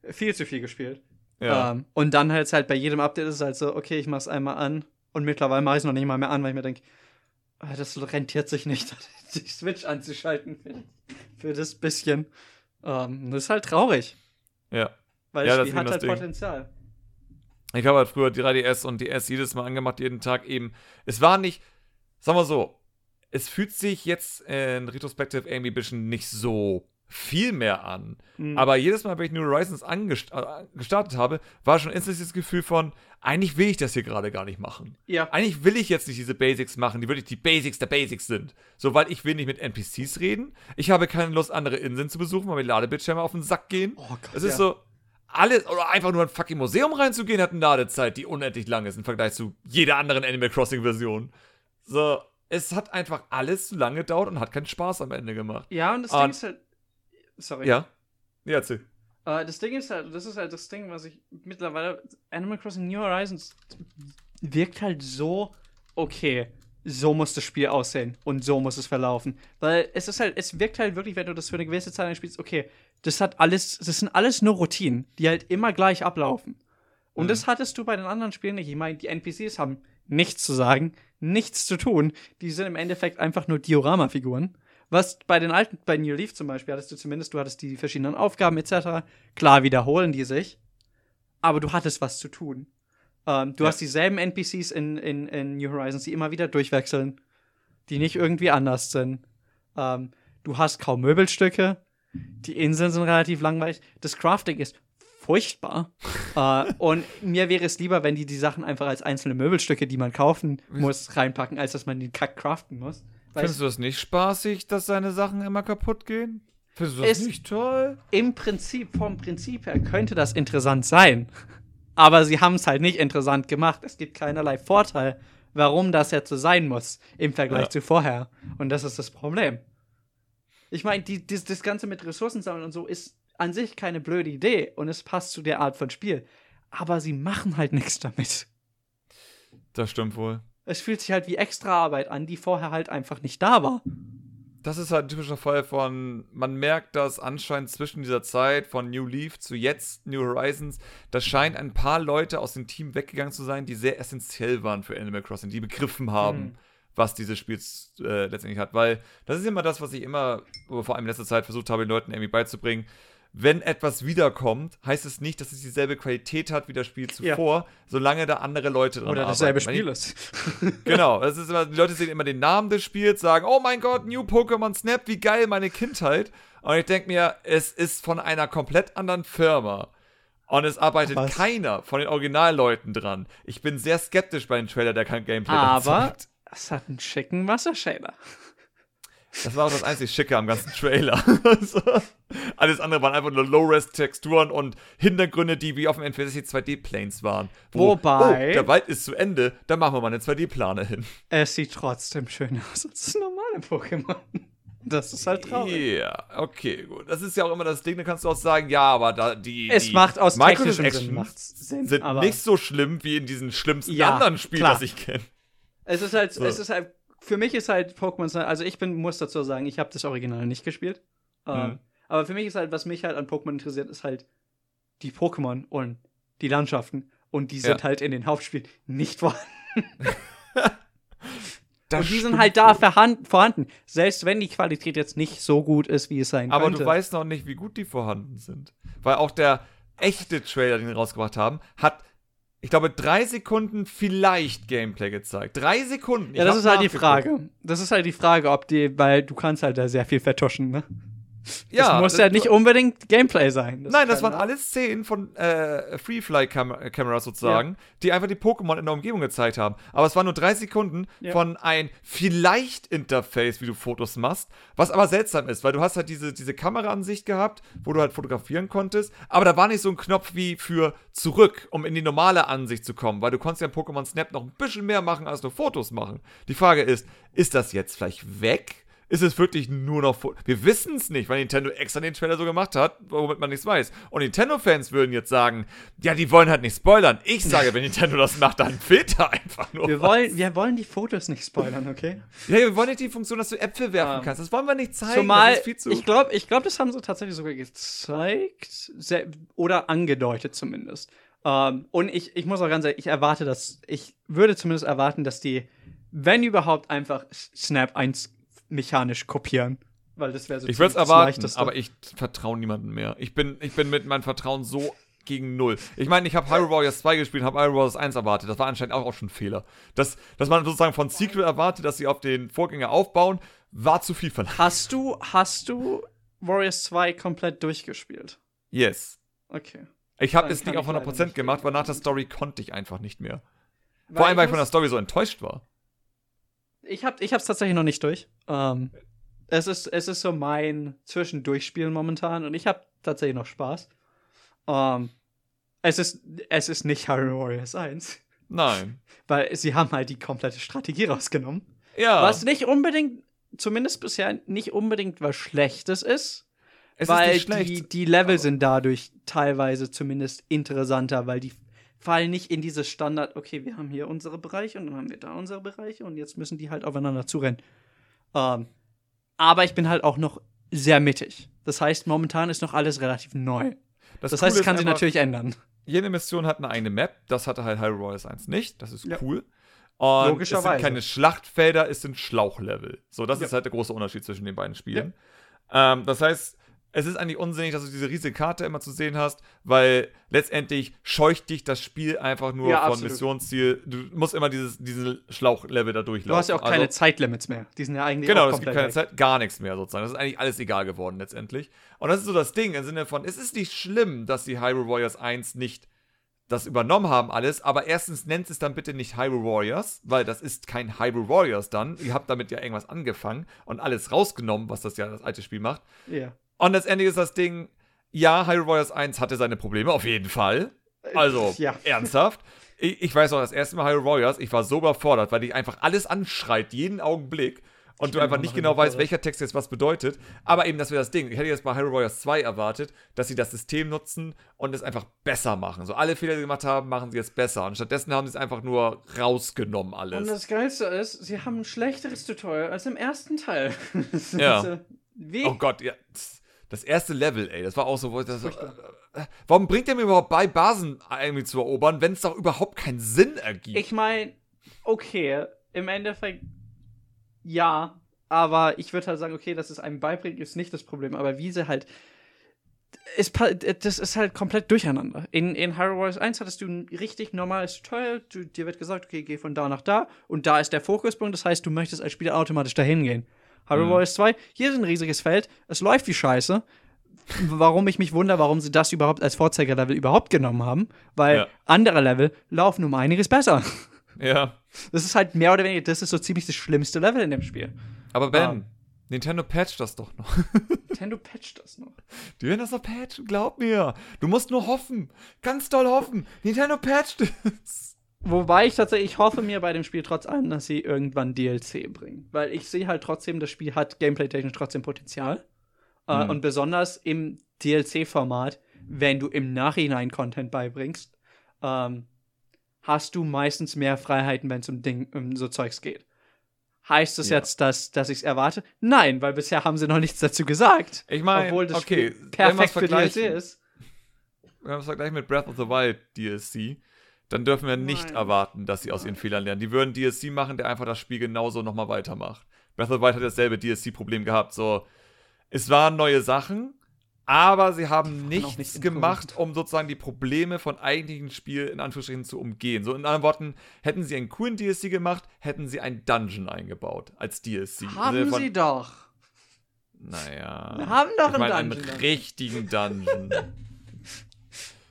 viel zu viel gespielt.
Ja.
Ähm, und dann halt halt bei jedem Update ist es halt so, okay, ich mach's einmal an und mittlerweile mache ich es noch nicht mal mehr an, weil ich mir denke, das rentiert sich nicht, die Switch anzuschalten für, für das bisschen. Ähm, das ist halt traurig,
ja.
weil
Ja, ist
hat halt
Ding.
Potenzial.
Ich habe halt früher die 3DS und DS jedes Mal angemacht, jeden Tag eben. Es war nicht, sagen wir so, es fühlt sich jetzt in Retrospective irgendwie ein bisschen nicht so viel mehr an.
Mhm.
Aber jedes Mal, wenn ich New Horizons angest äh, gestartet habe, war schon instantly das Gefühl von, eigentlich will ich das hier gerade gar nicht machen.
ja,
Eigentlich will ich jetzt nicht diese Basics machen, die wirklich die Basics der Basics sind. So, weil ich will nicht mit NPCs reden. Ich habe keine Lust, andere Inseln zu besuchen, weil mir Ladebildschirme auf den Sack gehen.
oh Gott,
Es ist
ja.
so, alles, oder einfach nur ein fucking Museum reinzugehen, hat eine Ladezeit, die unendlich lang ist im Vergleich zu jeder anderen Animal Crossing-Version. So, es hat einfach alles zu lange gedauert und hat keinen Spaß am Ende gemacht.
Ja, und das
Und-
Ding ist halt. Sorry.
Ja? Ja, erzähl.
Äh, das Ding ist halt, das ist halt das Ding, was ich mittlerweile. Animal Crossing New Horizons wirkt halt so, okay, so muss das Spiel aussehen und so muss es verlaufen. Weil es ist halt, es wirkt halt wirklich, wenn du das für eine gewisse Zeit spielst, okay, das hat alles, das sind alles nur Routinen, die halt immer gleich ablaufen. Und
Mhm.
das hattest du bei den anderen Spielen nicht. Ich meine, die NPCs haben nichts zu sagen, nichts zu tun. Die sind im Endeffekt einfach nur Diorama-Figuren. Was bei den alten, bei New Leaf zum Beispiel, hattest du zumindest, du hattest die verschiedenen Aufgaben etc. Klar wiederholen die sich, aber du hattest was zu tun. Ähm, du
Ja.
hast dieselben NPCs in, in, in New Horizons, die immer wieder durchwechseln, die nicht irgendwie anders sind. Ähm, du hast kaum Möbelstücke, die Inseln sind relativ langweilig. Das Crafting ist furchtbar. äh, und mir wäre es lieber, wenn die die Sachen einfach als einzelne Möbelstücke, die man kaufen muss, reinpacken, als dass man den Kack craften muss.
Findest du das nicht spaßig, dass seine Sachen immer kaputt gehen? Findest du das nicht toll?
im Prinzip, vom Prinzip her, könnte das interessant sein. Aber sie haben es halt nicht interessant gemacht. Es gibt keinerlei Vorteil, warum das jetzt so sein muss im Vergleich
Ja.
zu vorher. Und das ist das Problem. Ich meine, das Ganze mit Ressourcen sammeln und so ist an sich keine blöde Idee und es passt zu der Art von Spiel. Aber sie machen halt nichts damit.
Das stimmt wohl.
Es fühlt sich halt wie Extraarbeit an, die vorher halt einfach nicht da war.
Das ist halt ein typischer Fall von, man merkt, dass anscheinend zwischen dieser Zeit von New Leaf zu jetzt New Horizons, da scheint ein paar Leute aus dem Team weggegangen zu sein, die sehr essentiell waren für Animal Crossing, die begriffen haben,
Mhm.
was dieses Spiel äh, letztendlich hat. Weil das ist immer das, was ich immer, vor allem in letzter Zeit versucht habe, den Leuten irgendwie beizubringen. Wenn etwas wiederkommt, heißt es nicht, dass es dieselbe Qualität hat wie das Spiel
Ja.
zuvor, solange da andere Leute dran
Oder
arbeiten.
dasselbe Spiel ist.
Genau, das ist immer, die Leute sehen immer den Namen des Spiels, sagen, oh mein Gott, New Pokémon Snap, wie geil, meine Kindheit. Und ich denke mir, es ist von einer komplett anderen Firma. Und es arbeitet
Was?
keiner von den Originalleuten dran. Ich bin sehr skeptisch bei dem Trailer, der kein Gameplay
Aber
hat.
es hat einen schicken Wassershader.
Das war auch das einzig Schicke am ganzen Trailer. Alles andere waren einfach nur Low-Res-Texturen und Hintergründe, die wie auf dem N64 2D-Planes waren. Wo,
Wobei-
Oh, der Wald ist zu Ende, da machen wir mal eine 2D-Plane hin.
Es sieht trotzdem schöner aus als das normale Pokémon. Das ist halt traurig.
Ja, okay, gut. Das ist ja auch immer das Ding, da kannst du auch sagen, ja, aber da die.
Es
die
macht aus technischem Sinn Sinn,
sind
aber-
nicht so schlimm wie in diesen schlimmsten
Ja,
anderen Spielen,
klar.
das ich kenne.
Es ist halt,
So.
es ist halt, für mich ist halt Pokémon, also ich bin, muss dazu sagen, ich habe das Original nicht gespielt. Ähm,
Mhm.
Aber für mich ist halt, was mich halt an Pokémon interessiert, ist halt die Pokémon und die Landschaften. Und die sind
Ja.
halt in den Hauptspielen nicht vorhanden.
Das
und die sind halt da vorhanden. Selbst wenn die Qualität jetzt nicht so gut ist, wie es sein
Aber
könnte.
du weißt noch nicht, wie gut die vorhanden sind. Weil auch der echte Trailer, den sie rausgebracht haben, hat, ich glaube, drei Sekunden vielleicht Gameplay gezeigt. Drei Sekunden.
ja,
Ich
das
hab
ist halt die. Frage. Das ist halt die Frage, ob die, weil du kannst halt da sehr viel vertuschen, ne?
Ja,
das muss ja nicht unbedingt Gameplay sein.
Nein, das waren alles Szenen von äh, Free-Fly-Kameras sozusagen, die einfach die Pokémon in der Umgebung gezeigt haben. Aber es waren nur drei Sekunden
Ja.
von ein Vielleicht-Interface, wie du Fotos machst. Was aber seltsam ist, weil du hast halt diese, diese Kameraansicht gehabt, wo du halt fotografieren konntest. Aber da war nicht so ein Knopf wie für zurück, um in die normale Ansicht zu kommen. Weil du konntest ja in Pokémon Snap noch ein bisschen mehr machen, als nur Fotos machen. Die Frage ist, ist das jetzt vielleicht weg? Ist es wirklich nur noch. Wir wissen es nicht, weil Nintendo extra den Trailer so gemacht hat, womit man nichts weiß. Und Nintendo-Fans würden jetzt sagen, ja, die wollen halt nicht spoilern. Ich sage, wenn Nintendo das macht, dann fehlt da einfach nur.
Wir
was.
wollen, wir wollen die Fotos nicht spoilern, okay?
Ja, wir wollen nicht die Funktion, dass du Äpfel werfen
Ähm,
kannst. Das wollen wir nicht zeigen.
Zumal, ich glaube, ich glaub, das haben sie tatsächlich sogar gezeigt. Oder angedeutet zumindest. Ähm, und ich, ich muss auch ganz ehrlich, ich erwarte das, ich würde zumindest erwarten, dass die, wenn überhaupt, einfach Snap 1 mechanisch kopieren. Weil das wäre so
ich würde es erwarten, aber ich vertraue niemandem mehr. Ich bin, ich bin mit meinem Vertrauen so gegen null. Ich meine, ich habe Hyrule Warriors 2 gespielt, habe Hyrule Warriors 1 erwartet. Das war anscheinend auch, auch schon ein Fehler. Das, dass man sozusagen von Sequel erwartet, dass sie auf den Vorgänger aufbauen, war zu viel verlangt.
Hast du, hast du Warriors 2 komplett durchgespielt?
Yes.
Okay.
Ich habe es nicht auf
ich leider
100%
nicht
gemacht, weil nach der Story konnte ich einfach nicht mehr. Vor allem, weil ich von der Story so enttäuscht war.
Ich hab, ich hab's tatsächlich noch nicht durch. Ähm, es, ist, es ist so mein Zwischendurchspielen momentan und ich habe tatsächlich noch Spaß. Ähm, es, ist, es ist nicht Hyrule Warriors 1,
Nein.
weil sie haben halt die komplette Strategie rausgenommen.
Ja.
Was nicht unbedingt, zumindest bisher nicht unbedingt was Schlechtes ist.
es
weil
ist nicht schlecht.
die, die Level sind dadurch teilweise zumindest interessanter, weil die fallen nicht in dieses Standard, okay, wir haben hier unsere Bereiche und dann haben wir da unsere Bereiche und jetzt müssen die halt aufeinander zurennen. Ähm, aber ich bin halt auch noch sehr mittig. Das heißt, momentan ist noch alles relativ neu. Das, heißt,
Coole
es kann sich natürlich ändern.
Jede Mission hat eine eigene Map. Das hatte halt Hyrule Warriors 1 nicht. Das ist
Ja.
cool. Und es sind
Logischerweise.
keine Schlachtfelder, es sind Schlauchlevel. So, das
Ja.
ist halt der große Unterschied zwischen den beiden Spielen. Ähm, das heißt, es ist eigentlich unsinnig, dass du diese riesige Karte immer zu sehen hast, weil letztendlich scheucht dich das Spiel einfach nur
Ja,
von
absolut.
Missionsziel. Du musst immer dieses, diese Schlauchlevel da durchlaufen.
Du hast ja auch keine
Also-
Zeitlimits mehr. Die sind ja eigentlich
Genau, es gibt keine
weg.
Zeit, gar nichts mehr sozusagen. Das ist eigentlich alles egal geworden letztendlich. Und das ist so das Ding im Sinne von, es ist nicht schlimm, dass die Hyrule Warriors 1 nicht das übernommen haben alles, aber erstens nennt es dann bitte nicht Hyrule Warriors, weil das ist kein Hyrule Warriors dann. Ihr habt damit ja irgendwas angefangen und alles rausgenommen, was das ja das alte Spiel macht.
Ja.
Und letztendlich ist das Ding, ja, Hyrule Warriors 1 hatte seine Probleme, auf jeden Fall. Also,
ja.
ernsthaft. Ich, ich weiß noch, das erste Mal Hyrule Warriors, ich war so überfordert, weil dich einfach alles anschreit, jeden Augenblick. Und
Ich
du einfach nicht genau weißt, welcher Text jetzt was bedeutet. Aber eben, das wäre das Ding. Ich hätte jetzt bei Hyrule Warriors 2 erwartet, dass sie das System nutzen und es einfach besser machen. So alle Fehler, die sie gemacht haben, machen sie jetzt besser. Und stattdessen haben sie es einfach nur rausgenommen,
Und
alles.
das Geilste ist, sie haben ein schlechteres Tutorial als im ersten Teil.
Ja.
äh, Wie?
Oh Gott, ja. Das erste Level, ey, das war auch so, wo ich das, äh, äh, warum bringt der mir überhaupt bei, Basen irgendwie zu erobern, wenn es doch überhaupt keinen Sinn ergibt?
Ich meine, okay, im Endeffekt ja, aber ich würde halt sagen, okay, dass es einem beibringt, ist nicht das Problem, aber wie sie halt. Es, pa- das ist halt komplett durcheinander. In, in Hyrule Warriors 1 hattest du ein richtig normales Tutorial. Du, dir wird gesagt, okay, geh von da nach da. Und da ist der Fokuspunkt. Das heißt, du möchtest als Spieler automatisch dahin gehen. Hyrule
Mhm.
Warriors 2, hier ist ein riesiges Feld. Es läuft wie Scheiße. Warum ich mich wundere, warum sie das überhaupt als Vorzeigerlevel überhaupt genommen haben. Weil
Ja.
andere Level laufen um einiges besser.
ja.
Das ist halt mehr oder weniger, das ist so ziemlich das schlimmste Level in dem Spiel.
Aber Ben,
Ah.
Nintendo patcht das doch noch.
Nintendo patcht das noch.
Die werden das noch patchen, glaub mir. Du musst nur hoffen. Ganz doll hoffen. Nintendo patcht es.
Wobei ich tatsächlich hoffe mir bei dem Spiel trotz allem, dass sie irgendwann DLC bringen. Weil ich sehe halt trotzdem, das Spiel hat gameplay-technisch trotzdem Potenzial. Äh,
Mhm.
und besonders im DLC-Format, wenn du im Nachhinein Content beibringst, ähm, hast du meistens mehr Freiheiten, wenn es um, Ding, um so Zeugs geht. Heißt das
Ja.
jetzt, dass, dass ich es erwarte? Nein, weil bisher haben sie noch nichts dazu gesagt.
Ich meine,
Obwohl das
okay,
Spiel perfekt für DLC ist.
Wenn wir es vergleichen mit Breath of the Wild DLC, dann dürfen wir nicht
Nein.
erwarten, dass sie aus ihren Fehlern lernen. Die würden DLC machen, der einfach das Spiel genauso nochmal weitermacht. Breath of the Wild hat dasselbe DLC-Problem gehabt. So, es waren neue Sachen, aber sie haben nichts
nicht
gemacht, um sozusagen die Probleme von eigentlichen Spiel in Anführungsstrichen zu umgehen. So in anderen Worten, hätten sie einen coolen DLC gemacht, hätten sie einen Dungeon eingebaut als Sinne
Haben sie doch.
Naja.
Wir haben doch
ich meine,
einen
einen
Dungeon.
richtigen Dungeon.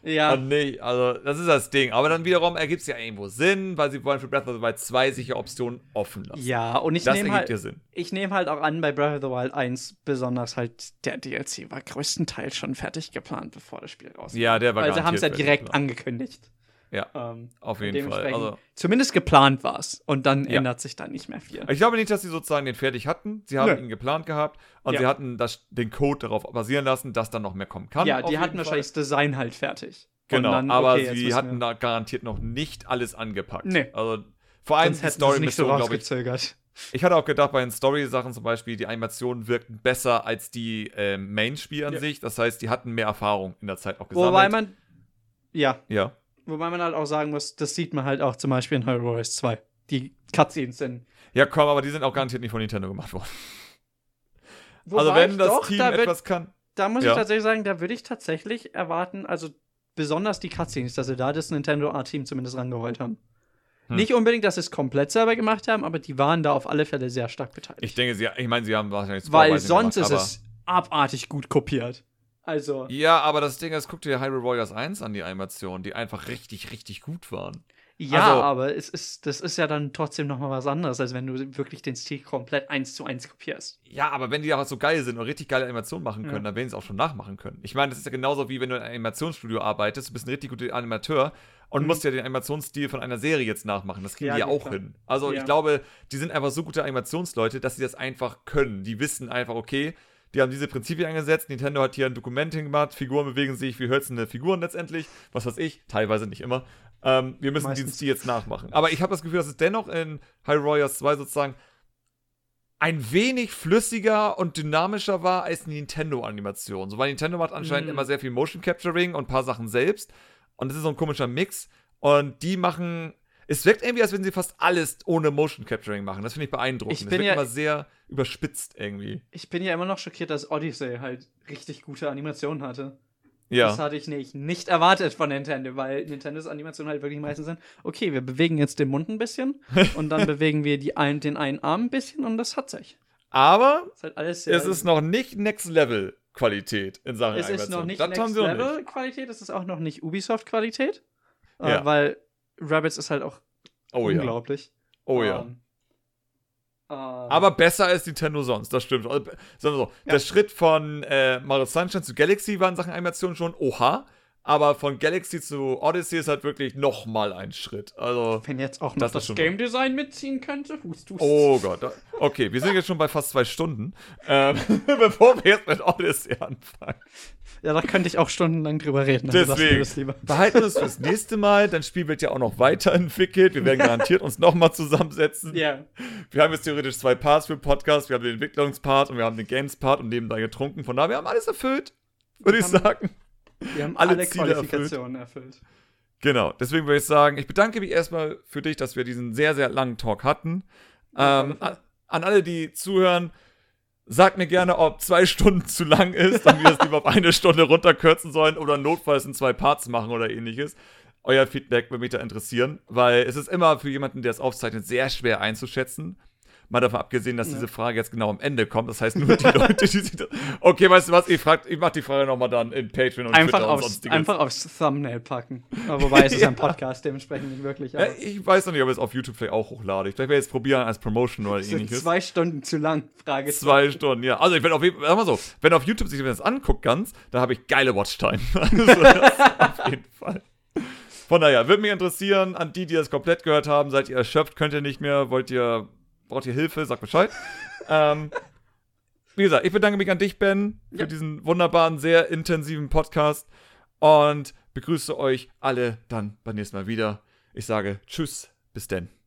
Ja.
Und nicht, also das ist das Ding. Aber dann wiederum ergibt es ja irgendwo Sinn, weil sie wollen für Breath of the Wild 2 sicher Optionen offen lassen.
Ja, und ich nehme halt,
ja Sinn.
ich nehme halt auch an, bei Breath of the Wild 1 besonders halt der DLC war größtenteils schon fertig geplant, bevor das Spiel rauskam.
Ja, der war
Weil sie haben es ja direkt angekündigt.
Ja,
Ähm,
auf jeden Fall. Also,
Zumindest geplant war es. Und dann
Ja.
ändert sich da nicht mehr viel.
ich glaube nicht, dass sie sozusagen den fertig hatten. Sie haben
Nö.
ihn geplant gehabt und
Ja.
sie hatten das, den Code darauf basieren lassen, dass dann noch mehr kommen kann.
ja, die hatten
jeden
wahrscheinlich das Design halt fertig.
Genau,
dann,
aber
okay,
sie hatten
wir-
da garantiert noch nicht alles angepackt.
Nee.
Also vor allem
Sonst
die
es nicht so
Story-Mission, glaube ich,
rausgezögert.
Ich hatte auch gedacht, bei den Story-Sachen zum Beispiel, die Animationen wirkten besser als die ähm, Main-Spiel an
Ja.
sich. Das heißt, die hatten mehr Erfahrung in der Zeit auch gesammelt.
Wobei man, ja,
ja.
Wobei man halt auch sagen muss, das sieht man halt auch zum Beispiel in Hyrule Warriors 2. Die Cutscenes sind.
ja, komm, aber die sind auch garantiert nicht von Nintendo gemacht worden.
Wobei
also wenn das
doch,
Team
da
etwas kann.
Da muss
Ja.
ich tatsächlich sagen, da würde ich tatsächlich erwarten, also besonders die Cutscenes, dass sie da das Nintendo Art-Team zumindest rangeholt haben.
Hm.
Nicht unbedingt, dass sie es komplett selber gemacht haben, aber die waren da auf alle Fälle sehr stark beteiligt.
Ich denke, sie, ich meine, sie haben wahrscheinlich
Weil sonst
gemacht,
ist es abartig gut kopiert. Also,
Ja, aber das Ding ist, guck dir Hyrule Warriors 1 an, die Animationen, die einfach richtig, richtig gut waren.
ja,
also-
aber es ist, das ist ja dann trotzdem noch mal was anderes, als wenn du wirklich den Stil komplett eins zu eins kopierst.
Ja, aber wenn die auch so geil sind und richtig geile Animationen machen können,
Ja.
dann werden sie es auch schon nachmachen können. Ich meine, das ist ja genauso wie wenn du in einem Animationsstudio arbeitest, du bist ein richtig guter Animateur und
Mhm.
musst ja den Animationsstil von einer Serie jetzt nachmachen. Das kriegen
Ja,
die ja auch
klar.
hin. Also
Ja.
ich glaube, die sind einfach so gute Animationsleute, dass sie das einfach können. Die wissen einfach, okay, die haben diese Prinzipien angesetzt. Nintendo hat hier ein Dokument hingemacht, Figuren bewegen sich wie hölzerne Figuren letztendlich. Was weiß ich, teilweise nicht immer. Ähm, wir müssen diesen
Meistens.
Stil jetzt nachmachen. Aber ich habe das Gefühl, dass es dennoch in Hyrule Warriors 2 sozusagen ein wenig flüssiger und dynamischer war als Nintendo-Animation. So, weil Nintendo macht anscheinend
Mhm.
immer sehr viel Motion Capturing und ein paar Sachen selbst. Und das ist so ein komischer Mix. Und die machen. Es wirkt irgendwie, als wenn sie fast alles ohne Motion Capturing machen. Das finde ich beeindruckend.
Ich
es
bin
wirkt
ja-
immer sehr überspitzt irgendwie.
Ich bin ja immer noch schockiert, dass Odyssey halt richtig gute Animationen hatte.
Ja.
Das hatte ich nicht, nicht erwartet von Nintendo, weil Nintendos Animationen halt wirklich meistens sind, okay, wir bewegen jetzt den Mund ein bisschen und dann bewegen wir die ein, den einen Arm ein bisschen und das hat sich.
Aber
Das ist halt
es ist noch nicht Next Level Qualität in Sachen
es ist noch nicht
Das
Next Level. Qualität, es ist auch noch nicht Ubisoft Qualität. Äh,
Ja.
Weil Rabbits ist halt auch
Oh ja.
unglaublich.
Oh ja.
Ähm, ähm,
Aber besser als Nintendo sonst, das stimmt. Also, so,
Ja.
Der Schritt von äh, Mario Sunshine zu Galaxy war in Sachen Animation schon oha. Aber von Galaxy zu Odyssey ist halt wirklich nochmal ein Schritt. Also,
wenn jetzt auch noch
das
das, Game Design mitziehen könnte, hust, hust.
oh Gott. Okay, wir sind jetzt schon bei fast zwei Stunden. Ähm, bevor wir jetzt mit Odyssey anfangen.
Ja, da könnte ich auch stundenlang drüber reden.
Deswegen.
das lieber.
Behalten wir es fürs nächste Mal. Dein Spiel wird ja auch noch weiterentwickelt. Wir werden garantiert uns nochmal zusammensetzen.
Ja.
Wir haben jetzt theoretisch zwei Parts für den Podcast. Wir haben den Entwicklungspart und wir haben den Games-Part und nebenbei getrunken. Von daher, wir haben alles erfüllt, würde ich sagen.
Wir haben
Alle
alle,
Ziele
Qualifikationen erfüllt.
Genau, deswegen würde ich sagen, ich bedanke mich erstmal für dich, dass wir diesen sehr, sehr langen Talk hatten. Ähm, an, an alle, die zuhören, sagt mir gerne, ob zwei Stunden zu lang ist und wir das lieber auf eine Stunde runterkürzen sollen oder notfalls in zwei Parts machen oder ähnliches. Euer Feedback würde mich da interessieren, weil es ist immer für jemanden, der es aufzeichnet, sehr schwer einzuschätzen. Mal davon abgesehen, dass
Ja.
diese Frage jetzt genau am Ende kommt. Das heißt, nur die Leute, die sich das. Okay, weißt du was? Ich, frag, ich mach die Frage nochmal dann in Patreon und
Einfach
Twitter und
aufs,
sonstiges.
einfach aufs Thumbnail packen. Aber wobei es ist
Ja.
ein Podcast, dementsprechend nicht wirklich.
Ja,
Aber
ich weiß noch nicht, ob ich es auf YouTube vielleicht auch hochlade. Ich werde jetzt probieren als Promotion oder
es sind
ähnliches.
zwei Stunden zu lang. Frage
Zwei Stunden, ja. Also ich werde auf jeden Fall, sag mal so, wenn auf YouTube sich das anguckt ganz, dann habe ich geile Watchtime. Also das auf jeden Fall. Von daher, würde mich interessieren, an die, die das komplett gehört haben, seid ihr erschöpft, könnt ihr nicht mehr, wollt ihr, braucht ihr Hilfe, sagt Bescheid. ähm, wie gesagt, ich bedanke mich an dich, Ben, für
Ja.
diesen wunderbaren, sehr intensiven Podcast und begrüße euch alle dann beim nächsten Mal wieder. Ich sage Tschüss, bis denn.